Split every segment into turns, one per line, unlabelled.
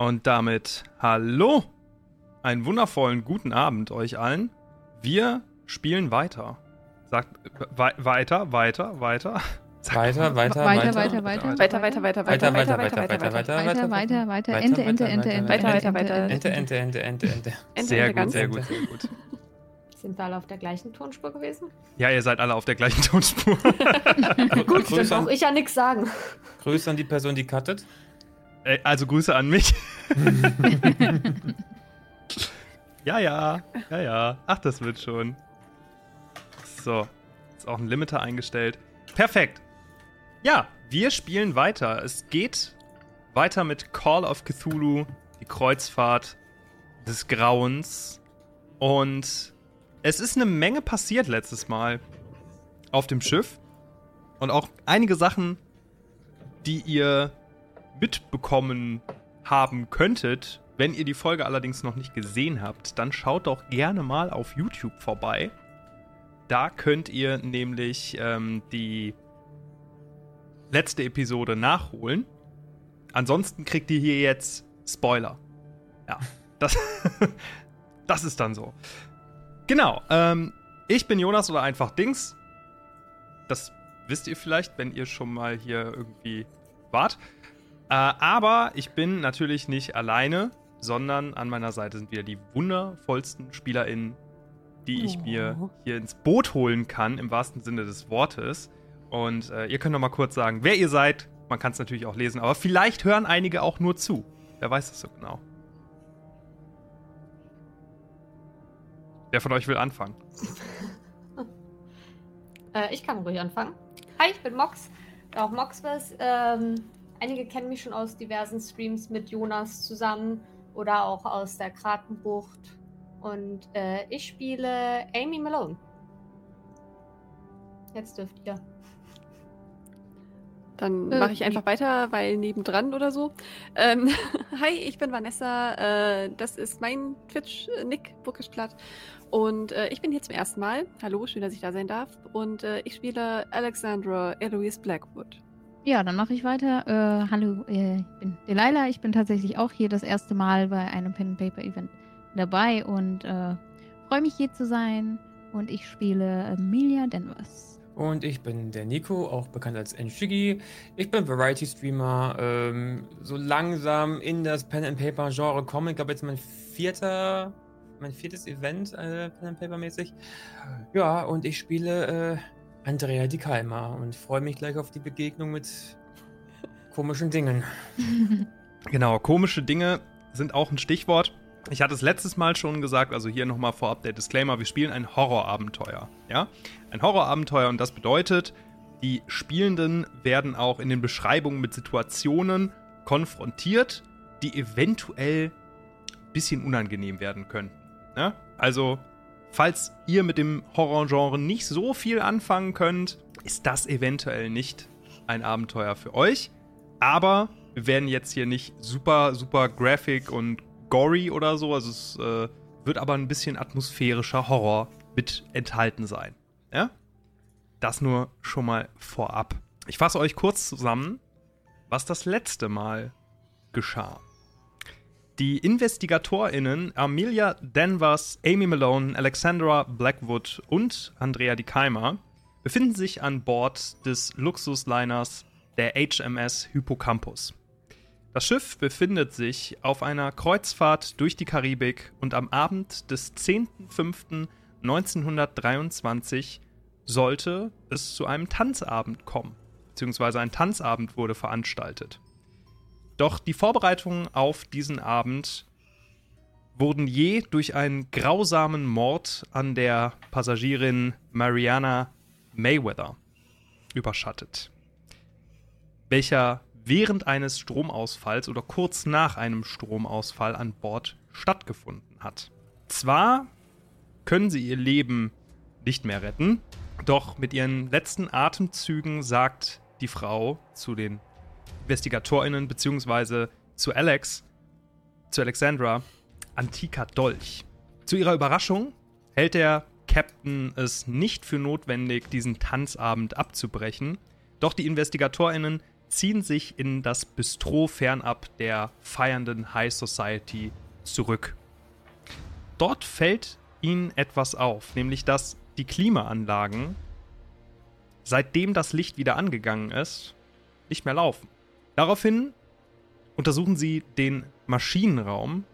Und damit hallo, einen wundervollen guten Abend euch allen. Wir spielen weiter. Sagt we weiter, weiter, weiter.
Weiter, weiter,
weiter, weiter, weiter,
Weiter, weiter, weiter,
weiter,
weiter,
weiter, weiter, weiter, weiter,
weiter, weiter, weiter, Ente, Ente, Ente, Ente,
Weiter, weiter, weiter.
Ente, Ente, Ente, Ente, Ente.
Ende,
Sehr
Ende,
gut,
ganz.
sehr gut, sehr gut.
Sind wir alle auf der gleichen Tonspur gewesen?
Ja, ihr seid alle auf der gleichen Tonspur.
Gut, dann brauche ich ja nichts sagen.
Grüße an die Person, die cuttet.
Also Grüße an mich. ja, ja, ja, ja. Ach, das wird schon. So, ist auch ein Limiter eingestellt. Perfekt. Ja, wir spielen weiter. Es geht weiter mit Call of Cthulhu, die Kreuzfahrt des Grauens. Und es ist eine Menge passiert letztes Mal auf dem Schiff. Und auch einige Sachen, die ihr mitbekommen haben könntet. Wenn ihr die Folge allerdings noch nicht gesehen habt, dann schaut doch gerne mal auf YouTube vorbei. Da könnt ihr nämlich ähm, die letzte Episode nachholen. Ansonsten kriegt ihr hier jetzt Spoiler. Ja, das, das ist dann so. Genau, ähm, ich bin Jonas oder einfach Dings. Das wisst ihr vielleicht, wenn ihr schon mal hier irgendwie wart. Äh, aber ich bin natürlich nicht alleine, sondern an meiner Seite sind wieder die wundervollsten SpielerInnen, die ich mir hier ins Boot holen kann, im wahrsten Sinne des Wortes. Und äh, ihr könnt noch mal kurz sagen, wer ihr seid. Man kann es natürlich auch lesen, aber vielleicht hören einige auch nur zu. Wer weiß das so genau. Wer von euch will anfangen?
Äh, ich kann ruhig anfangen. Hi, ich bin Mox. Auch Moxbus. Ähm, einige kennen mich schon aus diversen Streams mit Jonas zusammen oder auch aus der Krakenbucht. Und äh, ich spiele Amy Malone. Jetzt dürft ihr.
Dann
Äh,
mache ich einfach weiter, weil nebendran oder so. Ähm, hi, ich bin Vanessa. Äh, das ist mein Twitch-Nick, Bookish Platt. Und äh, ich bin hier zum ersten Mal. Hallo, schön, dass ich da sein darf. Und äh, ich spiele Alexandra Eloise Blackwood.
Ja, dann mache ich weiter. Äh, hallo, äh, ich bin Delilah. Ich bin tatsächlich auch hier das erste Mal bei einem Pen Paper Event dabei und äh, freue mich hier zu sein. Und ich spiele Amelia Danvers.
Und ich bin der Nico, auch bekannt als Nshigi. Ich bin Variety-Streamer, ähm, so langsam in das Pen-and-Paper-Genre komme. Ich glaube, jetzt mein vierter, mein viertes Event, äh, Pen-and-Paper-mäßig. Ja, und ich spiele äh, Andrea Di Calma und freue mich gleich auf die Begegnung mit komischen Dingen.
Genau, komische Dinge sind auch ein Stichwort. Ich hatte es letztes Mal schon gesagt, also hier nochmal vorab der Disclaimer, wir spielen ein Horrorabenteuer, ja? Ein Horrorabenteuer und das bedeutet, die Spielenden werden auch in den Beschreibungen mit Situationen konfrontiert, die eventuell ein bisschen unangenehm werden könnten. Ja? Also, falls ihr mit dem Horrorgenre nicht so viel anfangen könnt, ist das eventuell nicht ein Abenteuer für euch. Aber wir werden jetzt hier nicht super, super graphic und gory oder so. Also es äh, wird aber ein bisschen atmosphärischer Horror mit enthalten sein. Ja? Das nur schon mal vorab. Ich fasse euch kurz zusammen, was das letzte Mal geschah. Die InvestigatorInnen Amelia Danvers, Amy Malone, Alexandra Blackwood und Andrea Di Keimer befinden sich an Bord des Luxusliners der HMS Hippocampus. Das Schiff befindet sich auf einer Kreuzfahrt durch die Karibik und am Abend des 10.05.1923 sollte es zu einem Tanzabend kommen, beziehungsweise ein Tanzabend wurde veranstaltet. Doch die Vorbereitungen auf diesen Abend wurden je durch einen grausamen Mord an der Passagierin Mariana Mayweather überschattet, welcher während eines Stromausfalls oder kurz nach einem Stromausfall an Bord stattgefunden hat. Zwar können sie ihr Leben nicht mehr retten, doch mit ihren letzten Atemzügen sagt die Frau zu den InvestigatorInnen beziehungsweise zu Alex, zu Alexandra, antiker Dolch. Zu ihrer Überraschung hält der Captain es nicht für notwendig, diesen Tanzabend abzubrechen, doch die InvestigatorInnen ziehen sich in das Bistro fernab der feiernden High Society zurück. Dort fällt ihnen etwas auf, nämlich dass die Klimaanlagen, seitdem das Licht wieder angegangen ist, nicht mehr laufen. Daraufhin untersuchen sie den Maschinenraum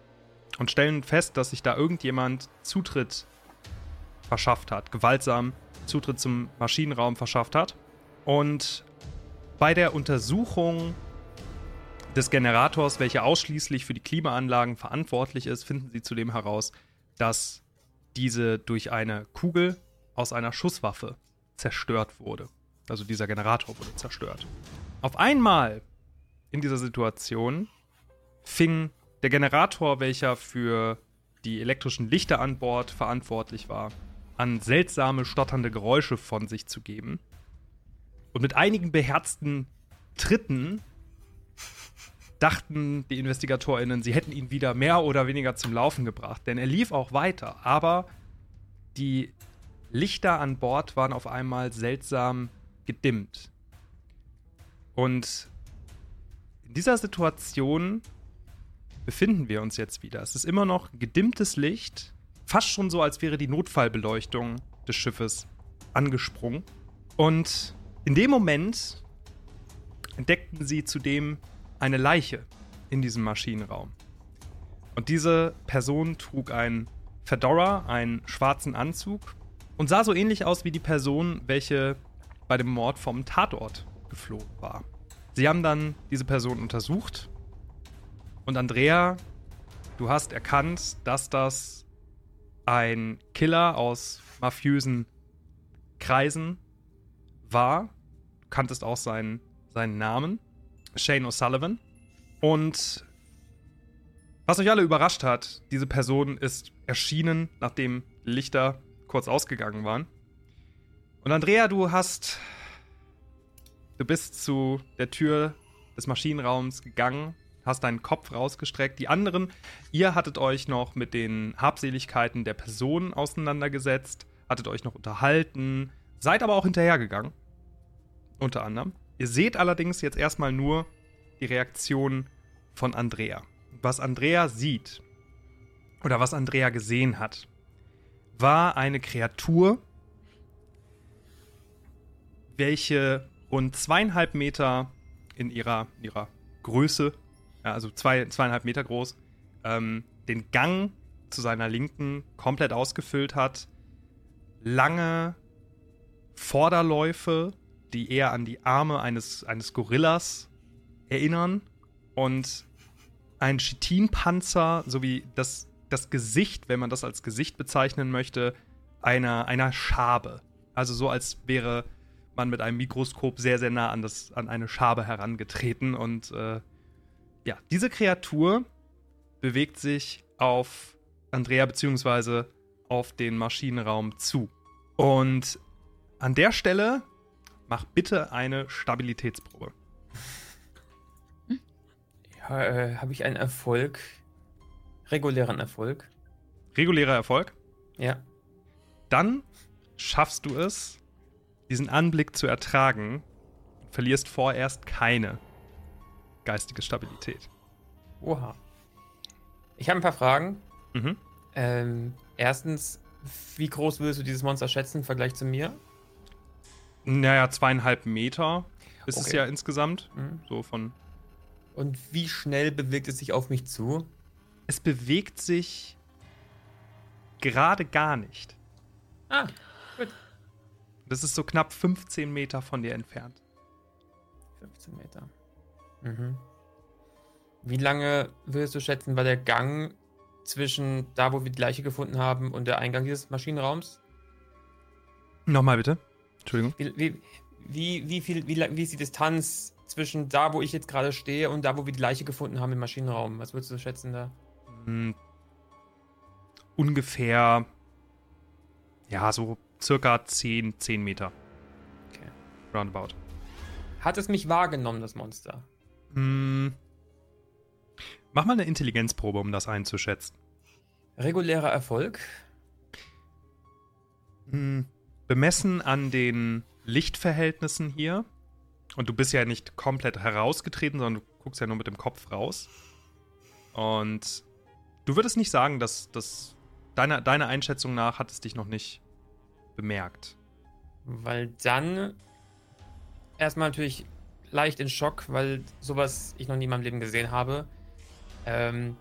und stellen fest, dass sich da irgendjemand Zutritt verschafft hat, gewaltsam Zutritt zum Maschinenraum verschafft hat. Und bei der Untersuchung des Generators, welcher ausschließlich für die Klimaanlagen verantwortlich ist, finden sie zudem heraus, dass diese durch eine Kugel aus einer Schusswaffe zerstört wurde. Also dieser Generator wurde zerstört. Auf einmal in dieser Situation fing der Generator, welcher für die elektrischen Lichter an Bord verantwortlich war, an seltsame, stotternde Geräusche von sich zu geben. Und mit einigen beherzten Tritten dachten die InvestigatorInnen, sie hätten ihn wieder mehr oder weniger zum Laufen gebracht. Denn er lief auch weiter, aber die Lichter an Bord waren auf einmal seltsam gedimmt. Und dieser Situation befinden wir uns jetzt wieder. Es ist immer noch gedimmtes Licht, fast schon so, als wäre die Notfallbeleuchtung des Schiffes angesprungen. Und in dem Moment entdeckten sie zudem eine Leiche in diesem Maschinenraum. Und diese Person trug ein Fedora, einen schwarzen Anzug und sah so ähnlich aus wie die Person, welche bei dem Mord vom Tatort geflohen war. Sie haben dann diese Person untersucht und Andrea, du hast erkannt, dass das ein Killer aus mafiösen Kreisen war. Du kanntest auch seinen, seinen Namen, Shane O'Sullivan. Und was euch alle überrascht hat, diese Person ist erschienen, nachdem Lichter kurz ausgegangen waren. Und Andrea, du hast. Du bist zu der Tür des Maschinenraums gegangen, hast deinen Kopf rausgestreckt. Die anderen, ihr hattet euch noch mit den Habseligkeiten der Person auseinandergesetzt, hattet euch noch unterhalten, seid aber auch hinterhergegangen. Unter anderem. Ihr seht allerdings jetzt erstmal nur die Reaktion von Andrea. Was Andrea sieht, oder was Andrea gesehen hat, war eine Kreatur, welche rund zweieinhalb Meter in ihrer, ihrer Größe, also zwei, zweieinhalb Meter groß, ähm, den Gang zu seiner Linken komplett ausgefüllt hat. Lange Vorderläufe, die eher an die Arme eines, eines Gorillas erinnern. Und ein Chitinpanzer sowie das, das Gesicht, wenn man das als Gesicht bezeichnen möchte, einer, einer Schabe. Also so, als wäre man mit einem Mikroskop sehr, sehr nah an, das, an eine Schabe herangetreten. Und äh, ja, diese Kreatur bewegt sich auf Andrea beziehungsweise auf den Maschinenraum zu. Und an der Stelle mach bitte eine Stabilitätsprobe.
Ja, äh, habe ich einen Erfolg? Regulären Erfolg?
Regulärer Erfolg.
Ja.
Dann schaffst du es, diesen Anblick zu ertragen verlierst vorerst keine geistige Stabilität.
Oha. Ich habe ein paar Fragen.
Mhm.
Ähm, erstens, wie groß würdest du dieses Monster schätzen im Vergleich zu mir?
Naja, zweieinhalb Meter ist es
Okay.
ja insgesamt.
Mhm.
So von.
Und wie schnell bewegt es sich auf mich zu?
Es bewegt sich gerade gar nicht.
Ah.
Das ist so knapp 15 Meter von dir entfernt.
15 Meter. Mhm. Wie lange würdest du schätzen, war der Gang zwischen da, wo wir die Leiche gefunden haben, und der Eingang dieses Maschinenraums?
Nochmal bitte. Entschuldigung.
Wie, wie, wie, wie, viel, wie, lang- wie ist die Distanz zwischen da, wo ich jetzt gerade stehe, und da, wo wir die Leiche gefunden haben im Maschinenraum? Was würdest du schätzen da?
Hm, ungefähr. Ja, so circa 10, 10 Meter.
Okay.
Roundabout.
Hat es mich wahrgenommen, das Monster?
Hm. Mach mal eine Intelligenzprobe, um das einzuschätzen.
Regulärer Erfolg?
Hm, Bemessen an den Lichtverhältnissen hier und du bist ja nicht komplett herausgetreten, sondern du guckst ja nur mit dem Kopf raus. Und du würdest nicht sagen, dass das deiner, deiner Einschätzung nach hat es dich noch nicht bemerkt.
Weil dann erstmal natürlich leicht in Schock, weil sowas ich noch nie in meinem Leben gesehen habe. Ähm,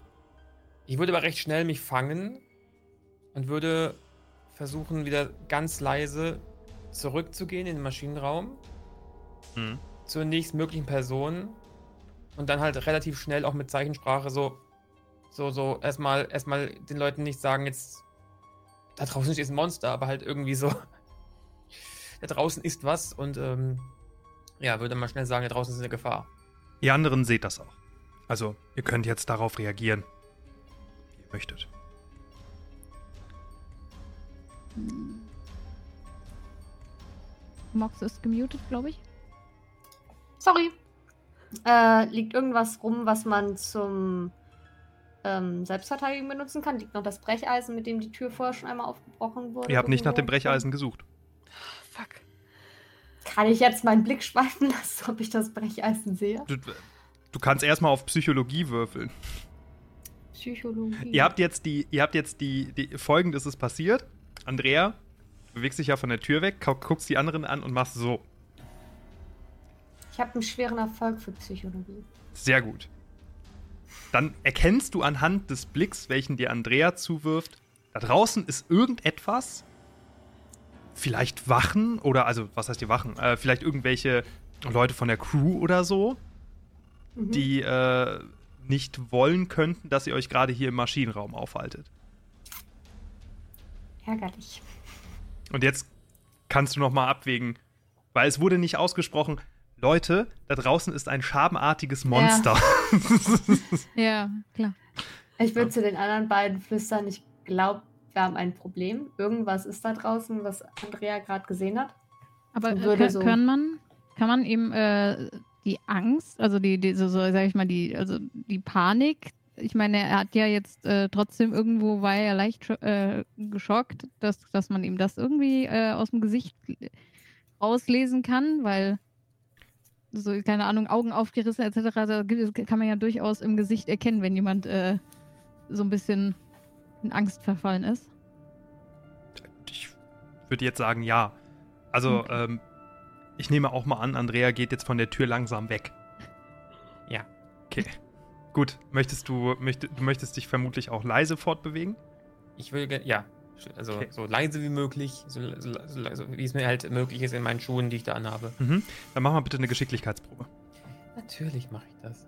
ich würde aber recht schnell mich fangen und würde versuchen, wieder ganz leise zurückzugehen in den Maschinenraum
Mhm.
zur nächstmöglichen Person und dann halt relativ schnell auch mit Zeichensprache so, so, so erstmal, erstmal den Leuten nicht sagen, jetzt da draußen ist ein Monster, aber halt irgendwie so, da draußen ist was und ähm, ja, würde mal schnell sagen, da draußen ist eine Gefahr.
Ihr anderen seht das auch. Also, ihr könnt jetzt darauf reagieren, wie ihr möchtet.
Mox ist gemutet, glaube ich.
Sorry. Äh, liegt irgendwas rum, was man zum ähm, Selbstverteidigung benutzen kann? Liegt noch das Brecheisen, mit dem die Tür vorher schon einmal aufgebrochen wurde?
Ihr habt nicht nach dem? Brecheisen gesucht.
Fuck.
Kann ich jetzt meinen Blick schweifen lassen, ob ich das Brecheisen sehe?
Du, du kannst erstmal auf Psychologie würfeln.
Psychologie.
Ihr habt jetzt die, ihr habt jetzt die, die folgendes ist passiert. Andrea, du bewegst dich ja von der Tür weg, gu- guckst die anderen an und machst so.
Ich habe einen schweren Erfolg für Psychologie.
Sehr gut. Dann erkennst du anhand des Blicks, welchen dir Andrea zuwirft, da draußen ist irgendetwas. Vielleicht Wachen oder, also, was heißt die Wachen? Äh, vielleicht irgendwelche Leute von der Crew oder so,
Mhm.
die äh, nicht wollen könnten, dass ihr euch gerade hier im Maschinenraum aufhaltet.
Ärgerlich.
Und jetzt kannst du noch mal abwägen, weil es wurde nicht ausgesprochen, Leute, da draußen ist ein schabenartiges Monster.
Ja, klar.
Ich würde zu den anderen beiden flüstern, ich glaube, wir haben ein Problem. Irgendwas ist da draußen, was Andrea gerade gesehen hat.
Aber äh,
so-
kann man, kann man eben äh, die Angst, also die, die so, so sag ich mal, die, also die Panik, ich meine, er hat ja jetzt äh, trotzdem irgendwo, war er leicht äh, geschockt, dass, dass man ihm das irgendwie äh, aus dem Gesicht rauslesen kann, weil so, keine Ahnung, Augen aufgerissen etc., da gibt- kann man ja durchaus im Gesicht erkennen, wenn jemand äh, so ein bisschen in Angst verfallen ist.
Ich würde jetzt sagen, ja. Also,
Okay.
ähm, ich nehme auch mal an, Andrea geht jetzt von der Tür langsam weg.
Ja.
Okay. Gut, möchtest du, möcht, du möchtest dich vermutlich auch leise fortbewegen?
Ich würde gerne, ja, also
Okay.
so leise wie möglich, so, so, so, so wie es mir halt möglich ist in meinen Schuhen, die ich da anhabe.
Mhm. Dann mach mal bitte eine Geschicklichkeitsprobe.
Natürlich mache ich das.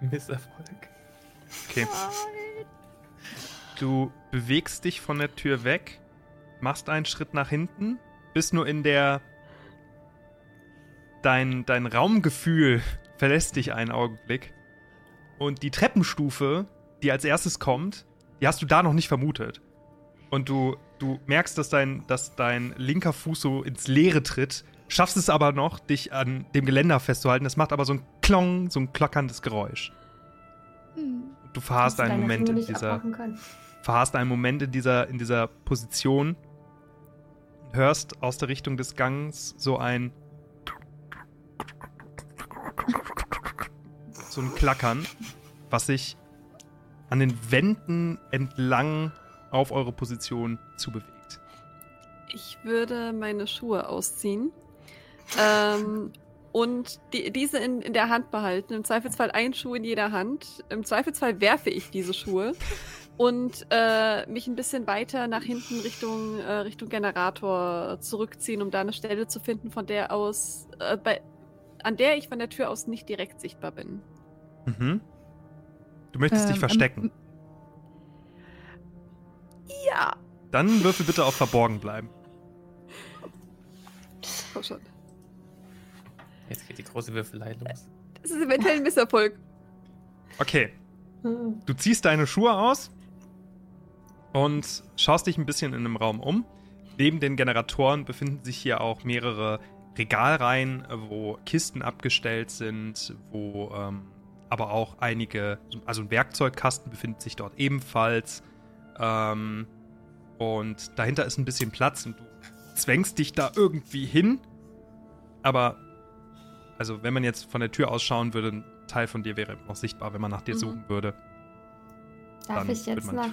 Misserfolg.
Okay. Du bewegst dich von der Tür weg, machst einen Schritt nach hinten, bist nur in der. Dein, dein Raumgefühl verlässt dich einen Augenblick. Und die Treppenstufe, die als erstes kommt, die hast du da noch nicht vermutet. Und du, du merkst, dass dein, dass dein linker Fuß so ins Leere tritt, schaffst es aber noch, dich an dem Geländer festzuhalten. Das macht aber so ein Klong, so ein klackerndes Geräusch.
Hm.
Du verharrst einen Moment in dieser, verharrst einen Moment in dieser, in dieser Position, hörst aus der Richtung des Gangs so ein so ein Klackern, was sich an den Wänden entlang auf eure Position zubewegt.
Ich würde meine Schuhe ausziehen ähm, und die, diese in, in der Hand behalten. Im Zweifelsfall ein Schuh in jeder Hand. Im Zweifelsfall werfe ich diese Schuhe und äh, mich ein bisschen weiter nach hinten Richtung, äh, Richtung Generator zurückziehen, um da eine Stelle zu finden, von der aus, äh, bei, an der ich von der Tür aus nicht direkt sichtbar bin.
Mhm. Du möchtest dich
Ähm,
verstecken.
Ja,
Dann würfel bitte auf Verborgen bleiben.
komm schon.
Jetzt geht die große Würfelei los.
Das ist eventuell ein Misserfolg.
Okay. Du ziehst deine Schuhe aus und schaust dich ein bisschen in einem Raum um. Neben den Generatoren befinden sich hier auch mehrere Regalreihen, wo Kisten abgestellt sind, wo ähm, aber auch einige, also ein Werkzeugkasten befindet sich dort ebenfalls. Ähm, und dahinter ist ein bisschen Platz und du zwängst dich da irgendwie hin, aber also wenn man jetzt von der Tür ausschauen würde, ein Teil von dir wäre noch sichtbar, wenn man nach dir
Mhm.
suchen würde.
Darf ich jetzt nach.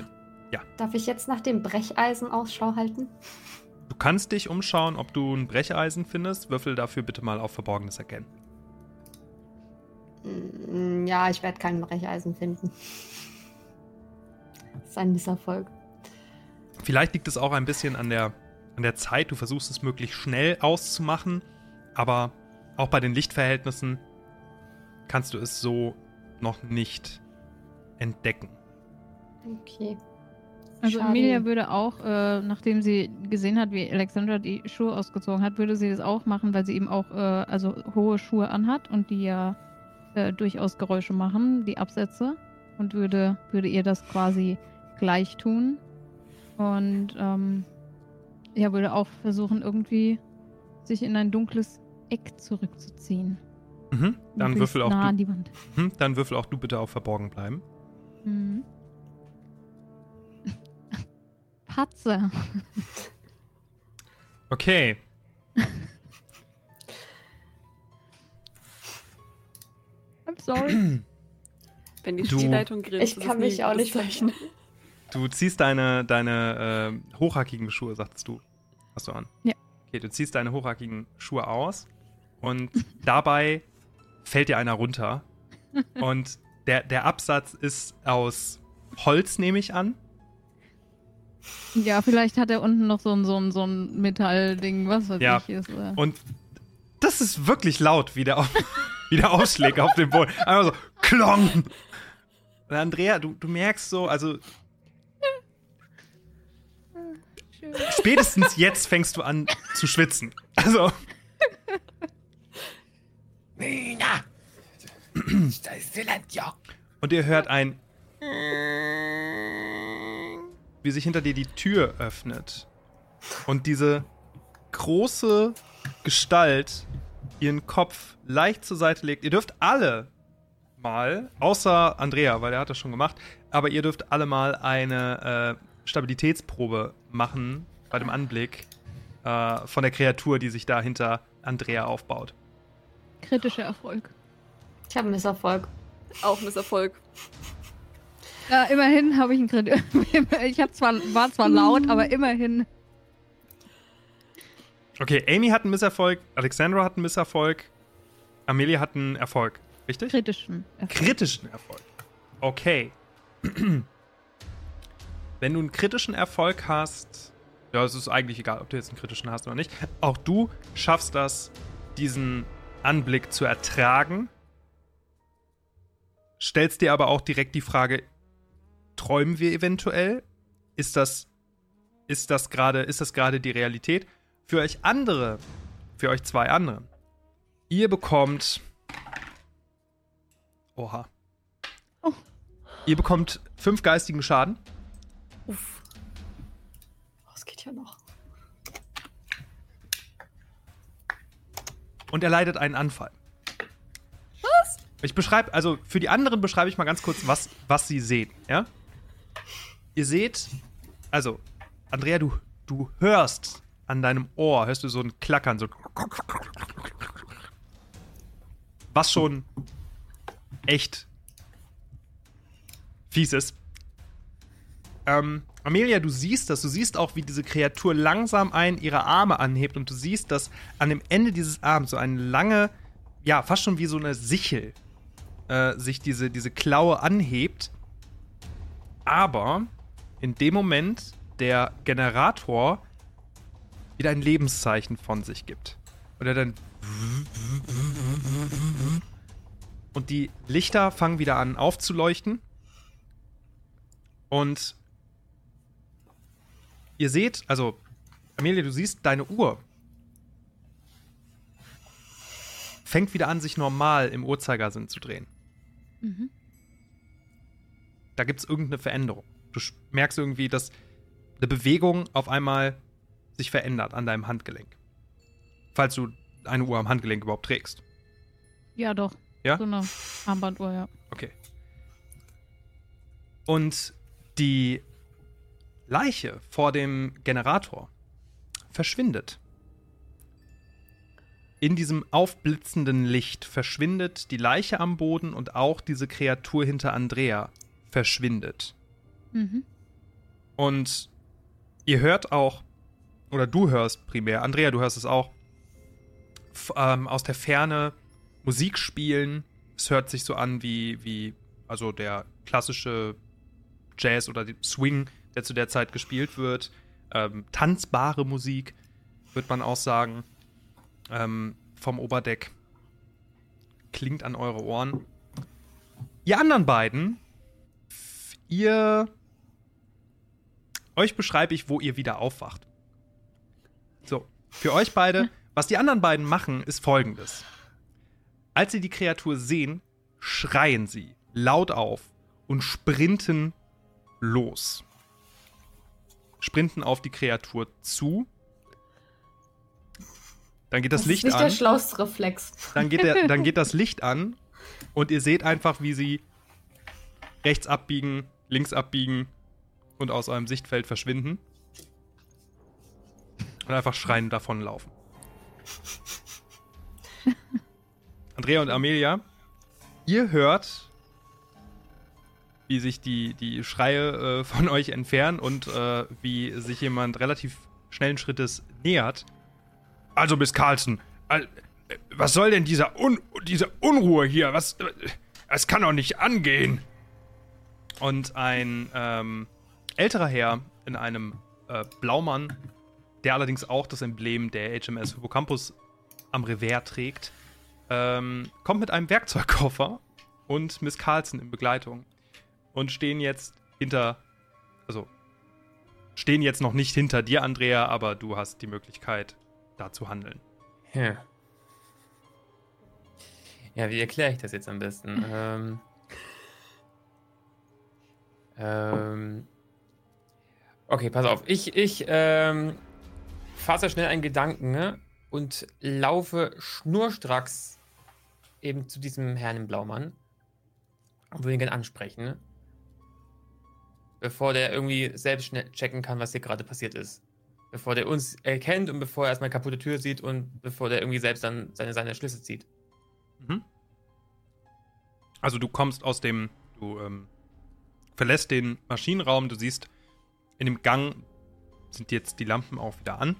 Ja.
Darf ich jetzt nach dem Brecheisen Ausschau halten?
Du kannst dich umschauen, ob du ein Brecheisen findest. Würfel dafür bitte mal auf Verborgenes erkennen.
Mm, Ja, ich werde kein Brecheisen finden. Das ist ein Misserfolg.
Vielleicht liegt es auch ein bisschen an der, an der Zeit. Du versuchst es möglichst schnell auszumachen, aber auch bei den Lichtverhältnissen kannst du es so noch nicht entdecken.
Okay.
Also
Schade.
Emilia würde auch, äh, nachdem sie gesehen hat, wie Alexandra die Schuhe ausgezogen hat, würde sie das auch machen, weil sie eben auch äh, also hohe Schuhe anhat und die ja äh, durchaus Geräusche machen, die Absätze. Und würde, würde ihr das quasi gleich tun. Und ähm, ja, würde auch versuchen, irgendwie sich in ein dunkles Eck zurückzuziehen.
Mhm. Dann würfel auch
nah an
du,
die Wand.
mhm. dann würfel auch du bitte auf Verborgen bleiben.
Mhm. Patze.
Okay.
Sorry.
Wenn die
Du-
Spielleitung grinst,
Ich kann mich auch nicht
Zeichen.
Du ziehst deine, deine äh, hochhackigen Schuhe, sagtest du. Hast du an?
Ja.
Okay, du ziehst deine hochhackigen Schuhe aus und dabei fällt dir einer runter. Und der, der Absatz ist aus Holz, nehme ich an.
Ja, vielleicht hat er unten noch so ein, so ein, so ein Metallding, was weiß
Ja.
ich. Ist, äh.
Und das ist wirklich laut, wie der, auf, wie der ausschlägt auf dem Boden. Einfach so, klong! Und Andrea, du, du merkst so, also
Schön.
spätestens jetzt fängst du an zu schwitzen. Also,
silenzio!
und ihr hört ein wie sich hinter dir die Tür öffnet und diese große Gestalt ihren Kopf leicht zur Seite legt. Ihr dürft alle mal, außer Andrea, weil er hat das schon gemacht, aber ihr dürft alle mal eine äh, Stabilitätsprobe machen bei dem Anblick äh, von der Kreatur, die sich da hinter Andrea aufbaut.
Kritischer Erfolg.
Ich habe einen Misserfolg.
Auch Misserfolg.
Ja, immerhin habe ich einen Kredit. ich hab zwar, war zwar laut, aber immerhin.
Okay, Amy hat einen Misserfolg, Alexandra hat einen Misserfolg, Amelia hat einen Erfolg. Richtig?
Kritischen Erfolg.
kritischen Erfolg. Okay. Wenn du einen kritischen Erfolg hast, ja, es ist eigentlich egal, ob du jetzt einen kritischen hast oder nicht. Auch du schaffst das, diesen Anblick zu ertragen. Stellst dir aber auch direkt die Frage: Träumen wir eventuell? Ist das, ist das gerade, ist das gerade die Realität? Für euch andere, für euch zwei anderen, ihr bekommt Oha.
Oh.
Ihr bekommt fünf geistigen Schaden.
Uff.
Oh, es geht ja noch.
und er leidet einen Anfall. Was? Ich beschreibe, also für die anderen beschreibe ich mal ganz kurz, was, was sie sehen, ja? Ihr seht, also, Andrea, du, du hörst an deinem Ohr, hörst du so ein Klackern, so. Was schon echt fies ist. Ähm, Amelia, du siehst das, du siehst auch, wie diese Kreatur langsam einen ihrer Arme anhebt und du siehst, dass an dem Ende dieses Arms so eine lange, ja, fast schon wie so eine Sichel äh, sich diese, diese Klaue anhebt. Aber in dem Moment der Generator wieder ein Lebenszeichen von sich gibt. Und er dann und die Lichter fangen wieder an aufzuleuchten. Und ihr seht, also Amelia, du siehst, deine Uhr fängt wieder an, sich normal im Uhrzeigersinn zu drehen.
Mhm.
Da gibt es irgendeine Veränderung. Du merkst irgendwie, dass eine Bewegung auf einmal sich verändert an deinem Handgelenk. Falls du eine Uhr am Handgelenk überhaupt trägst.
Ja, doch.
Ja?
So eine Armbanduhr, ja.
Okay. Und die Leiche vor dem Generator verschwindet. in diesem aufblitzenden Licht verschwindet die Leiche am Boden und auch diese Kreatur hinter Andrea verschwindet.
Mhm.
Und ihr hört auch, oder du hörst primär, Andrea, du hörst es auch, ähm, aus der Ferne Musik spielen. Es hört sich so an wie, wie also der klassische Jazz oder Swing, der zu der Zeit gespielt wird. Ähm, tanzbare Musik, wird man auch sagen, ähm, vom Oberdeck. Klingt an eure Ohren. Ihr anderen beiden, ihr. Euch beschreibe ich, wo ihr wieder aufwacht. Für euch beide, was die anderen beiden machen, ist folgendes. Als sie die Kreatur sehen, schreien sie laut auf und sprinten los. Sprinten auf die Kreatur zu. Dann geht das,
Das
Licht
ist nicht
an.
der schlauste Reflex.
Dann geht, der, dann geht das Licht an und ihr seht einfach, wie sie rechts abbiegen, links abbiegen und aus eurem Sichtfeld verschwinden. Und einfach schreiend davonlaufen. Andrea und Amelia, ihr hört, wie sich die, die Schreie äh, von euch entfernen und äh, wie sich jemand relativ schnellen Schrittes nähert. Also, Miss Carlson, äh, was soll denn dieser Un diese Unruhe hier? Was. äh, Es kann doch nicht angehen. Und ein ähm, älterer Herr in einem äh, Blaumann, der allerdings auch das Emblem der HMS Hippocampus am Revers trägt, ähm, kommt mit einem Werkzeugkoffer und Miss Carlson in Begleitung und stehen jetzt hinter, also stehen jetzt noch nicht hinter dir, Andrea, aber du hast die Möglichkeit, da zu handeln.
Ja. Ja, wie erkläre ich das jetzt am besten? ähm, ähm, okay, pass auf. Ich, ich ähm, fasse schnell einen Gedanken ne? und laufe schnurstracks eben zu diesem Herrn im Blaumann und will ihn gerne ansprechen. Ne? Bevor der irgendwie selbst schnell checken kann, was hier gerade passiert ist. Bevor der uns erkennt und bevor er erstmal kaputte Tür sieht und bevor der irgendwie selbst dann seine, seine Schlüsse zieht.
Mhm. Also du kommst aus dem, du ähm, verlässt den Maschinenraum, du siehst, in dem Gang sind jetzt die Lampen auch wieder an.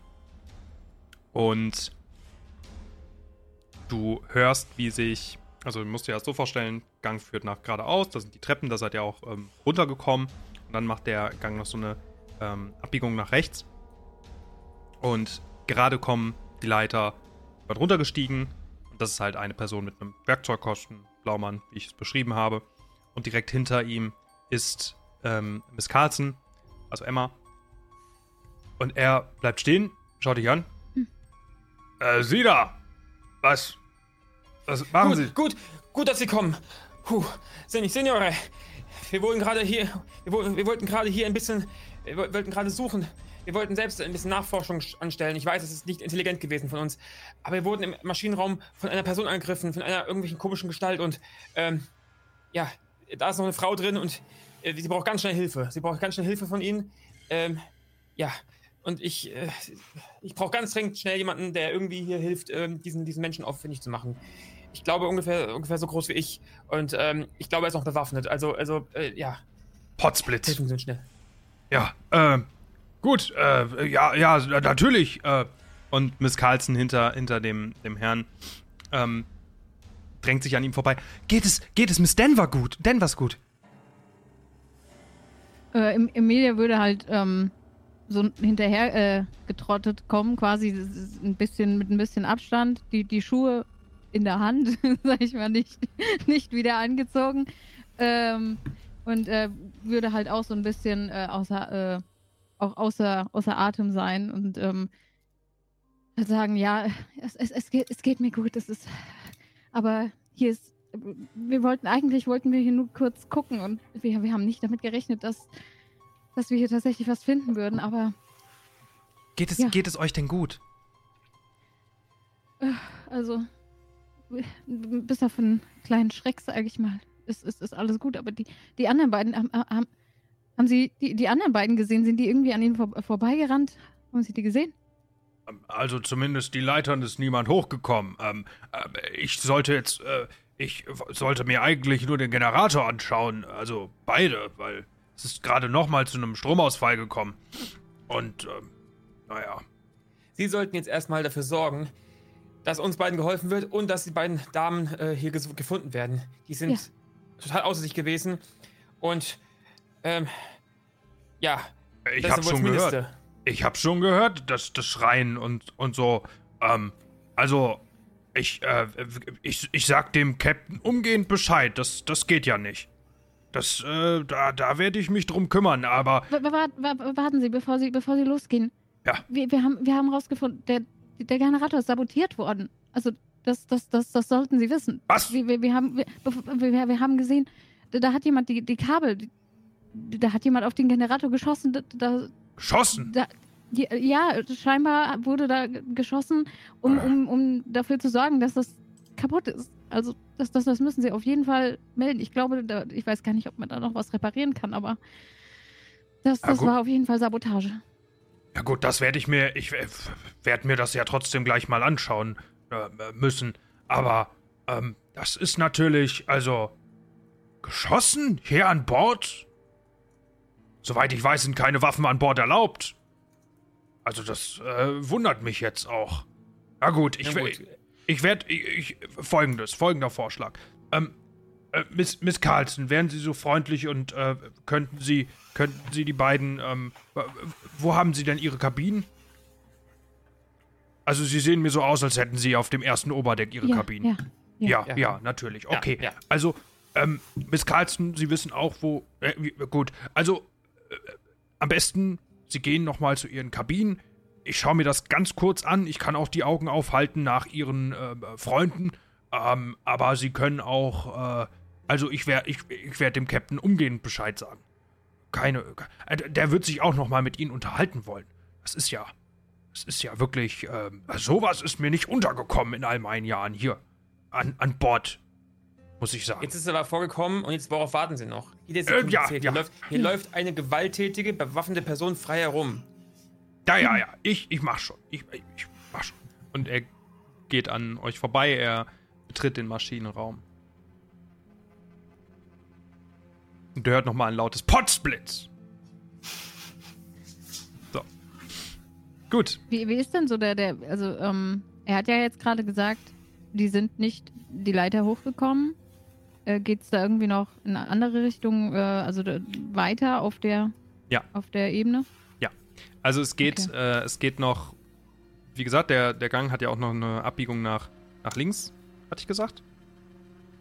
Und du hörst, wie sich, also du musst dir das so vorstellen, Gang führt nach geradeaus, da sind die Treppen, da seid ihr auch ähm, runtergekommen. Und dann macht der Gang noch so eine ähm, Abbiegung nach rechts. Und gerade kommen die Leiter, wird runtergestiegen, und das ist halt eine Person mit einem Werkzeugkosten, Blaumann, wie ich es beschrieben habe. Und direkt hinter ihm ist ähm, Miss Carlson, also Emma. Und er bleibt stehen, schaut dich an. Äh, Sie da! Was? Was machen
gut,
Sie?
gut, gut, dass Sie kommen. Puh, Signore, wir wollten gerade hier, wir, wollten- wir wollten gerade hier ein bisschen, wir woll- wollten gerade suchen. Wir wollten selbst ein bisschen Nachforschung sch- anstellen. Ich weiß, es ist nicht intelligent gewesen von uns, aber wir wurden im Maschinenraum von einer Person angegriffen, von einer irgendwelchen komischen Gestalt und ähm, ja, da ist noch eine Frau drin und äh, sie braucht ganz schnell Hilfe. Sie braucht ganz schnell Hilfe von Ihnen. Ähm, ja, und ich, äh, ich brauche ganz dringend schnell jemanden, der irgendwie hier hilft, ähm, diesen, diesen Menschen auffindig zu machen. Ich glaube ungefähr, ungefähr so groß wie ich. Und ähm, ich glaube, er ist noch bewaffnet. Also, also, äh, ja,
Potzblitz.
helfen Sie uns schnell.
Ja, äh, gut, äh, ja, ja, natürlich. Äh, und Miss Carlson hinter, hinter dem, dem Herrn ähm, drängt sich an ihm vorbei. Geht es, geht es Miss Denver gut? Denvers gut.
Äh, Em- Emilia würde halt ähm, so hinterher äh, getrottet kommen, quasi ein bisschen mit ein bisschen Abstand, die, die Schuhe in der Hand, sag ich mal, nicht, nicht wieder angezogen. Ähm, und äh, würde halt auch so ein bisschen äh, außer, äh, auch außer, außer Atem sein und ähm, sagen, ja, es, es, es, geht, es geht mir gut, es ist. Aber hier ist. Wir wollten eigentlich wollten wir hier nur kurz gucken und wir, wir haben nicht damit gerechnet, dass, dass wir hier tatsächlich was finden würden, aber
Geht es,
Ja.
geht es euch denn gut?
also bis auf einen kleinen Schreck, sage ich mal, ist, ist, ist alles gut. Aber die, die anderen beiden, haben, haben, haben Sie die, die anderen beiden gesehen? Sind die irgendwie an ihnen vor, vorbeigerannt? Haben Sie die gesehen?
Ähm, Also zumindest die Leitern ist niemand hochgekommen. Ähm, äh, ich sollte jetzt, äh, ich sollte mir eigentlich nur den Generator anschauen. Also beide, weil es ist gerade nochmal zu einem Stromausfall gekommen. Und, ähm, naja.
Sie sollten jetzt erstmal dafür sorgen, dass uns beiden geholfen wird und dass die beiden Damen äh, hier gefunden werden. Die sind
Ja.
total außer sich gewesen. Und, ähm, ja,
Ich
das
hab
ist wohl
schon gehört. Ich hab schon gehört, dass das Schreien und, und so. Ähm, also, ich, äh, ich, ich sag dem Captain umgehend Bescheid. Das, das geht ja nicht. Das, äh, da, da werde ich mich drum kümmern, aber.
W w- wart- wa- warten Sie, bevor Sie, bevor Sie losgehen.
Ja.
Wir, wir haben, wir haben rausgefunden, der, der Generator ist sabotiert worden. Also, das, das, das, das sollten Sie wissen.
Was?
Wir, wir, wir, haben, wir, wir, wir haben gesehen, da, hat jemand die, die Kabel, die, da hat jemand auf den Generator geschossen. Da, da,
Geschossen?
da, ja, scheinbar wurde da geschossen, um, um, um dafür zu sorgen, dass das kaputt ist. Also, das, das, das müssen Sie auf jeden Fall melden. Ich glaube, da, ich weiß gar nicht, ob man da noch was reparieren kann, aber das,
Ja,
das
gut.
war auf jeden Fall Sabotage.
Ja gut, das werde ich mir, ich werde mir das ja trotzdem gleich mal anschauen äh, müssen. Aber ähm, das ist natürlich, also geschossen hier an Bord. Soweit ich weiß, sind keine Waffen an Bord erlaubt. Also das äh, wundert mich jetzt auch. Na gut, ich, we-
gut.
Ich werde, ich, ich, folgendes, folgender Vorschlag. Ähm, äh, Miss, Miss Carlson, wären Sie so freundlich und äh, könnten Sie, könnten Sie die beiden, ähm, wo haben Sie denn Ihre Kabinen? Also Sie sehen mir so aus, als hätten Sie auf dem ersten Oberdeck Ihre
ja,
Kabinen.
ja.
Ja, ja,
Ja.
natürlich.
Ja,
Okay.
ja.
Also, ähm, Miss Carlson, Sie wissen auch, wo. Äh, wie, gut. Also, äh, am besten, Sie gehen nochmal zu Ihren Kabinen. Ich schaue mir das ganz kurz an. Ich kann auch die Augen aufhalten nach Ihren äh, Freunden. Ähm, aber Sie können auch. Äh, also, ich werde ich, ich werd dem Captain umgehend Bescheid sagen. Keine. Äh, der wird sich auch nochmal mit Ihnen unterhalten wollen. Das ist ja. Das ist ja wirklich. Ähm, sowas ist mir nicht untergekommen in all meinen Jahren hier an, an Bord, muss ich sagen.
Jetzt ist es aber vorgekommen und jetzt worauf warten Sie noch? Jede
Äh, ja, ja.
Hier, läuft, hier läuft eine gewalttätige, bewaffnete Person frei herum.
Ja, ja, ja, ich, ich mach schon. Ich, ich, mach schon. Und er geht an euch vorbei, er betritt den Maschinenraum. Und ihr hört nochmal ein lautes Potzblitz. So. Gut.
Wie, wie ist denn so der, der, also, ähm, er hat ja jetzt gerade gesagt, die sind nicht die Leiter hochgekommen. Äh, Geht es da irgendwie noch in eine andere Richtung, äh, also da, weiter auf der,
Ja.
auf der Ebene?
Also es geht,
Okay.
äh, es geht noch, wie gesagt, der, der Gang hat ja auch noch eine Abbiegung nach, nach links, hatte ich gesagt?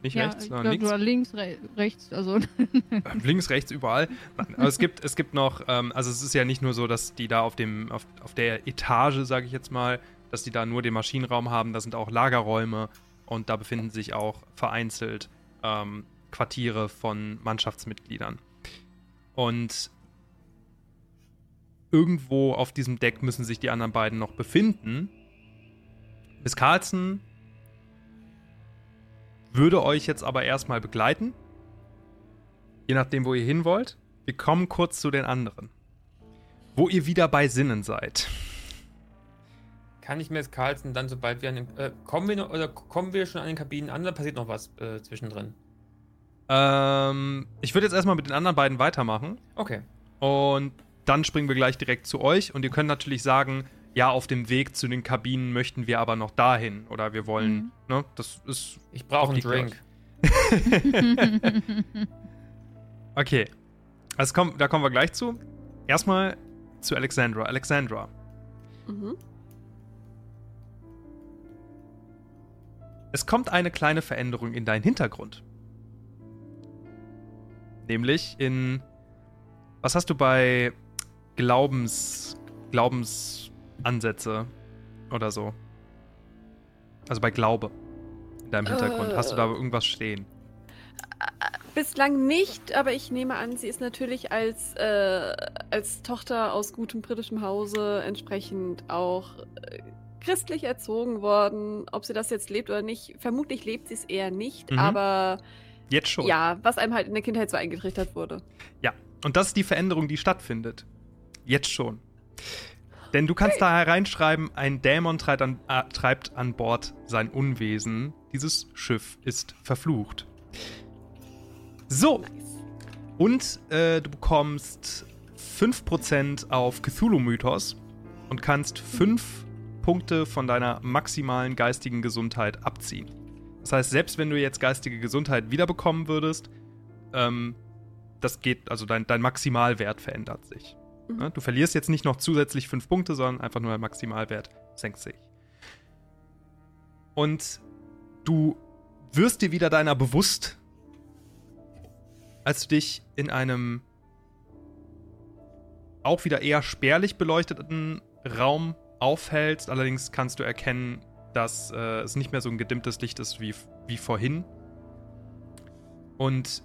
Nicht rechts,
ich
sondern
glaub,
links.
links, re rechts, also.
Äh, links, rechts, überall. Nein, aber es gibt, es gibt noch, ähm, also es ist ja nicht nur so, dass die da auf dem, auf, auf der Etage, sage ich jetzt mal, dass die da nur den Maschinenraum haben, da sind auch Lagerräume und da befinden sich auch vereinzelt ähm, Quartiere von Mannschaftsmitgliedern. Und irgendwo auf diesem Deck müssen sich die anderen beiden noch befinden. Miss Carlson würde euch jetzt aber erstmal begleiten. Je nachdem, wo ihr hin wollt. Wir kommen kurz zu den anderen. Wo ihr wieder bei Sinnen seid.
Kann ich jetzt Carlson dann, sobald wir an den, äh, kommen wir noch, oder kommen wir schon an den Kabinen an, oder passiert noch was äh, zwischendrin?
Ähm, ich würde jetzt erstmal mit den anderen beiden weitermachen.
Okay.
Und dann springen wir gleich direkt zu euch. Und ihr könnt natürlich sagen, ja, auf dem Weg zu den Kabinen möchten wir aber noch dahin. Oder wir wollen,
Mhm.
ne, das ist.
Ich brauche einen Drink.
Okay. Also komm, da kommen wir gleich zu. Erstmal zu Alexandra. Alexandra,
Mhm.
es kommt eine kleine Veränderung in deinen Hintergrund. Nämlich in. Was hast du bei Glaubens. Glaubensansätze oder so? Also bei Glaube in deinem Hintergrund. Hast du da
Äh.
irgendwas stehen?
Bislang nicht, aber ich nehme an, sie ist natürlich als, äh, als Tochter aus gutem britischem Hause entsprechend auch äh, christlich erzogen worden. Ob sie das jetzt lebt oder nicht, vermutlich lebt sie es eher nicht,
Mhm.
aber
Jetzt schon.
ja, was einem halt in der Kindheit so eingetrichtert wurde.
Ja. Und das ist die Veränderung, die stattfindet. Jetzt schon. Denn du kannst da hereinschreiben, ein Dämon treibt an, äh, treibt an Bord sein Unwesen. Dieses Schiff ist verflucht. So,
Nice.
und äh, du bekommst 5% auf Cthulhu-Mythos und kannst 5 Punkte von deiner maximalen geistigen Gesundheit abziehen. Das heißt, selbst wenn du jetzt geistige Gesundheit wiederbekommen würdest, ähm, das geht, also dein, dein Maximalwert verändert sich.
Mhm.
Ne? Du verlierst jetzt nicht noch zusätzlich 5 Punkte, sondern einfach nur der Maximalwert senkt sich. Und du wirst dir wieder deiner bewusst, als du dich in einem auch wieder eher spärlich beleuchteten Raum aufhältst. Allerdings kannst du erkennen, dass äh, es nicht mehr so ein gedimmtes Licht ist wie, wie vorhin. Und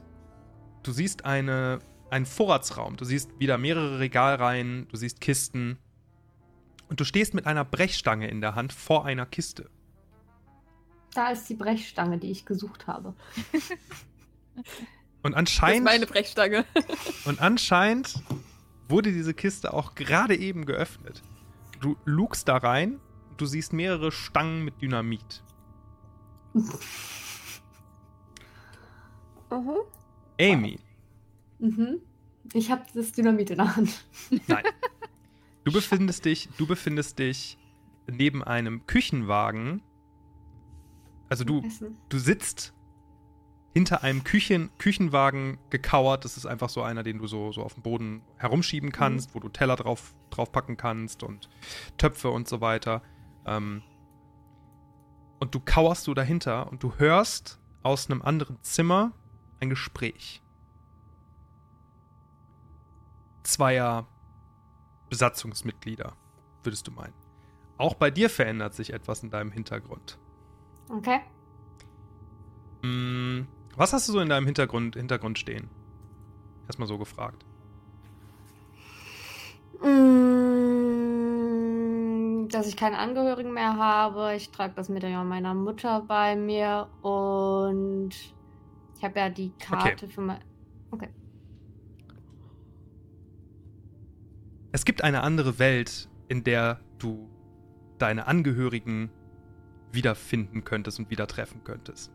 du siehst eine, einen Vorratsraum. Du siehst wieder mehrere Regalreihen, du siehst Kisten. Und du stehst mit einer Brechstange in der Hand vor einer Kiste.
Da ist die Brechstange, die ich gesucht habe.
Und
Das ist
anscheinend,
meine Brechstange.
und anscheinend wurde diese Kiste auch gerade eben geöffnet. Du lugst da rein, du siehst mehrere Stangen mit Dynamit.
Mhm.
Amy,
Mhm. Ich habe das Dynamit in der Hand.
nein. Du befindest dich, du befindest dich neben einem Küchenwagen. Also du, du sitzt hinter einem Küchen, Küchenwagen gekauert. Das ist einfach so einer, den du so, so auf dem Boden herumschieben kannst, wo du Teller drauf, draufpacken kannst und Töpfe und so weiter. Ähm, und du kauerst so dahinter und du hörst aus einem anderen Zimmer ein Gespräch. Zweier Besatzungsmitglieder, würdest du meinen. Auch bei dir verändert sich etwas in deinem Hintergrund.
Okay.
Mm, Was hast du so in deinem Hintergrund, Hintergrund stehen? Erstmal so gefragt.
Mm, Dass ich keine Angehörigen mehr habe. Ich trage das Medaillon meiner Mutter bei mir und ich habe ja die Karte für mein. Okay.
Es gibt eine andere Welt, in der du deine Angehörigen wiederfinden könntest und wieder treffen könntest.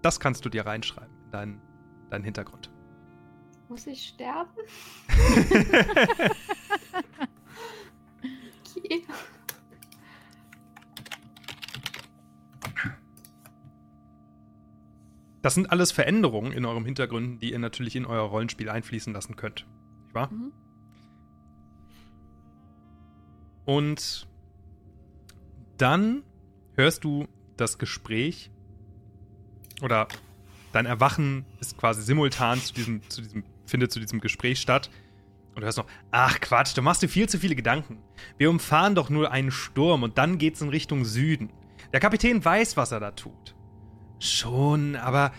Das kannst du dir reinschreiben in deinen, deinen Hintergrund.
Muss ich sterben? Okay.
Das sind alles Veränderungen in eurem Hintergrund, die ihr natürlich in euer Rollenspiel einfließen lassen könnt. Nicht wahr?
Mhm.
Und dann hörst du das Gespräch oder dein Erwachen ist quasi simultan zu diesem, zu diesem, findet zu diesem Gespräch statt. Und du hörst noch, ach Quatsch, du machst dir viel zu viele Gedanken. Wir umfahren doch nur einen Sturm und dann geht's in Richtung Süden. Der Kapitän weiß, was er da tut. Schon, aber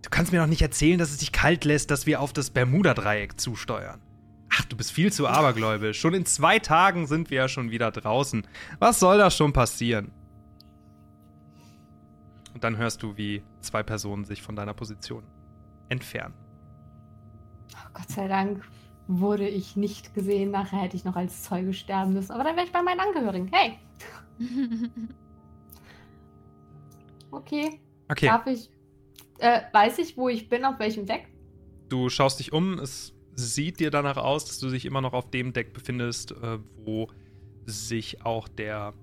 du kannst mir doch nicht erzählen, dass es dich kalt lässt, dass wir auf das Bermuda-Dreieck zusteuern. Ach, du bist viel zu abergläubisch. Schon in zwei Tagen sind wir ja schon wieder draußen. Was soll da schon passieren? Und dann hörst du, wie zwei Personen sich von deiner Position entfernen.
Oh, Gott sei Dank wurde ich nicht gesehen. Nachher hätte ich noch als Zeuge sterben müssen. Aber dann wäre ich bei meinen Angehörigen. Hey, okay.
Okay,
Darf ich. Äh, weiß ich, wo ich bin, auf welchem Deck?
du schaust dich um. Es sieht dir danach aus, dass du dich immer noch auf dem Deck befindest, äh, wo sich auch der.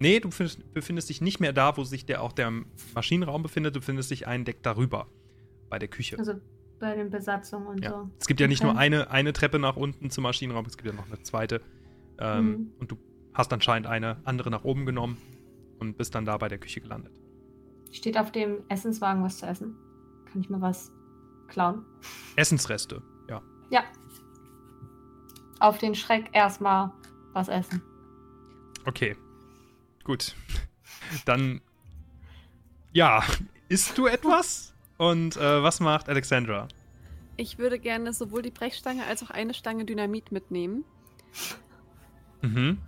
Nee, du befindest, befindest dich nicht mehr da, wo sich der auch der Maschinenraum befindet. Du befindest dich ein Deck darüber. Bei der Küche.
Also bei den Besatzungen und
Ja.
so.
Es gibt ja nicht
Okay.
nur eine, eine Treppe nach unten zum Maschinenraum, es gibt ja noch eine zweite. Ähm,
Mhm.
Und du hast anscheinend eine andere nach oben genommen und bist dann da bei der Küche gelandet.
Steht auf dem Essenswagen was zu essen? Kann ich mir was klauen?
Essensreste, ja.
Auf den Schreck erstmal was essen.
Okay. Gut. Dann, ja, isst du etwas? Und äh, was macht Alexandra?
Ich würde gerne sowohl die Brechstange als auch eine Stange Dynamit mitnehmen.
Mhm.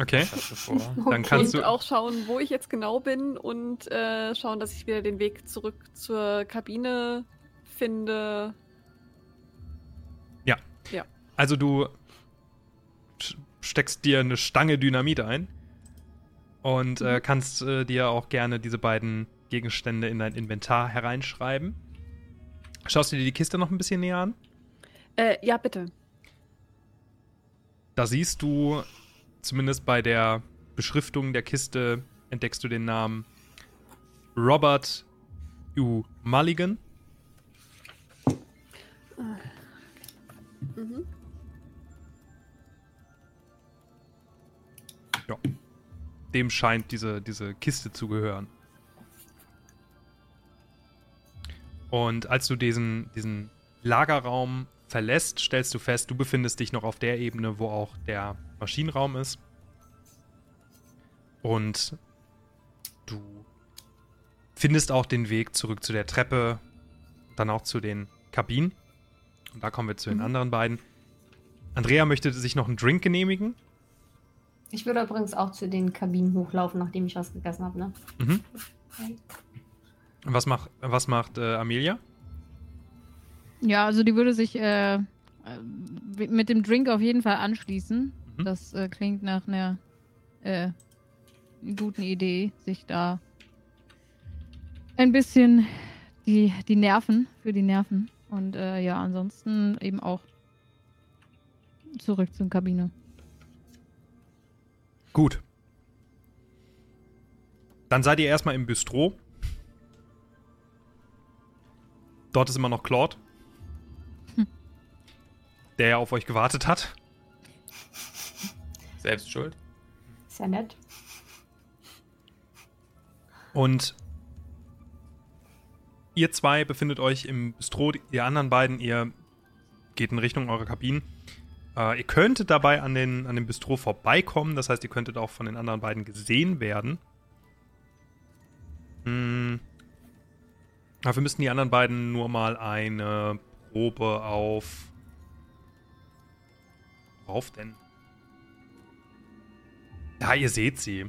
Okay.
Du?
Dann kannst
und
du.
auch schauen, wo ich jetzt genau bin und äh, schauen, dass ich wieder den Weg zurück zur Kabine finde.
Also du steckst dir eine Stange Dynamit ein und äh, kannst äh, dir auch gerne diese beiden Gegenstände in dein Inventar hereinschreiben. Schaust du dir die Kiste noch ein bisschen näher an?
Äh, ja, bitte.
Da siehst du, zumindest bei der Beschriftung der Kiste, entdeckst du den Namen Robert U. Mulligan.
Mhm.
Ja. Dem scheint diese, diese Kiste zu gehören. Und als du diesen, diesen Lagerraum verlässt, stellst du fest, du befindest dich noch auf der Ebene, wo auch der Maschinenraum ist. Und du findest auch den Weg zurück zu der Treppe, dann auch zu den Kabinen. Und da kommen wir zu den
Mhm.
anderen beiden. Andrea möchte sich noch einen Drink genehmigen.
Ich würde übrigens auch zu den Kabinen hochlaufen, nachdem ich was gegessen habe, ne?
Mhm. Und Was, mach, was macht äh, Amelia?
Ja, also die würde sich äh, äh, mit dem Drink auf jeden Fall anschließen.
Mhm.
Das äh, klingt nach einer äh, guten Idee, sich da ein bisschen die, die Nerven, für die Nerven. Und äh, ja, ansonsten eben auch zurück zur Kabine.
Gut. Dann seid ihr erstmal im Bistro. Dort ist immer noch Claude.
Hm.
Der ja auf euch gewartet hat.
Selbst schuld.
Ist ja nett.
Und ihr zwei befindet euch im Bistro. Die anderen beiden, ihr geht in Richtung eurer Kabinen. Äh, ihr könntet dabei an, den, an dem Bistro vorbeikommen. Das heißt, ihr könntet auch von den anderen beiden gesehen werden. Hm. Dafür müssten die anderen beiden nur mal eine Probe auf. Worauf denn? Ja, ihr seht sie.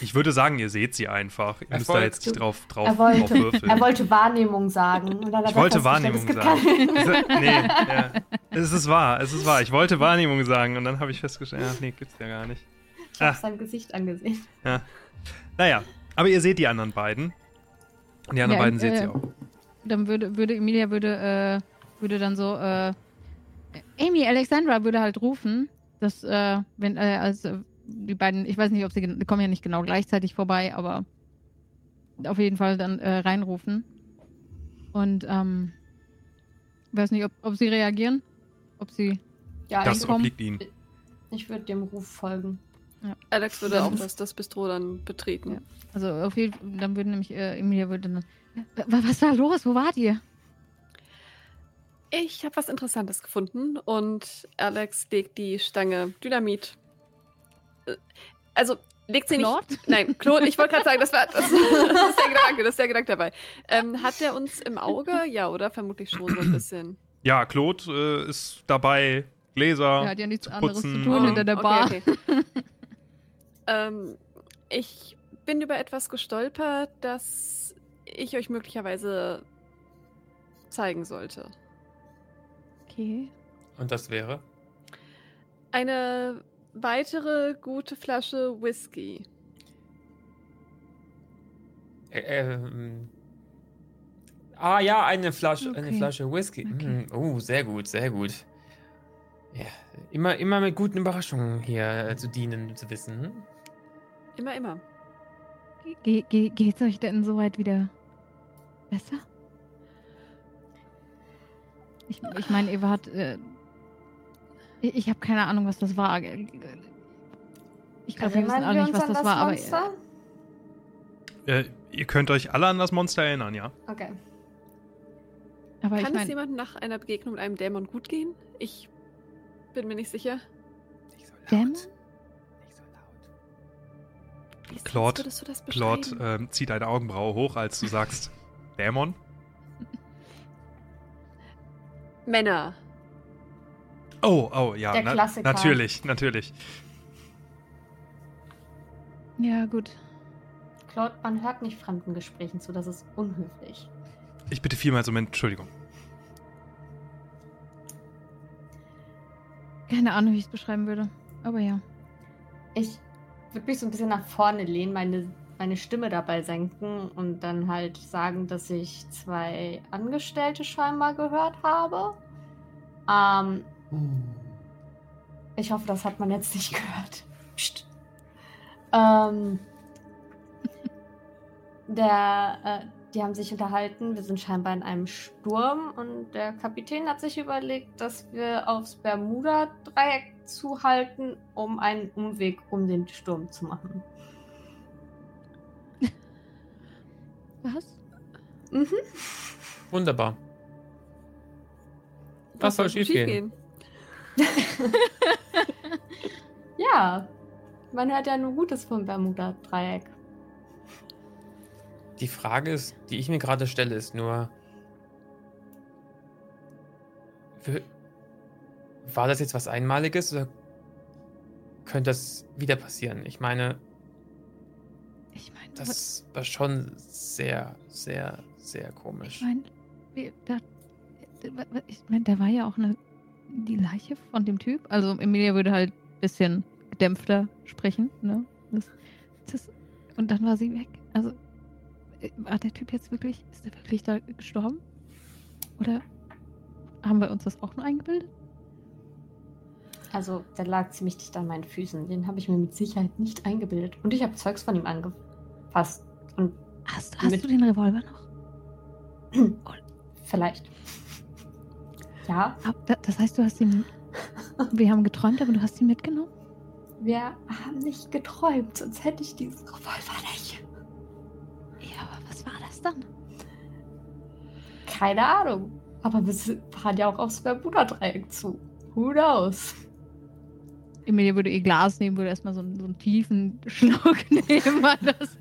Ich würde sagen, ihr seht sie einfach. Ihr müsst da jetzt nicht drauf, drauf,
Er wollte,
drauf würfeln.
er wollte Wahrnehmung sagen. Und dann hat
Ich wollte Wahrnehmung sagen. nee, ja. Es ist wahr, es ist wahr. Ich wollte Wahrnehmung sagen und dann habe ich festgestellt, ja, nee, gibt's ja gar nicht.
Ich habe
Ah.
sein Gesicht angesehen.
Ja. Naja, aber ihr seht die anderen beiden. Und die anderen
Ja,
beiden seht
äh,
ihr auch.
Dann würde, würde Emilia würde, äh, würde dann so, äh, Amy, Alexandra würde halt rufen, dass, äh, wenn, äh, also die beiden, ich weiß nicht, ob sie, die kommen ja nicht genau gleichzeitig vorbei, aber auf jeden Fall dann äh, reinrufen. Und, ähm, weiß nicht, ob, ob sie reagieren, ob sie,
Ja,
Das obliegt ihnen.
ich würde dem Ruf folgen.
Alex würde
Ja.
auch das, das Bistro dann betreten.
Ja. also auf jeden Fall, dann würde nämlich, äh, Emilia würde dann, "Wa- was war los, wo wart ihr?
Ich habe was Interessantes gefunden und Alex legt die Stange Dynamit. Also legt sie
Claude?
nicht. Nein, Claude, ich wollte gerade sagen, das, war, das, das ist der Gedanke, das ist der Gedanke dabei. Ähm, hat der uns im Auge? Ja, oder? Vermutlich schon so ein bisschen.
Ja, Claude äh, ist dabei, Gläser.
Er hat ja nichts
zu
anderes zu tun
Oh,
hinter der Bar.
Okay, okay. ähm, ich bin über etwas gestolpert, das ich euch möglicherweise zeigen sollte.
Okay.
Und das wäre?
Eine weitere gute Flasche Whisky.
Ä- ähm, ah ja, eine Flasche, eine
Okay.
Flasche Whisky.
Okay.
Mm, oh, sehr gut, sehr gut. Ja, immer, immer mit guten Überraschungen hier äh, zu dienen, zu wissen. Hm?
Immer, immer.
Ge ge geht's euch denn soweit wieder besser? Ich, ich meine, ihr wart. Äh, ich ich habe keine Ahnung, was das war. Ich glaube, wir wissen alle nicht, was
an
das war, aber.
Monster?
Äh, ihr könnt euch alle an das Monster erinnern, ja?
Okay.
Aber ich
Kann es jemandem nach einer Begegnung mit einem Dämon gut gehen? Ich bin mir nicht sicher.
Nicht so laut.
Dämon?
Nicht so laut.
Wie sonst
Claude-
würdest du das
Claude ähm, zieht eine Augenbraue hoch, als du sagst Dämon.
Männer.
Oh, oh, ja.
Der
na-
Klassiker.
natürlich, natürlich.
ja, gut.
Claude, man hört nicht fremden Gesprächen zu, das ist unhöflich.
Ich bitte vielmals um Entschuldigung.
Keine Ahnung, wie ich es beschreiben würde. Aber ja.
Ich würde mich so ein bisschen nach vorne lehnen, meine, meine Stimme dabei senken und dann halt sagen, dass ich zwei Angestellte scheinbar gehört habe. Ähm, ich hoffe, das hat man jetzt nicht gehört. Psst. Ähm, der, äh, die haben sich unterhalten. Wir sind scheinbar in einem Sturm und der Kapitän hat sich überlegt, dass wir aufs Bermuda-Dreieck zuhalten, um einen Umweg um den Sturm zu machen.
Was?
Mhm.
Wunderbar. Was soll
soll
schiefgehen?
Ja, man hört ja nur Gutes vom Bermuda-Dreieck.
Die Frage ist, die ich mir gerade stelle, ist nur. War das jetzt was Einmaliges oder könnte das wieder passieren? Ich meine,
Ich meine,
das war schon sehr, sehr, sehr komisch.
ich meine, ich meine, da war ja auch eine, die Leiche von dem Typ. Also Emilia würde halt ein bisschen gedämpfter sprechen, ne? Das, das, und dann war sie weg. Also äh, war der Typ jetzt wirklich, ist er wirklich da gestorben? Oder haben wir uns das auch nur eingebildet?
Also, der lag ziemlich dicht an meinen Füßen. Den habe ich mir mit Sicherheit nicht eingebildet. Und ich habe Zeugs von ihm angefasst. Und
Hast, hast du den Revolver noch?
vielleicht. Ja,
da- Das heißt, du hast ihn. Wir haben geträumt, aber du hast ihn mitgenommen?
wir haben nicht geträumt, sonst hätte ich diesen Revolver nicht.
Ja, aber was war das dann?
Keine Ahnung. Aber wir fahren ja auch aufs Bermuda-Dreieck zu. Who knows?
Emilia würde ihr Glas nehmen, würde erstmal so, einen- so einen tiefen Schluck nehmen, weil das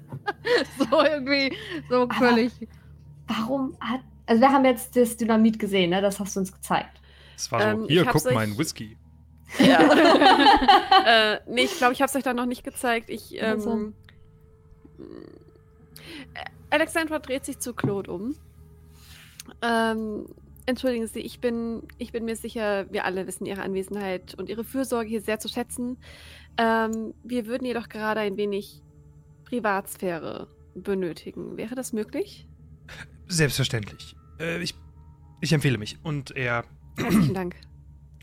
so irgendwie so
Aber-
völlig.
Warum hat. Also, wir haben jetzt das Dynamit gesehen, ne? Das hast du uns gezeigt.
Es war so,
Ähm,
hier, guck
euch-
mein Whisky.
Ja. äh, nee, ich glaube, ich habe es euch da noch nicht gezeigt. Ich,
Also.
ähm, äh, Alexandra dreht sich zu Claude um. Ähm, entschuldigen Sie, ich bin, ich bin mir sicher, wir alle wissen Ihre Anwesenheit und Ihre Fürsorge hier sehr zu schätzen. Ähm, wir würden jedoch gerade ein wenig Privatsphäre benötigen. Wäre das möglich?
Selbstverständlich. Äh, ich, ich empfehle mich. Und er
Herzlichen Dank.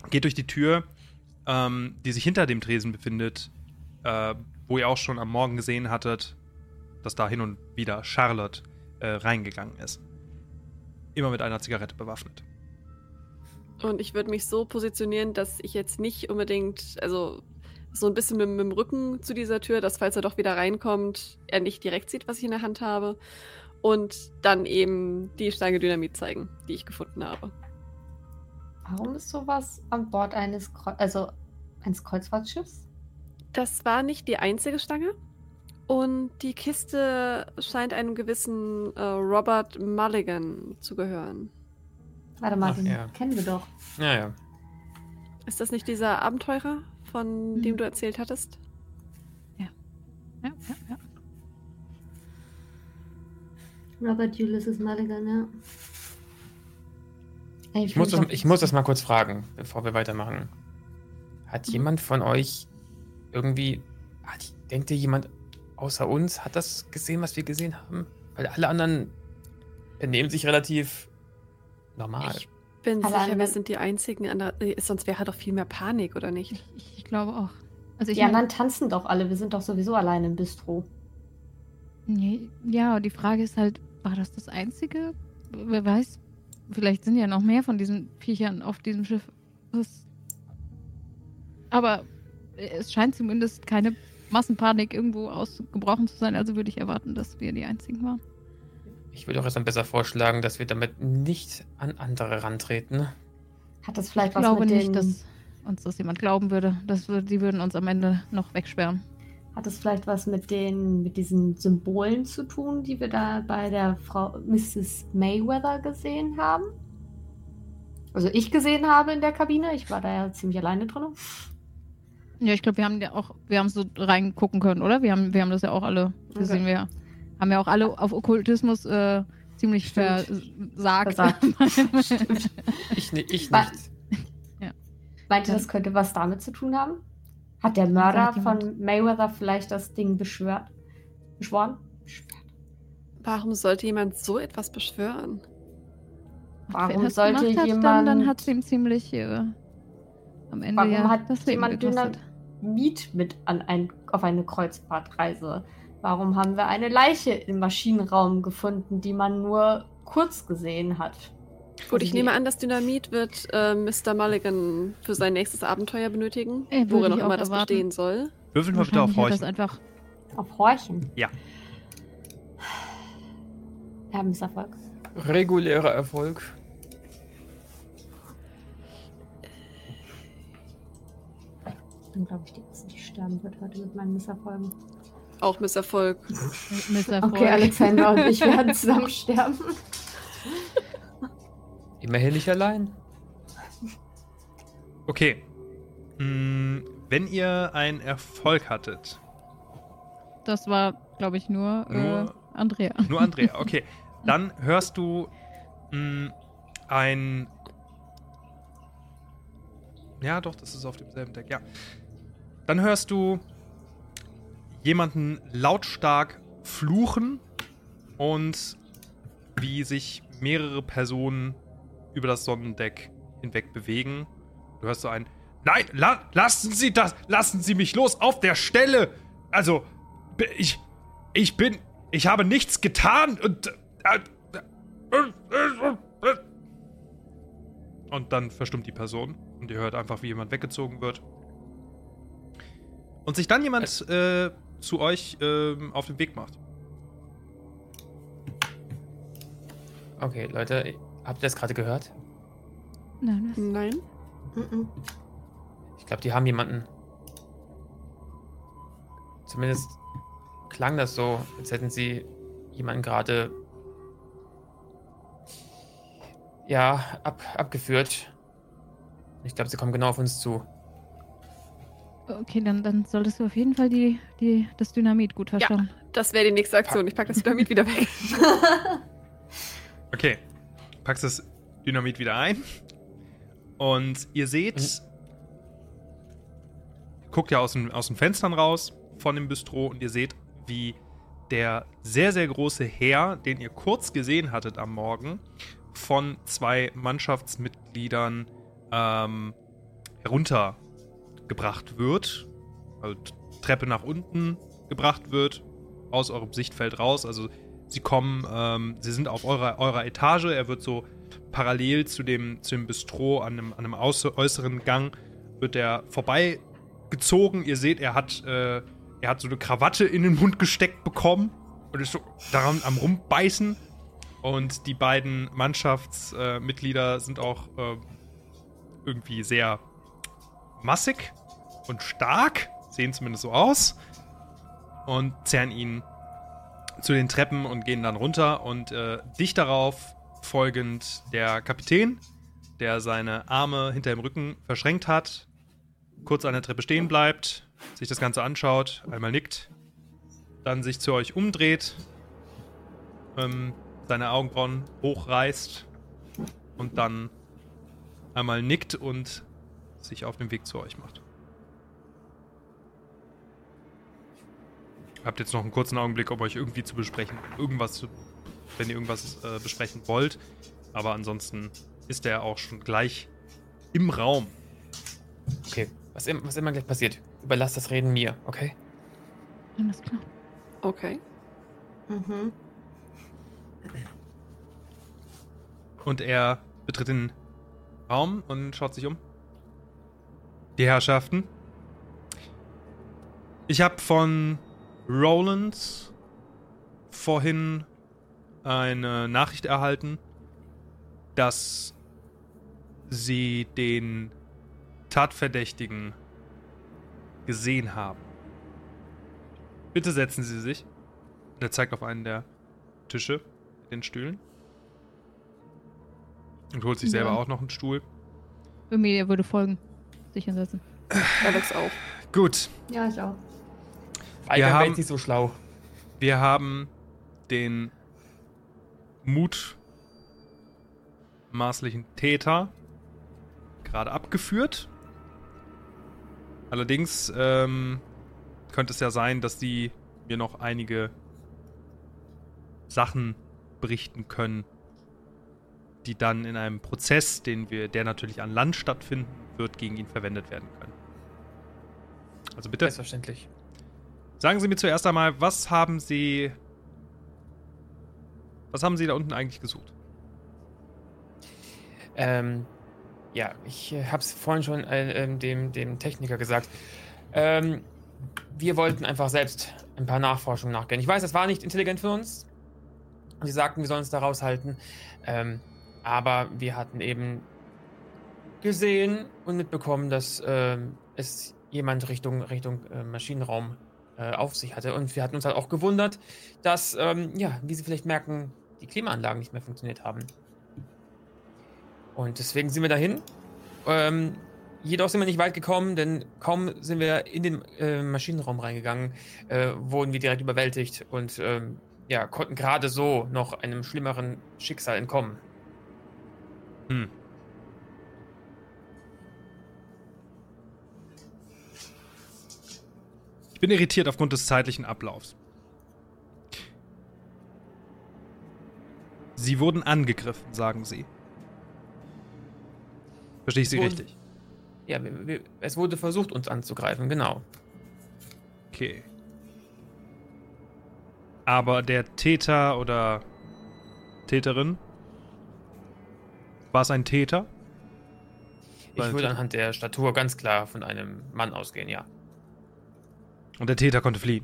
geht durch die Tür, ähm, die sich hinter dem Tresen befindet, äh, wo ihr auch schon am Morgen gesehen hattet, dass da hin und wieder Charlotte äh, reingegangen ist. Immer mit einer Zigarette bewaffnet.
Und ich würde mich so positionieren, dass ich jetzt nicht unbedingt, also so ein bisschen mit, mit dem Rücken zu dieser Tür, dass falls er doch wieder reinkommt, er nicht direkt sieht, was ich in der Hand habe. Und dann eben die Stange Dynamit zeigen, die ich gefunden habe.
Warum ist sowas an Bord eines, Kreu also eines Kreuzfahrtschiffs?
Das war nicht die einzige Stange. Und die Kiste scheint einem gewissen äh, Robert Mulligan zu gehören.
Warte mal,
Ach,
den
ja.
kennen wir doch.
Ja, ja.
Ist das nicht dieser Abenteurer, von
Hm.
dem du erzählt hattest?
Ja, ja, ja.
Robert Ulysses Mulligan, ja. Ey,
Ich muss, das, ich muss das mal kurz fragen, bevor wir weitermachen. Hat jemand von euch irgendwie. Hat, denkt ihr, jemand außer uns hat das gesehen, was wir gesehen haben? Weil alle anderen benehmen sich relativ normal.
Ich bin
Allein
sicher, wir sind die einzigen, andere, äh, sonst wäre doch viel mehr Panik, oder nicht?
Ich, ich glaube auch. Also ich
Die anderen tanzen doch alle. Wir sind doch sowieso alleine im Bistro.
Nee, ja, die Frage ist halt, war das das Einzige? Wer weiß, vielleicht sind ja noch mehr von diesen Viechern auf diesem Schiff. Das Aber es scheint zumindest keine Massenpanik irgendwo ausgebrochen zu sein, also würde ich erwarten, dass wir die Einzigen waren.
Ich würde auch erstmal besser vorschlagen, dass wir damit nicht an andere rantreten.
Hat das vielleicht
ich
was
glaube
mit
nicht,
den,
dass uns das jemand glauben würde. Das würde, die würden uns am Ende noch wegsperren.
Hat es vielleicht was mit den, mit diesen Symbolen zu tun, die wir da bei der Frau Mrs. Mayweather gesehen haben? Also ich gesehen habe in der Kabine. Ich war da ja ziemlich alleine drin.
Ja, ich glaube, wir haben ja auch, wir haben so reingucken können, oder? Wir haben, wir haben das ja auch alle gesehen. Wir haben ja auch alle auf Okkultismus äh, ziemlich
Stimmt.
versagt.
Versagt. Stimmt.
Ich, ich nicht.
Meint ihr, das könnte was damit zu tun haben? Hat der Mörder von Mayweather vielleicht das Ding beschwört? Beschworen?
Warum sollte jemand so etwas beschwören?
Warum sollte
hat,
jemand-
Dann, dann hat es ihm ziemlich äh, am Ende
Warum
ja
hat
das
jemand. Dynamit mit an ein, auf eine Kreuzfahrtreise? Warum haben wir eine Leiche im Maschinenraum gefunden, die man nur kurz gesehen hat?
Gut, ich nehme an, das Dynamit wird äh, Mr. Mulligan für sein nächstes Abenteuer benötigen,
Äh,
worin auch immer das
erwarten.
bestehen soll.
Würfeln wir bitte auf
hat das
Horchen.
einfach.
Auf Horchen?
Ja.
Wir haben Misserfolg.
Regulärer Erfolg.
Ich bin, glaube ich, die Erste, die sterben wird heute mit meinen Misserfolgen.
Auch Misserfolg.
Misserfolg.
Okay, Alexander und ich werden zusammen sterben.
Immerhin nicht allein.
Okay. Mm, wenn ihr einen Erfolg hattet,
Das war, glaube ich, nur,
Nur-
äh, Andrea.
Nur Andrea, okay. Dann hörst du mh, ein. Ja, doch, das ist auf demselben Deck, ja. Dann hörst du jemanden lautstark fluchen und wie sich mehrere Personen über das Sonnendeck hinweg bewegen. Du hörst so ein Nein, la lassen Sie das! Lassen Sie mich los auf der Stelle! Also, ich. Ich bin. Ich habe nichts getan und. äh, äh, Und dann verstummt die Person und ihr hört einfach, wie jemand weggezogen wird. Und sich dann jemand äh, zu euch ähm, auf den Weg macht.
Okay, Leute, habt ihr das gerade gehört?
Nein, was?
Nein.
Mhm.
Ich glaube, die haben jemanden. Zumindest klang das so, als hätten sie jemanden gerade. Ja, ab, abgeführt. Ich glaube, sie kommen genau auf uns zu.
Okay, dann, dann solltest du auf jeden Fall die, die, das Dynamit gut verstauen.
Das wäre die nächste Aktion. Ich packe das Dynamit wieder weg.
Okay. Packst das Dynamit wieder ein. Und ihr seht. Guckt ja aus den, aus den Fenstern raus von dem Bistro und ihr seht, wie der sehr, sehr große Herr, den ihr kurz gesehen hattet am Morgen, von zwei Mannschaftsmitgliedern ähm, heruntergebracht wird. Also Treppe nach unten gebracht wird, aus eurem Sichtfeld raus. Also sie kommen, ähm, sie sind auf eurer, eurer Etage. Er wird so parallel zu dem, zu dem Bistro an einem, an einem äußeren Gang, wird er vorbeigezogen. Ihr seht, er hat, äh, er hat so eine Krawatte in den Mund gesteckt bekommen und ist so daran am rumbeißen. Und die beiden Mannschaftsmitglieder äh, sind auch äh, irgendwie sehr massig und stark, sehen zumindest so aus und zerren ihn zu den Treppen und gehen dann runter und äh, dicht darauf folgend der Kapitän, der seine Arme hinter dem Rücken verschränkt hat, kurz an der Treppe stehen bleibt, sich das Ganze anschaut, einmal nickt, dann sich zu euch umdreht, ähm, seine Augenbrauen hochreißt und dann einmal nickt und sich auf den Weg zu euch macht. Habt jetzt noch einen kurzen Augenblick, um euch irgendwie zu besprechen. Irgendwas, zu- wenn ihr irgendwas äh, besprechen wollt. Aber ansonsten ist er auch schon gleich im Raum.
Okay, was, im, was immer gleich passiert, überlasst das Reden mir, okay?
Alles klar.
Okay.
Mhm.
Und er betritt den Raum und schaut sich um. Die Herrschaften. Ich habe von Roland vorhin eine Nachricht erhalten, dass sie den Tatverdächtigen gesehen haben. Bitte setzen Sie sich. Und er zeigt auf einen der Tische mit den Stühlen. Und holt sich
Ja.
selber auch noch einen Stuhl.
Emilia würde folgen. Sich hinsetzen.
Alex auch.
Gut,
Ja, ich auch.
Weigern
haben-
nicht so schlau.
wir haben den mutmaßlichen Täter gerade abgeführt. Allerdings ähm, könnte es ja sein, dass die mir noch einige Sachen berichten können, die dann in einem Prozess, den wir, der natürlich an Land stattfinden wird, gegen ihn verwendet werden können. Also bitte.
Selbstverständlich.
Sagen Sie mir zuerst einmal, was haben Sie. Was haben Sie da unten eigentlich gesucht?
Ähm, ja, ich äh, habe es vorhin schon äh, ähm, dem, dem Techniker gesagt. Ähm, wir wollten einfach selbst ein paar Nachforschungen nachgehen. Ich weiß, das war nicht intelligent für uns. Sie sagten, wir sollen uns da raushalten. Ähm, aber wir hatten eben gesehen und mitbekommen, dass ähm, es jemand Richtung, Richtung äh, Maschinenraum äh, auf sich hatte. Und wir hatten uns halt auch gewundert, dass, ähm, ja, wie Sie vielleicht merken, die Klimaanlagen nicht mehr funktioniert haben. Und deswegen sind wir dahin. Ähm, jedoch sind wir nicht weit gekommen, denn kaum sind wir in den äh, Maschinenraum reingegangen, äh, wurden wir direkt überwältigt und ähm, ja, konnten gerade so noch einem schlimmeren Schicksal entkommen.
Hm. Bin irritiert aufgrund des zeitlichen Ablaufs. Sie wurden angegriffen, sagen Sie. Verstehe ich Sie
Wurden-
richtig?
Ja, wir, wir, es wurde versucht, uns anzugreifen, genau.
Okay. Aber der Täter oder Täterin? War es ein Täter?
Ich würde anhand der Statur ganz klar von einem Mann ausgehen, ja.
Und der Täter konnte fliehen.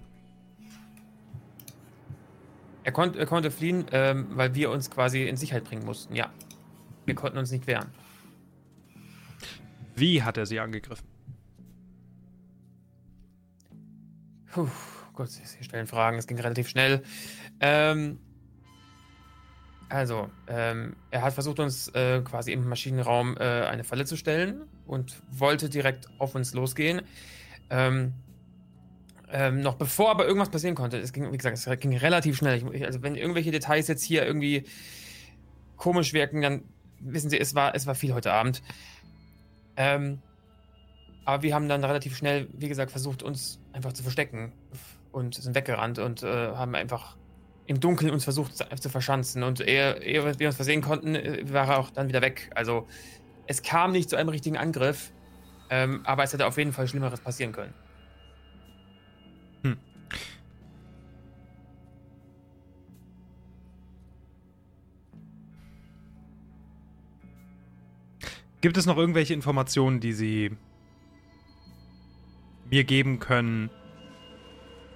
Er, konnt, er konnte fliehen, ähm, weil wir uns quasi in Sicherheit bringen mussten, ja. Wir konnten uns nicht wehren.
Wie hat er sie angegriffen?
Puh, Gott, Sie stellen Fragen, es ging relativ schnell. Ähm, also, ähm, er hat versucht, uns äh, quasi im Maschinenraum äh, eine Falle zu stellen und wollte direkt auf uns losgehen. Ähm, ähm, noch bevor aber irgendwas passieren konnte, es ging, wie gesagt, es ging relativ schnell. Ich, also, wenn irgendwelche Details jetzt hier irgendwie komisch wirken, dann wissen Sie, es war, es war viel heute Abend. Ähm, aber wir haben dann relativ schnell, wie gesagt, versucht, uns einfach zu verstecken und sind weggerannt und äh, haben einfach im Dunkeln uns versucht zu verschanzen. Und ehe, ehe wir uns versehen konnten, äh, war er auch dann wieder weg. Also es kam nicht zu einem richtigen Angriff, ähm, aber es hätte auf jeden Fall Schlimmeres passieren können.
Gibt es noch irgendwelche Informationen, die Sie mir geben können,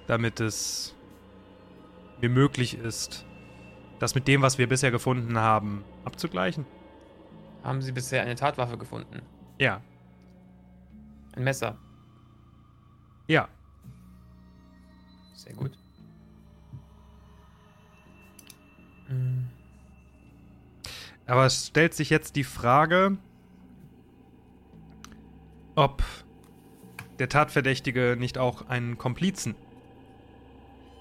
damit es mir möglich ist, das mit dem, was wir bisher gefunden haben, abzugleichen?
Haben Sie bisher eine Tatwaffe gefunden?
Ja.
Ein Messer?
Ja.
Sehr gut.
Aber es stellt sich jetzt die Frage, ob der Tatverdächtige nicht auch einen Komplizen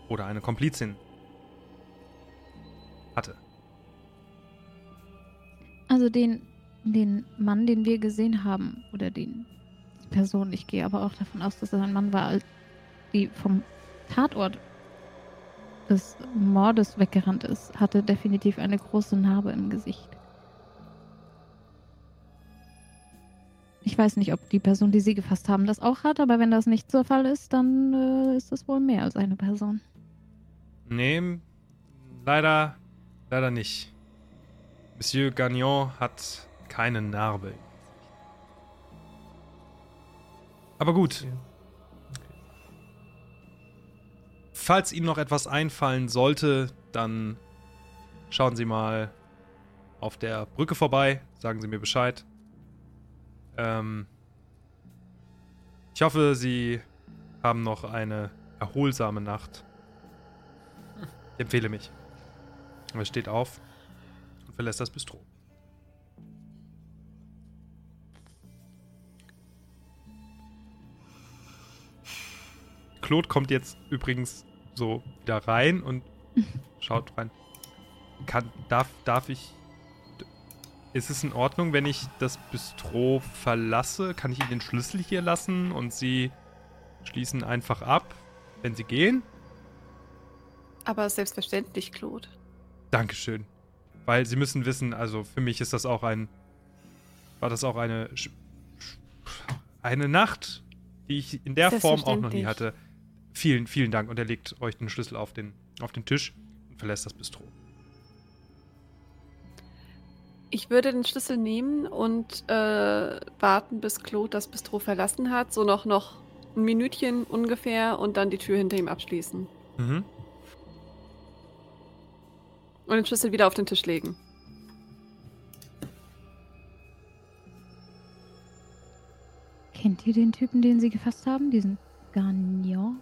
oder eine Komplizin hatte.
Also den, den Mann, den wir gesehen haben, oder den Person, ich gehe aber auch davon aus, dass es ein Mann war, die vom Tatort des Mordes weggerannt ist, hatte definitiv eine große Narbe im Gesicht. Weiß nicht, ob die Person, die sie gefasst haben, das auch hat, aber wenn das nicht der Fall ist, dann äh, ist das wohl mehr als eine Person.
Nee, leider, leider nicht. Monsieur Gagnon hat keine Narbe. Aber gut, falls Ihnen noch etwas einfallen sollte, dann schauen Sie mal auf der Brücke vorbei, sagen Sie mir Bescheid. Ähm, ich hoffe, Sie haben noch eine erholsame Nacht. Ich empfehle mich. Er steht auf und verlässt das Bistro. Claude kommt jetzt übrigens so wieder rein und schaut rein. Kann, darf, darf ich. Ist es in Ordnung, wenn ich das Bistro verlasse? Kann ich Ihnen den Schlüssel hier lassen und Sie schließen einfach ab, wenn Sie gehen?
Aber selbstverständlich, Claude.
Dankeschön. Weil Sie müssen wissen, also für mich ist das auch ein. War das auch eine. Eine Nacht, die ich in der Form auch noch nie hatte. Vielen, vielen Dank. Und er legt euch den Schlüssel auf den, auf den Tisch und verlässt das Bistro.
Ich würde den Schlüssel nehmen und äh, warten, bis Claude das Bistro verlassen hat. So noch, noch ein Minütchen ungefähr und dann die Tür hinter ihm abschließen.
Mhm.
Und den Schlüssel wieder auf den Tisch legen.
Kennt ihr den Typen, den sie gefasst haben? Diesen Gagnon?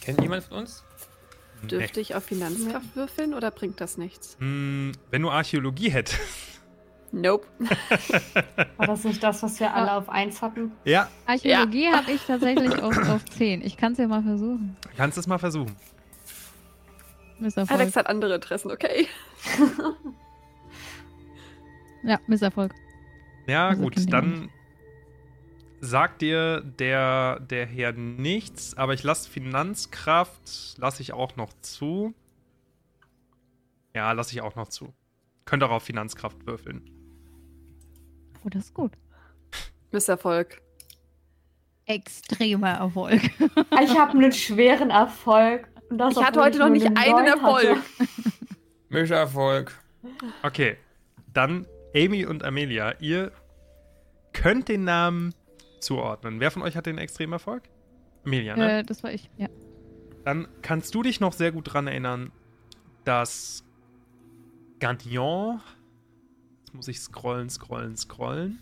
Kennt jemand von uns?
Dürfte ich auf Finanzkraft würfeln oder bringt das nichts?
Hm, wenn du Archäologie hättest.
Nope.
War das nicht das, was wir alle auf 1 hatten?
ja,
Archäologie habe ich tatsächlich auf, auf 10. Ich kann es ja mal versuchen.
kannst es mal versuchen.
Misserfolg.
Alex hat andere Interessen, okay.
Ja, Misserfolg.
Ja,
Also
gut, dann sagt dir der, der Herr nichts, aber ich lasse Finanzkraft, lasse ich auch noch zu. Ja, lasse ich auch noch zu. Könnt auch auf Finanzkraft würfeln.
Oh, das ist gut.
Misserfolg.
Extremer Erfolg.
Ich habe einen schweren Erfolg. Und das,
Ich hatte heute noch nicht
eine
einen. Erfolg.
Mischerfolg.
Okay, dann Amy und Amelia, ihr könnt den Namen zuordnen. Wer von euch hat den Extremerfolg? Amelia, ne?
äh, das war ich, ja.
Dann kannst du dich noch sehr gut dran erinnern, dass Gagnon. Jetzt muss ich scrollen, scrollen, scrollen.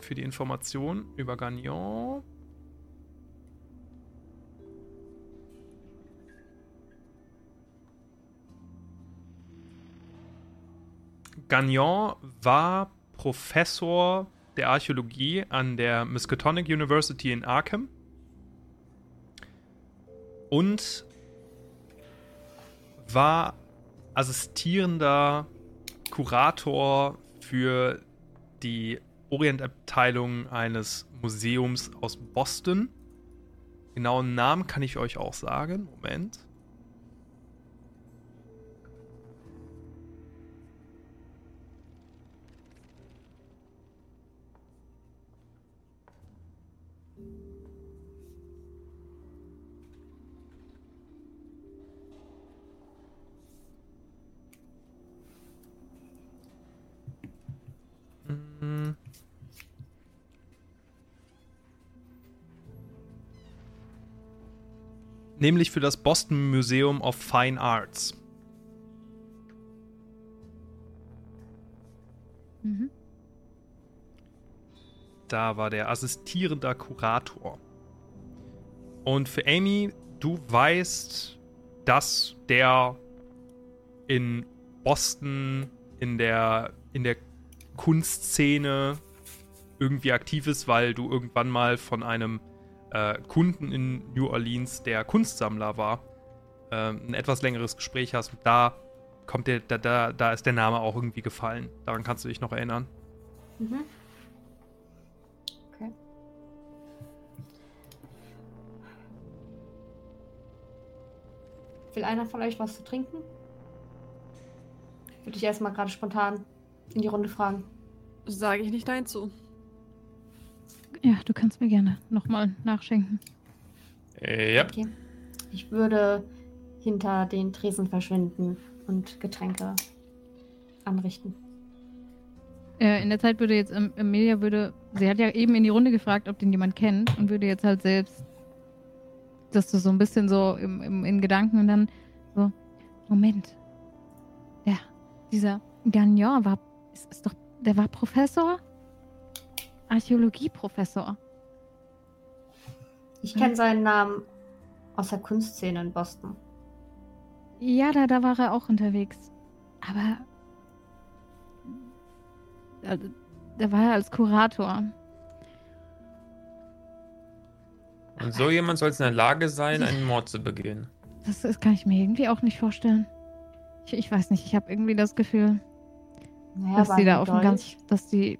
Für die Information über Gagnon. Gagnon war Professor der Archäologie an der Miskatonic University in Arkham und war assistierender Kurator für die Orientabteilung eines Museums aus Boston. Genauen Namen kann ich euch auch sagen. Moment. Nämlich für das Boston Museum of Fine Arts.
Mhm.
Da war der assistierender Kurator. Und für Amy, du weißt, dass der in Boston in der, in der Kunstszene irgendwie aktiv ist, weil du irgendwann mal von einem äh, Kunden in New Orleans, der Kunstsammler war, ähm, ein etwas längeres Gespräch hast. Und da kommt der, da, da, da ist der Name auch irgendwie gefallen. Daran kannst du dich noch erinnern.
Mhm. Okay. Will einer von euch was zu trinken? Würde ich erstmal gerade spontan in die Runde fragen.
Sage ich nicht nein zu.
Ja, du kannst mir gerne nochmal nachschenken.
Äh, ja.
Okay. Ich würde hinter den Tresen verschwinden und Getränke anrichten.
Äh, in der Zeit würde jetzt ähm, Emilia würde, sie hat ja eben in die Runde gefragt, ob den jemand kennt und würde jetzt halt selbst, dass du so ein bisschen so im, im, in Gedanken und dann so, Moment, der, dieser Gagnon war, ist, ist doch, der war Professor? Archäologieprofessor.
Ich
Hm.
kenne seinen Namen aus der Kunstszene in Boston.
Ja, da, da war er auch unterwegs. Aber. Also, da war er als Kurator.
Und so jemand soll es in der Lage sein, einen Mord zu begehen.
Das, das kann ich mir irgendwie auch nicht vorstellen. Ich, ich weiß nicht, ich habe irgendwie das Gefühl,
Naja,
dass die da auf dem ganz, dass die.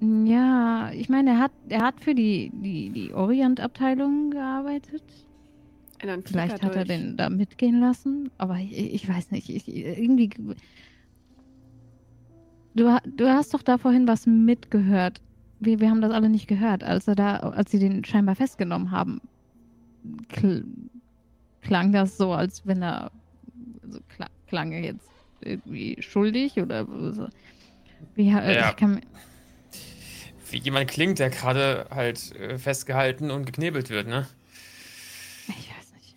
Ja, ich meine, er hat, er hat für die, die, die Orient-Abteilung gearbeitet. Vielleicht hat er den da mitgehen lassen, aber ich, ich weiß nicht. Ich, irgendwie. Du, du hast doch da vorhin was mitgehört. Wir, wir haben das alle nicht gehört, als er da, als sie den scheinbar festgenommen haben. Kl klang das so, als wenn er. Also kla klang er jetzt irgendwie schuldig oder so. Wie, ha-
Ja.
ich kann, mir-
Wie jemand klingt, der gerade halt äh, festgehalten und geknebelt wird, ne?
Ich weiß nicht.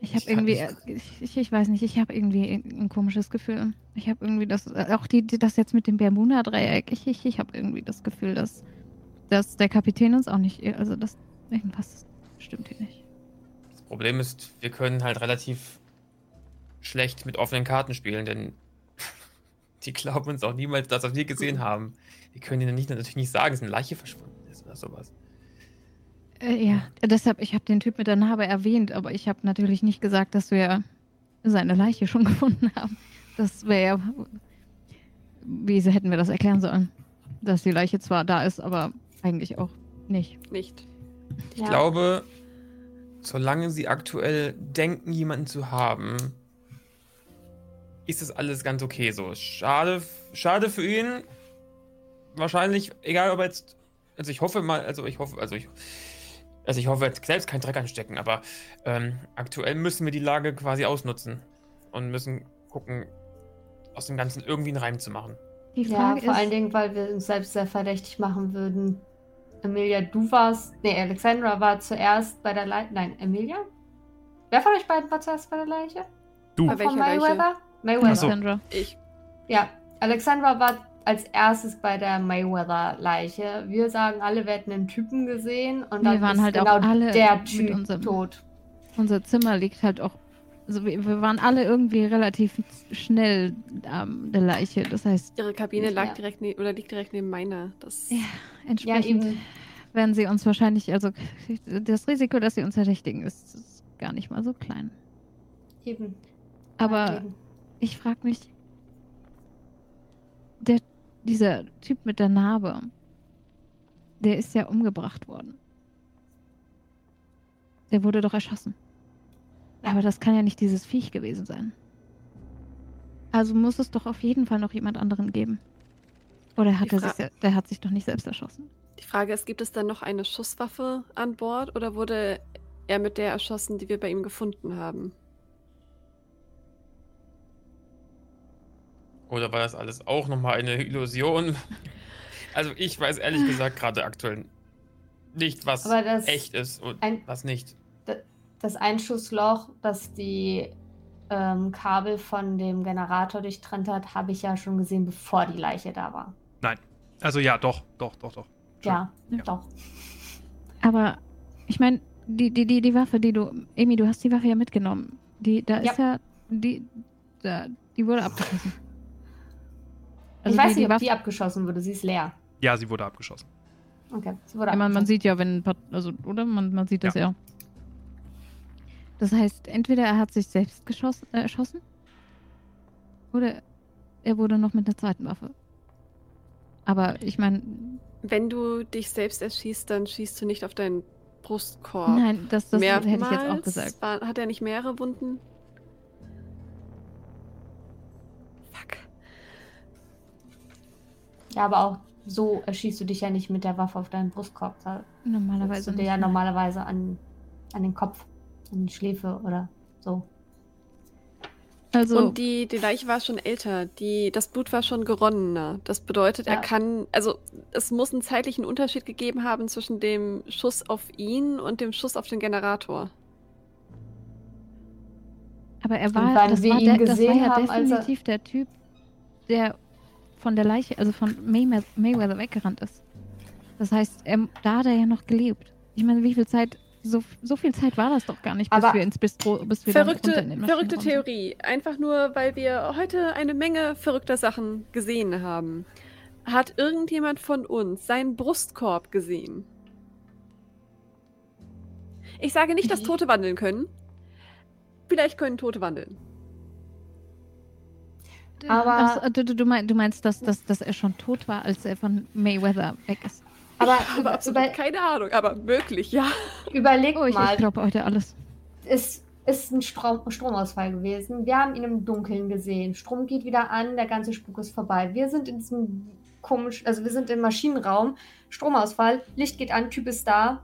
Ich habe irgendwie, äh, ich, ich, ich weiß nicht, ich habe irgendwie ein, ein komisches Gefühl. Ich habe irgendwie das, äh, auch die, die, das jetzt mit dem Bermuda-Dreieck, ich, ich, ich habe irgendwie das Gefühl, dass, dass der Kapitän uns auch nicht, also dass irgendwas stimmt hier nicht.
Das Problem ist, wir können halt relativ schlecht mit offenen Karten spielen, denn die glauben uns auch niemals, dass wir gesehen haben. Wir können ihnen nicht, natürlich nicht sagen, dass eine Leiche verschwunden ist oder sowas.
Äh, ja, deshalb, ich habe den Typ mit der Narbe erwähnt, aber ich habe natürlich nicht gesagt, dass wir seine Leiche schon gefunden haben. Das wäre ja, wie hätten wir das erklären sollen? Dass die Leiche zwar da ist, aber eigentlich auch nicht.
Nicht.
Ich
Ja.
glaube, solange sie aktuell denken, jemanden zu haben, ist das alles ganz okay so. Schade, schade für ihn. Wahrscheinlich, egal ob er jetzt. Also ich hoffe mal, also ich hoffe, also ich. Also ich hoffe jetzt selbst keinen Dreck anstecken, aber ähm, aktuell müssen wir die Lage quasi ausnutzen und müssen gucken, aus dem Ganzen irgendwie einen Reim zu machen.
Die
Ja,
Frage
vor
ist,
allen Dingen, weil wir uns selbst sehr verdächtig machen würden. Emilia, du warst. Nee, Alexandra war zuerst bei der Leiche. Nein, Emilia? Wer von euch beiden war zuerst bei der Leiche?
Du.
Bei
Von
welcher Leiche?
Mayweather? Mayweather.
So.
Alexandra.
Ich.
Ja, Alexandra war als erstes bei der Mayweather-Leiche. Wir sagen alle, wir hätten einen Typen gesehen und
Wir
dann
waren
ist
halt auch
genau
alle
der
mit
Typ
unserem-
tot.
unser Zimmer liegt halt auch. Also wir, wir waren alle irgendwie relativ schnell am der Leiche. Das heißt,
Ihre Kabine lag
Ja.
direkt ne oder liegt direkt neben meiner. Das
Ja.
Ja,
entsprechend
eben.
werden sie uns wahrscheinlich, also das Risiko, dass sie uns verdächtigen, ist, ist gar nicht mal so klein.
eben.
Aber
Eben.
Ich frage mich, der, dieser Typ mit der Narbe, der ist ja umgebracht worden. Der wurde doch erschossen. Aber das kann ja nicht dieses Viech gewesen sein. Also muss es doch auf jeden Fall noch jemand anderen geben. Oder hat er sich, der hat sich doch nicht selbst erschossen?
Die Frage ist, gibt es dann noch eine Schusswaffe an Bord oder wurde er mit der erschossen, die wir bei ihm gefunden haben?
Oder war das alles auch nochmal eine Illusion? Also ich weiß ehrlich gesagt gerade aktuell nicht, was
Aber das-
echt ist und
ein-
was nicht.
Das Einschussloch, das die ähm, Kabel von dem Generator durchtrennt hat, habe ich ja schon gesehen, bevor die Leiche da war.
Also ja, doch, doch, doch, doch.
Ja,
Ja.
doch.
Aber ich meine, die, die, die, die Waffe, die du. Emi, du hast die Waffe ja mitgenommen. Die, da ist ja. Die, da, die wurde abgeschossen. Also
ich weiß
die,
nicht, ob die abgeschossen wurde. Sie ist leer.
Ja, sie wurde abgeschossen.
Okay, sie wurde
ja, man, man sieht ja, wenn. Also, oder? Man, man sieht das ja. Das heißt, entweder er hat sich selbst geschossen, äh, erschossen. Oder er wurde noch mit einer zweiten Waffe. Aber ich meine,
Wenn du dich selbst erschießt, dann schießt du nicht auf deinen Brustkorb.
nein, das, das hätte ich jetzt auch gesagt.
War, hat er nicht mehrere Wunden?
Ja, aber auch so erschießt du dich ja nicht mit der Waffe auf deinen Brustkorb. Da
Normalerweise
du dir ja
ne?
normalerweise an, an den Kopf, an die Schläfe oder so.
Also,
Und die, die Leiche war schon älter. Die, das Blut war schon geronnener. Das bedeutet, er
Ja.
kann, also es muss einen zeitlichen Unterschied gegeben haben zwischen dem Schuss auf ihn und dem Schuss auf den Generator.
Aber er war, das war, der, das war ja
haben, er-
definitiv der Typ, der von der Leiche, also von Mayweather, Mayweather weggerannt ist. Das heißt, er, da hat er ja noch gelebt. Ich meine, wie viel Zeit, so, so viel Zeit war das doch gar nicht, bis
Aber-
wir ins Bistro, bis wir dann
Verrückte,
in den
verrückte. Theorie. Einfach nur, weil wir heute eine Menge verrückter Sachen gesehen haben. Hat irgendjemand von uns seinen Brustkorb gesehen? Ich sage nicht, dass Tote wandeln können. Vielleicht können Tote wandeln.
Aber-
Ach, so, du, du, du mein- du meinst, dass, dass, dass er schon tot war, als er von Mayweather weg ist.
Aber,
Ich absolut
über,
keine Ahnung, aber möglich, ja.
überlegt
Oh, ich,
mal,
ich glaube heute alles.
es ist ein Strom, Stromausfall gewesen. Wir haben ihn im Dunkeln gesehen. Strom geht wieder an, der ganze Spuk ist vorbei. Wir sind in diesem komisch, also wir sind im Maschinenraum. Stromausfall, Licht geht an, Typ ist da.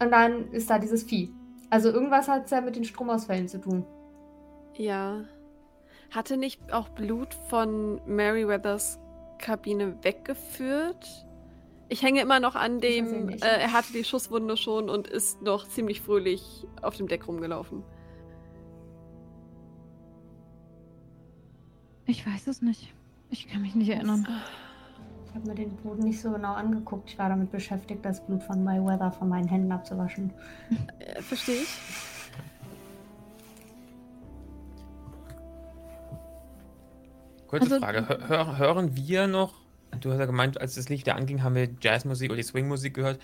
Und dann ist da dieses Vieh. Also irgendwas hat es ja mit den Stromausfällen zu tun.
Ja. Hatte nicht auch Blut von Meriwethers Kabine weggeführt? Ich hänge immer noch an dem, äh, er hatte die Schusswunde schon und ist noch ziemlich fröhlich auf dem Deck rumgelaufen.
Ich weiß es nicht. Ich kann mich nicht erinnern.
Ich habe mir den Boden nicht so genau angeguckt. Ich war damit beschäftigt, das Blut von Mayweather von meinen Händen abzuwaschen.
Äh, Verstehe ich.
Kurze
Also-
Frage. Hör, hör, hören wir noch, du hast ja gemeint, als das Licht da anging, haben wir Jazzmusik oder die Swingmusik gehört.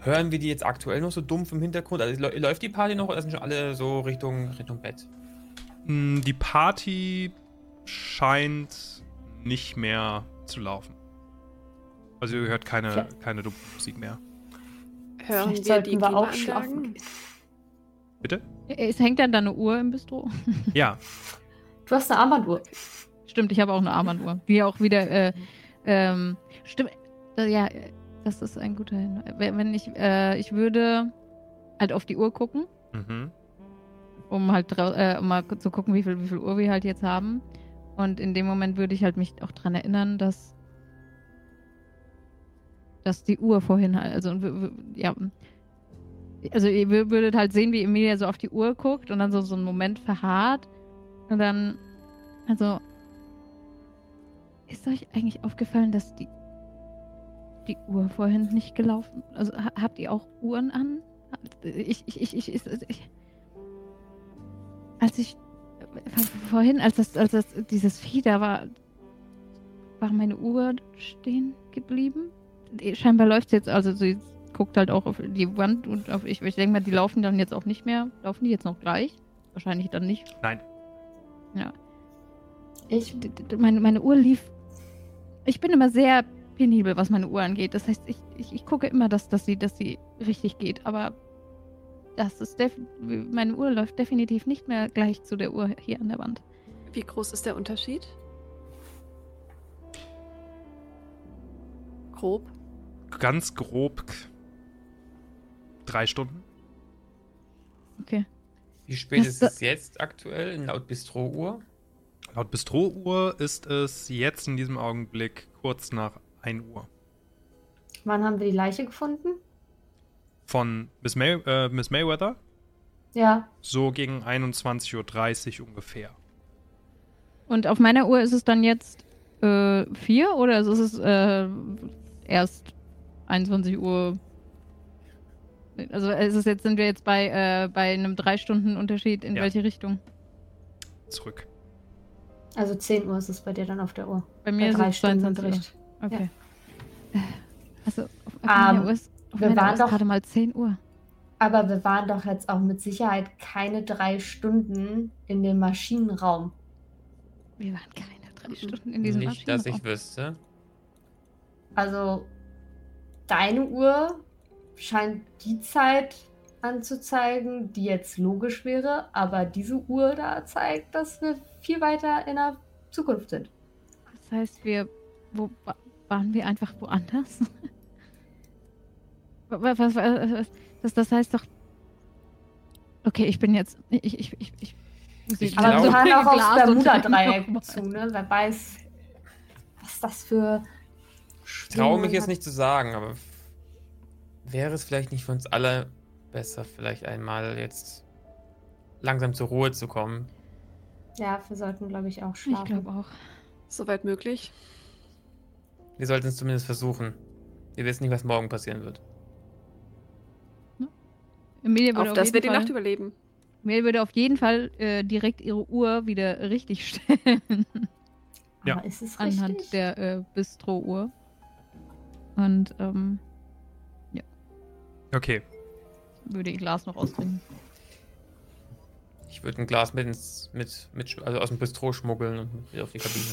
Hören wir die jetzt aktuell noch so dumpf im Hintergrund? Also lä- läuft die Party noch oder sind schon alle so Richtung, Richtung Bett?
Mm, Die Party scheint nicht mehr zu laufen. Also ihr hört keine,
Ja.
keine dumpfe Musik mehr.
Hören
Vielleicht
wir die
wir auch schlafen.
Bitte?
Es hängt dann da eine Uhr im Bistro.
Ja,
Du hast eine Armbanduhr.
Stimmt, ich habe auch eine Armbanduhr. Die auch wieder, äh, ähm, stimmt, äh, ja, äh, das ist ein guter Hinweis. Wenn ich, äh, ich würde halt auf die Uhr gucken,
mhm.
um halt äh, um mal zu gucken, wie viel, wie viel Uhr wir halt jetzt haben. Und in dem Moment würde ich halt mich auch dran erinnern, dass, dass die Uhr vorhin halt, also, ja, also ihr wür- würdet halt sehen, wie Emilia so auf die Uhr guckt und dann so, so einen Moment verharrt. Und dann, also, ist euch eigentlich aufgefallen, dass die, die Uhr vorhin nicht gelaufen, also ha- habt ihr auch Uhren an? Ich, ich, ich, ich, ich, ich als ich vorhin, als das, als das dieses Vieh da war, war meine Uhr stehen geblieben. Scheinbar läuft jetzt, also sie guckt halt auch auf die Wand und auf, ich, ich denke mal, die laufen dann jetzt auch nicht mehr. Laufen die jetzt noch gleich? Wahrscheinlich dann nicht.
Nein.
Ja.
Ich,
Meine, meine Uhr lief. Ich bin immer sehr penibel, was meine Uhr angeht. Das heißt, ich, ich, ich gucke immer, dass, dass, sie, dass sie richtig geht. Aber das ist meine Uhr läuft definitiv nicht mehr gleich zu der Uhr hier an der Wand.
Wie groß ist der Unterschied? Grob.
Ganz grob drei Stunden.
Okay.
Wie spät
Das-
ist es jetzt aktuell laut Bistro-Uhr?
Laut Bistro-Uhr ist es jetzt in diesem Augenblick kurz nach 1 Uhr.
wann haben wir die Leiche gefunden?
Von Miss, May äh, Miss Mayweather
Ja.
so gegen 21.30 Uhr ungefähr.
Und auf meiner Uhr ist es dann jetzt äh, vier oder ist es äh, erst 21 Uhr? Also ist es jetzt, sind wir jetzt bei, äh, bei einem drei Stunden Unterschied in
Ja.
welche Richtung?
Zurück.
Also 10 Uhr ist es bei dir dann auf der Uhr.
Bei
Bei
mir ist
drei
es
Stunden
22 Uhr.
Unterricht.
Okay. Äh, Also auf, auf
Ähm,
meiner Uhr ist, auf
wir waren
Uhr ist
doch-
gerade mal 10 Uhr.
Aber wir waren doch jetzt auch mit Sicherheit keine drei Stunden in dem Maschinenraum.
Wir waren keine drei Stunden in diesem
Nicht, dass ich
Maschinenraum.
wüsste.
Also deine Uhr scheint die Zeit anzuzeigen, die jetzt logisch wäre, aber diese Uhr da zeigt, dass wir viel weiter in der Zukunft sind.
Das heißt, wir wo, wa- waren wir einfach woanders? Wa- wa- was, was, was, das, das heißt doch. Okay, ich bin jetzt. Ich, ich, ich, ich,
Ich
Aber wir hören auch aufs Bermuda-Dreieck zu, ne? Wer weiß, was das für.
Ich traue mich jetzt nicht zu sagen, aber wäre es vielleicht nicht für uns alle besser, vielleicht einmal jetzt langsam zur Ruhe zu kommen?
Ja, wir sollten, glaube ich, auch
ich
schlafen.
glaube auch.
Soweit möglich.
Wir sollten es zumindest versuchen. Wir wissen nicht, was morgen passieren wird.
Emilia würde
Auf das
jeden
wir die
Fall,
Nacht überleben.
Emilia würde auf jeden Fall äh, direkt ihre Uhr wieder richtig stellen.
Ja.
Aber ist es
anhand
richtig?
der äh, Bistro-Uhr. Und ähm,
Okay.
Würde ihr Glas noch austrinken.
Ich würde ein Glas mit, ins, mit, mit also aus dem Bistro schmuggeln und wieder auf die Kabine.